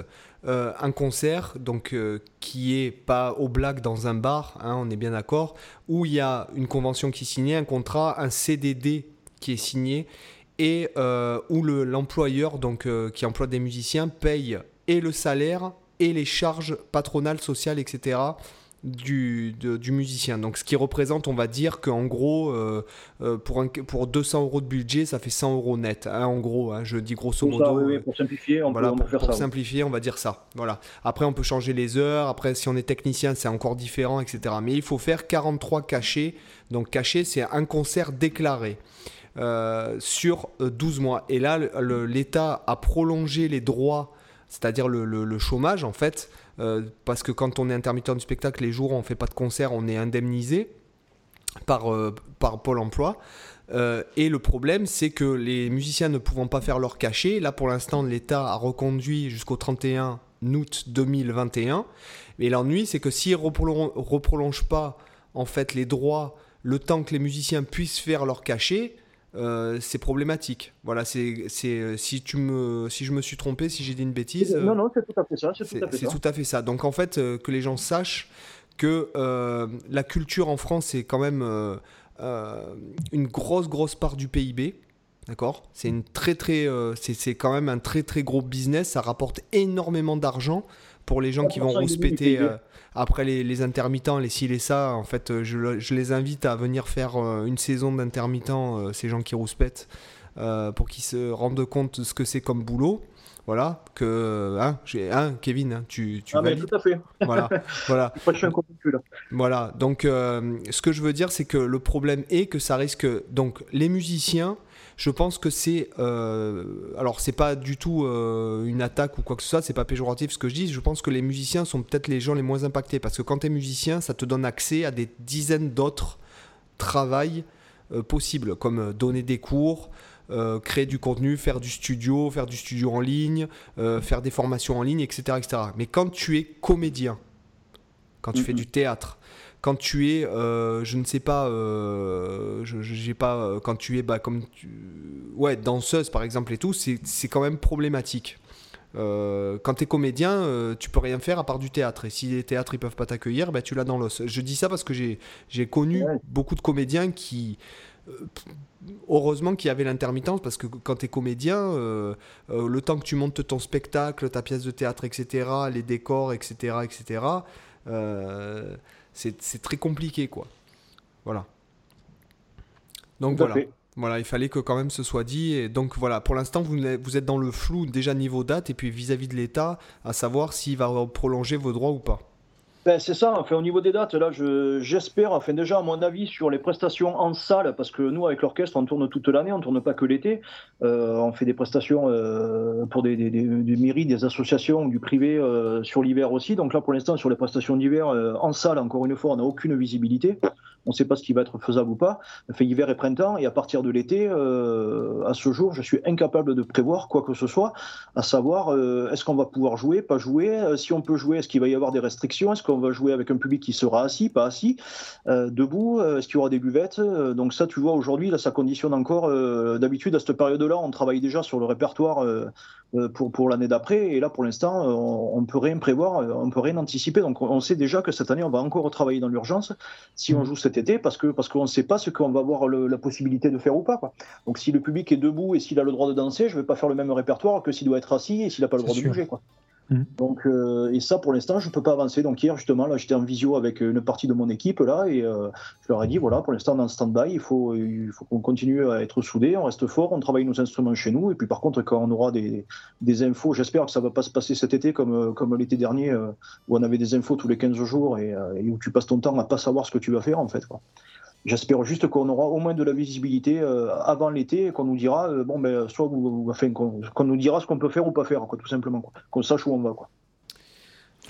euh, un concert donc euh, qui est pas au black dans un bar, hein, on est bien d'accord, où il y a une convention qui est signée, un contrat, un CDD qui est signé, et euh, où l'employeur donc qui emploie des musiciens paye et le salaire et les charges patronales, sociales, etc du, du, musicien. Donc ce qui représente, on va dire qu'en gros, euh, euh, pour, un, pour 200 euros de budget, ça fait 100 euros net. Hein, en gros, hein, je dis grosso modo. oui, pour simplifier, on voilà, peut, pour, pour simplifier, on va dire ça. Voilà. Après, on peut changer les heures. Après, si on est technicien, c'est encore différent, etc. Mais il faut faire 43 cachets. Donc cachet, c'est un concert déclaré. Euh, sur 12 mois. Et là, l'État a prolongé les droits, c'est-à-dire le, le, chômage, en fait, euh, parce que quand on est intermittent du spectacle, les jours où on ne fait pas de concert, on est indemnisé par, euh, par Pôle emploi. Euh, et le problème, c'est que les musiciens ne pouvant pas faire leur cachet, là pour l'instant, l'État a reconduit jusqu'au 31 août 2021. Mais l'ennui, c'est que s'ils ne reprolongent pas en fait les droits le temps que les musiciens puissent faire leur cachet, euh, c'est problématique. Voilà, c'est, c'est si tu me, si je me suis trompé, si j'ai dit une bêtise. Non, non, c'est tout à fait ça. C'est, tout, à fait ça. Donc en fait, euh, que les gens sachent que euh, la culture en France c'est quand même une grosse grosse part du PIB. D'accord? C'est une très très, c'est, c'est quand même un très très gros business. Ça rapporte énormément d'argent pour les gens qui vont rouspéter après les, intermittents, les ci, les ça, en fait, euh, je, les invite à venir faire euh, une saison d'intermittents, euh, ces gens qui rouspètent, pour qu'ils se rendent compte de ce que c'est comme boulot. Voilà, que hein, hein Kevin, hein, tu, tu ah mais tout à fait. Voilà, voilà. je suis un là. Voilà, donc ce que je veux dire, c'est que le problème est que ça risque donc les musiciens je pense que c'est. Euh, alors, c'est pas du tout euh, une attaque ou quoi que ce soit, c'est pas péjoratif ce que je dis. Je pense que les musiciens sont peut-être les gens les moins impactés parce que quand tu es musicien, ça te donne accès à des dizaines d'autres travails euh, possibles, comme donner des cours. créer du contenu, faire du studio, faire du studio en ligne, faire des formations en ligne, etc., etc. Mais quand tu es comédien, quand tu fais du théâtre, quand tu es, euh, je ne sais pas, euh, j'ai pas, euh, quand tu es, bah, comme, ouais, danseuse par exemple et tout, c'est quand même problématique. quand tu es comédien, tu peux rien faire à part du théâtre. Et si les théâtres ils peuvent pas t'accueillir, bah, tu l'as dans l'os. Je dis ça parce que j'ai connu beaucoup de comédiens qui, heureusement qu'il y avait l'intermittence parce que quand tu es comédien, le temps que tu montes ton spectacle, ta pièce de théâtre, etc., les décors, etc., etc., c'est très compliqué, quoi. Voilà. Donc voilà. Voilà, il fallait que quand même ce soit dit. Et donc voilà, pour l'instant, vous, vous êtes dans le flou déjà niveau date et puis vis-à-vis de l'État, à savoir s'il va prolonger vos droits ou pas. Ben, c'est ça, enfin, au niveau des dates, là, j'espère, enfin, déjà, à mon avis, sur les prestations en salle, parce que nous, avec l'orchestre, on tourne toute l'année, on ne tourne pas que l'été. Euh, on fait des prestations euh, pour des, mairies, des associations, du privé euh, sur l'hiver aussi. Donc là, pour l'instant, sur les prestations d'hiver, en salle, encore une fois, on n'a aucune visibilité on ne sait pas ce qui va être faisable ou pas. fait hiver et printemps, et à partir de l'été, euh, à ce jour, je suis incapable de prévoir quoi que ce soit, à savoir euh, est-ce qu'on va pouvoir jouer, pas jouer, euh, si on peut jouer, est-ce qu'il va y avoir des restrictions, est-ce qu'on va jouer avec un public qui sera assis, pas assis, debout, est-ce qu'il y aura des buvettes. donc ça, tu vois, aujourd'hui, là, ça conditionne encore. D'habitude, à cette période-là, on travaille déjà sur le répertoire pour, pour l'année d'après, et là, pour l'instant, on, ne peut rien prévoir, on peut rien anticiper. Donc on sait déjà que cette année, on va encore travailler dans l'urgence. Si on mmh. joue cette été parce que parce qu'on ne sait pas ce qu'on va avoir la possibilité de faire ou pas. Quoi. Donc si le public est debout et s'il a le droit de danser, je ne vais pas faire le même répertoire que s'il doit être assis et s'il n'a pas le droit de bouger. Quoi. Mmh. Donc, euh, et ça, pour l'instant, je ne peux pas avancer. Donc, hier, justement, là, j'étais en visio avec une partie de mon équipe, là, et euh, je leur ai dit voilà, pour l'instant, dans stand-by, il faut, il faut qu'on continue à être soudés, on reste fort, on travaille nos instruments chez nous. Et puis, par contre, quand on aura des, des infos, j'espère que ça ne va pas se passer cet été comme, comme l'été dernier, euh, où on avait des infos tous les 15 jours et, où tu passes ton temps à pas savoir ce que tu vas faire, en fait. J'espère juste qu'on aura au moins de la visibilité euh, avant l'été et qu'on nous dira, euh, bon, ben, soit enfin, qu'on nous dira ce qu'on peut faire ou pas faire, quoi, tout simplement, qu'on sache où on va. Quoi.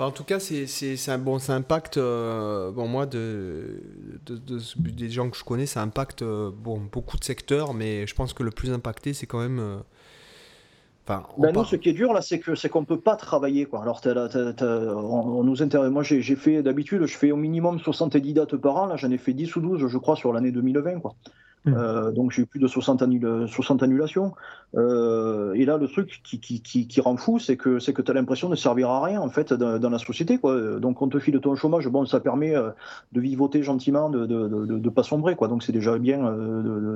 en tout cas, c'est un bon, ça impacte, euh, bon, moi, de, des gens que je connais, ça impacte bon, beaucoup de secteurs, mais je pense que le plus impacté, c'est quand même Enfin, ben nous, ce qui est dur là, c'est que c'est qu'on peut pas travailler quoi. Alors, on, nous intéresse. Moi, j'ai fait d'habitude, je fais au minimum 70 dates par an. Là, j'en ai fait 10 ou 12, je crois, sur l'année 2020 quoi. Mm. Euh, donc j'ai eu plus de 60, 60 annulations. Euh, et là, le truc qui, qui, qui, rend fou, c'est que c'est que tu as l'impression de servir à rien en fait dans, la société. Quoi. Donc on te file ton chômage, bon, ça permet euh, de vivoter gentiment, de ne de, pas sombrer. Quoi. Donc c'est déjà bien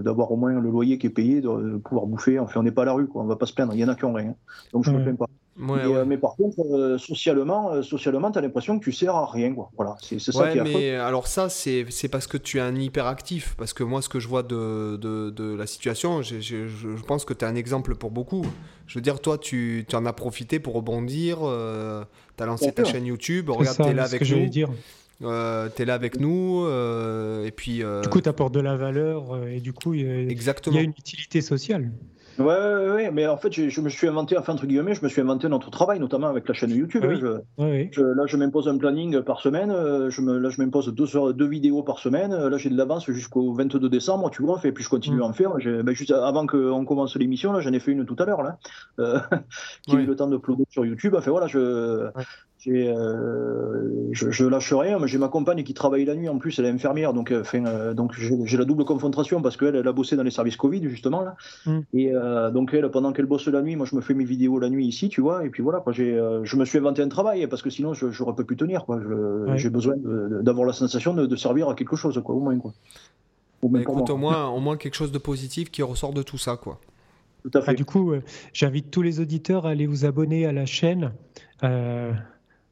d'avoir au moins le loyer qui est payé, de pouvoir bouffer. Enfin, on n'est pas à la rue, quoi. on va pas se plaindre. Il y en a qui ont rien. Donc je ne me plains pas. Euh, mais, par contre, euh, socialement, euh, socialement tu as l'impression que tu sers à rien. Quoi. Voilà, c'est ça qui est mais alors ça, c'est parce que tu es un hyperactif. Parce que moi, ce que je vois de, de, de la situation, je, je, pense que tu es un exemple pour beaucoup. Je veux dire, toi, tu, tu en as profité pour rebondir. tu as lancé ta chaîne YouTube. Regarde, tu es là avec nous. Dire. Euh, tu es là avec nous et puis du coup tu apportes de la valeur et du coup il y, a une utilité sociale Ouais, ouais, ouais, mais en fait, je, me suis inventé, enfin, entre guillemets, je me suis inventé notre travail, notamment avec la chaîne YouTube. Je, là, je m'impose un planning par semaine. Euh, je me, là, je m'impose deux, deux vidéos par semaine. Là, j'ai de l'avance jusqu'au 22 décembre, tu vois, et puis je continue mm. à en faire. Ben, juste avant qu'on commence l'émission, là, j'en ai fait une tout à l'heure, là, euh, qui a eu le temps de uploader sur YouTube. Enfin, voilà, je, euh, je, je, lâche rien, mais j'ai ma compagne qui travaille la nuit en plus, elle est infirmière, donc, euh, euh donc j'ai la double confrontation parce qu'elle elle a bossé dans les services Covid justement là. Mm. Et euh, donc elle, pendant qu'elle bosse la nuit, moi je me fais mes vidéos la nuit ici, tu vois, et puis voilà, quoi, euh, je me suis inventé un travail parce que sinon je n'aurais pas pu tenir. J'ai besoin d'avoir la sensation de, de, servir à quelque chose, quoi, au moins. Quoi. Bah, écoute, au moins, au moins quelque chose de positif qui ressort de tout ça, quoi. Tout à fait. Ah, du coup, j'invite tous les auditeurs à aller vous abonner à la chaîne.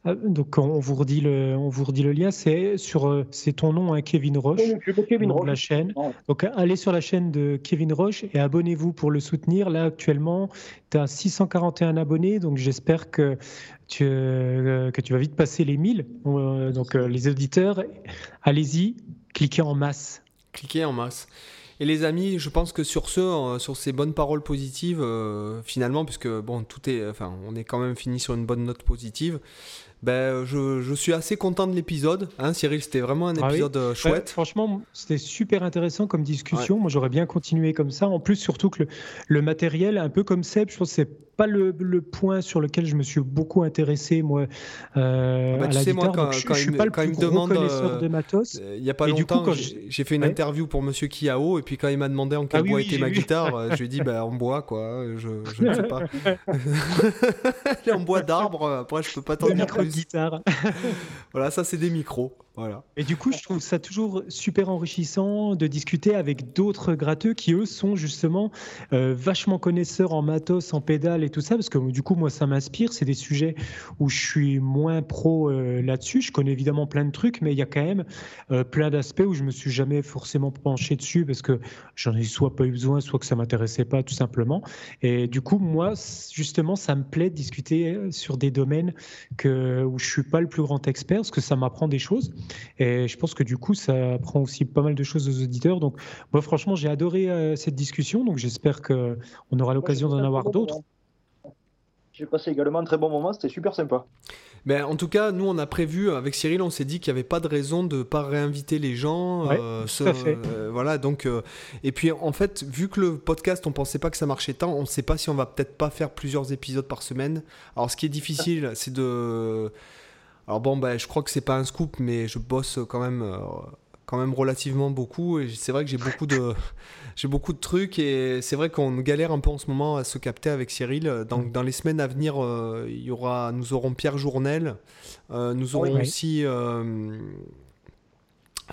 Ah, donc on vous redit le, on vous redit le lien, c'est sur, euh, c'est ton nom, hein, Kevin Roche, Kevin Roche. la chaîne. Donc allez sur la chaîne de Kevin Roche et abonnez-vous pour le soutenir. Là actuellement, tu as 641 abonnés, donc j'espère que tu, euh, que tu vas vite passer les 1000. Euh, donc les auditeurs, allez-y, cliquez en masse. Cliquez en masse. Et les amis, je pense que sur ce, sur ces bonnes paroles positives, finalement, puisque bon, tout est, enfin, on est quand même fini sur une bonne note positive ben, je, je, suis assez content de l'épisode. Hein, Cyril, c'était vraiment un ah épisode euh, chouette. franchement, c'était super intéressant comme discussion. Moi, j'aurais bien continué comme ça. En plus, surtout que le, le matériel, un peu comme Seb, je pense que c'est pas le, le, point sur lequel je me suis beaucoup intéressé, moi, euh, ah bah, à la guitare. Moi, quand, je, quand suis pas le plus demande, connaisseur euh, de matos. Il n'y a pas longtemps, j'ai fait une interview pour Monsieur Kiao, et puis quand il m'a demandé en quel ah bois était ma guitare, je lui ai dit, bah, en bois, quoi. Je, je ne sais pas. en bois d'arbre, après, je peux pas t'en dire plus. Voilà, ça, c'est des micros. Et du coup, je trouve ça toujours super enrichissant de discuter avec d'autres gratteux qui, eux, sont justement euh, vachement connaisseurs en matos, en pédales et tout ça, parce que du coup, moi, ça m'inspire. C'est des sujets où je suis moins pro euh, là-dessus. Je connais évidemment plein de trucs, mais il y a quand même euh, plein d'aspects où je me suis jamais forcément penché dessus parce que j'en ai soit pas eu besoin, soit que ça m'intéressait pas, tout simplement. Et du coup, moi, justement, ça me plaît de discuter sur des domaines où je suis pas le plus grand expert, parce que ça m'apprend des choses. Et je pense que du coup, ça apprend aussi pas mal de choses aux auditeurs. Donc, moi, franchement, j'ai adoré euh, cette discussion. Donc, j'espère qu'on aura l'occasion d'en avoir d'autres. J'ai passé également un très bon moment, c'était super sympa. Mais ben, en tout cas, nous, on a prévu, avec Cyril, on s'est dit qu'il n'y avait pas de raison de ne pas réinviter les gens. Euh, euh, voilà, donc. et puis, en fait, vu que le podcast, on pensait pas que ça marchait tant, on ne sait pas si on va peut-être pas faire plusieurs épisodes par semaine. Alors, ce qui est difficile, c'est de alors bon, bah, je crois que c'est pas un scoop, mais je bosse quand même, euh, quand même relativement beaucoup. Et c'est vrai que j'ai beaucoup de, j'ai beaucoup de trucs et c'est vrai qu'on galère un peu en ce moment à se capter avec Cyril. Donc mm. dans les semaines à venir, euh, il y aura, nous aurons Pierre Journel, euh, nous aurons aussi.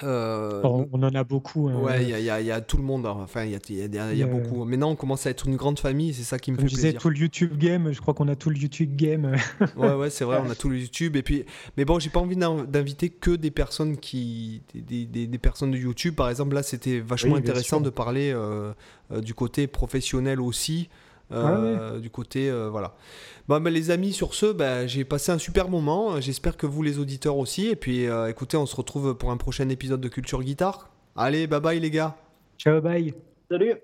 Euh, on, en a beaucoup. Hein. Ouais, il y, y, a tout le monde. Hein. Enfin, il y a, y a, beaucoup. Maintenant, on commence à être une grande famille. C'est ça qui me fait plaisir. Je disais tout le YouTube game. Je crois qu'on a tout le YouTube game. ouais, ouais, c'est vrai. On a tout le YouTube. Et puis, mais bon, j'ai pas envie d'inviter que des personnes qui, des, des, des, personnes de YouTube. Par exemple, là, c'était vachement intéressant de parler euh, euh, du côté professionnel aussi. Ah du côté, voilà. Bon, bah, les amis, sur ce, bah, j'ai passé un super moment. J'espère que vous, les auditeurs aussi. Et puis, euh, écoutez, on se retrouve pour un prochain épisode de Culture Guitare. Allez, bye bye, les gars. Ciao, bye. Salut.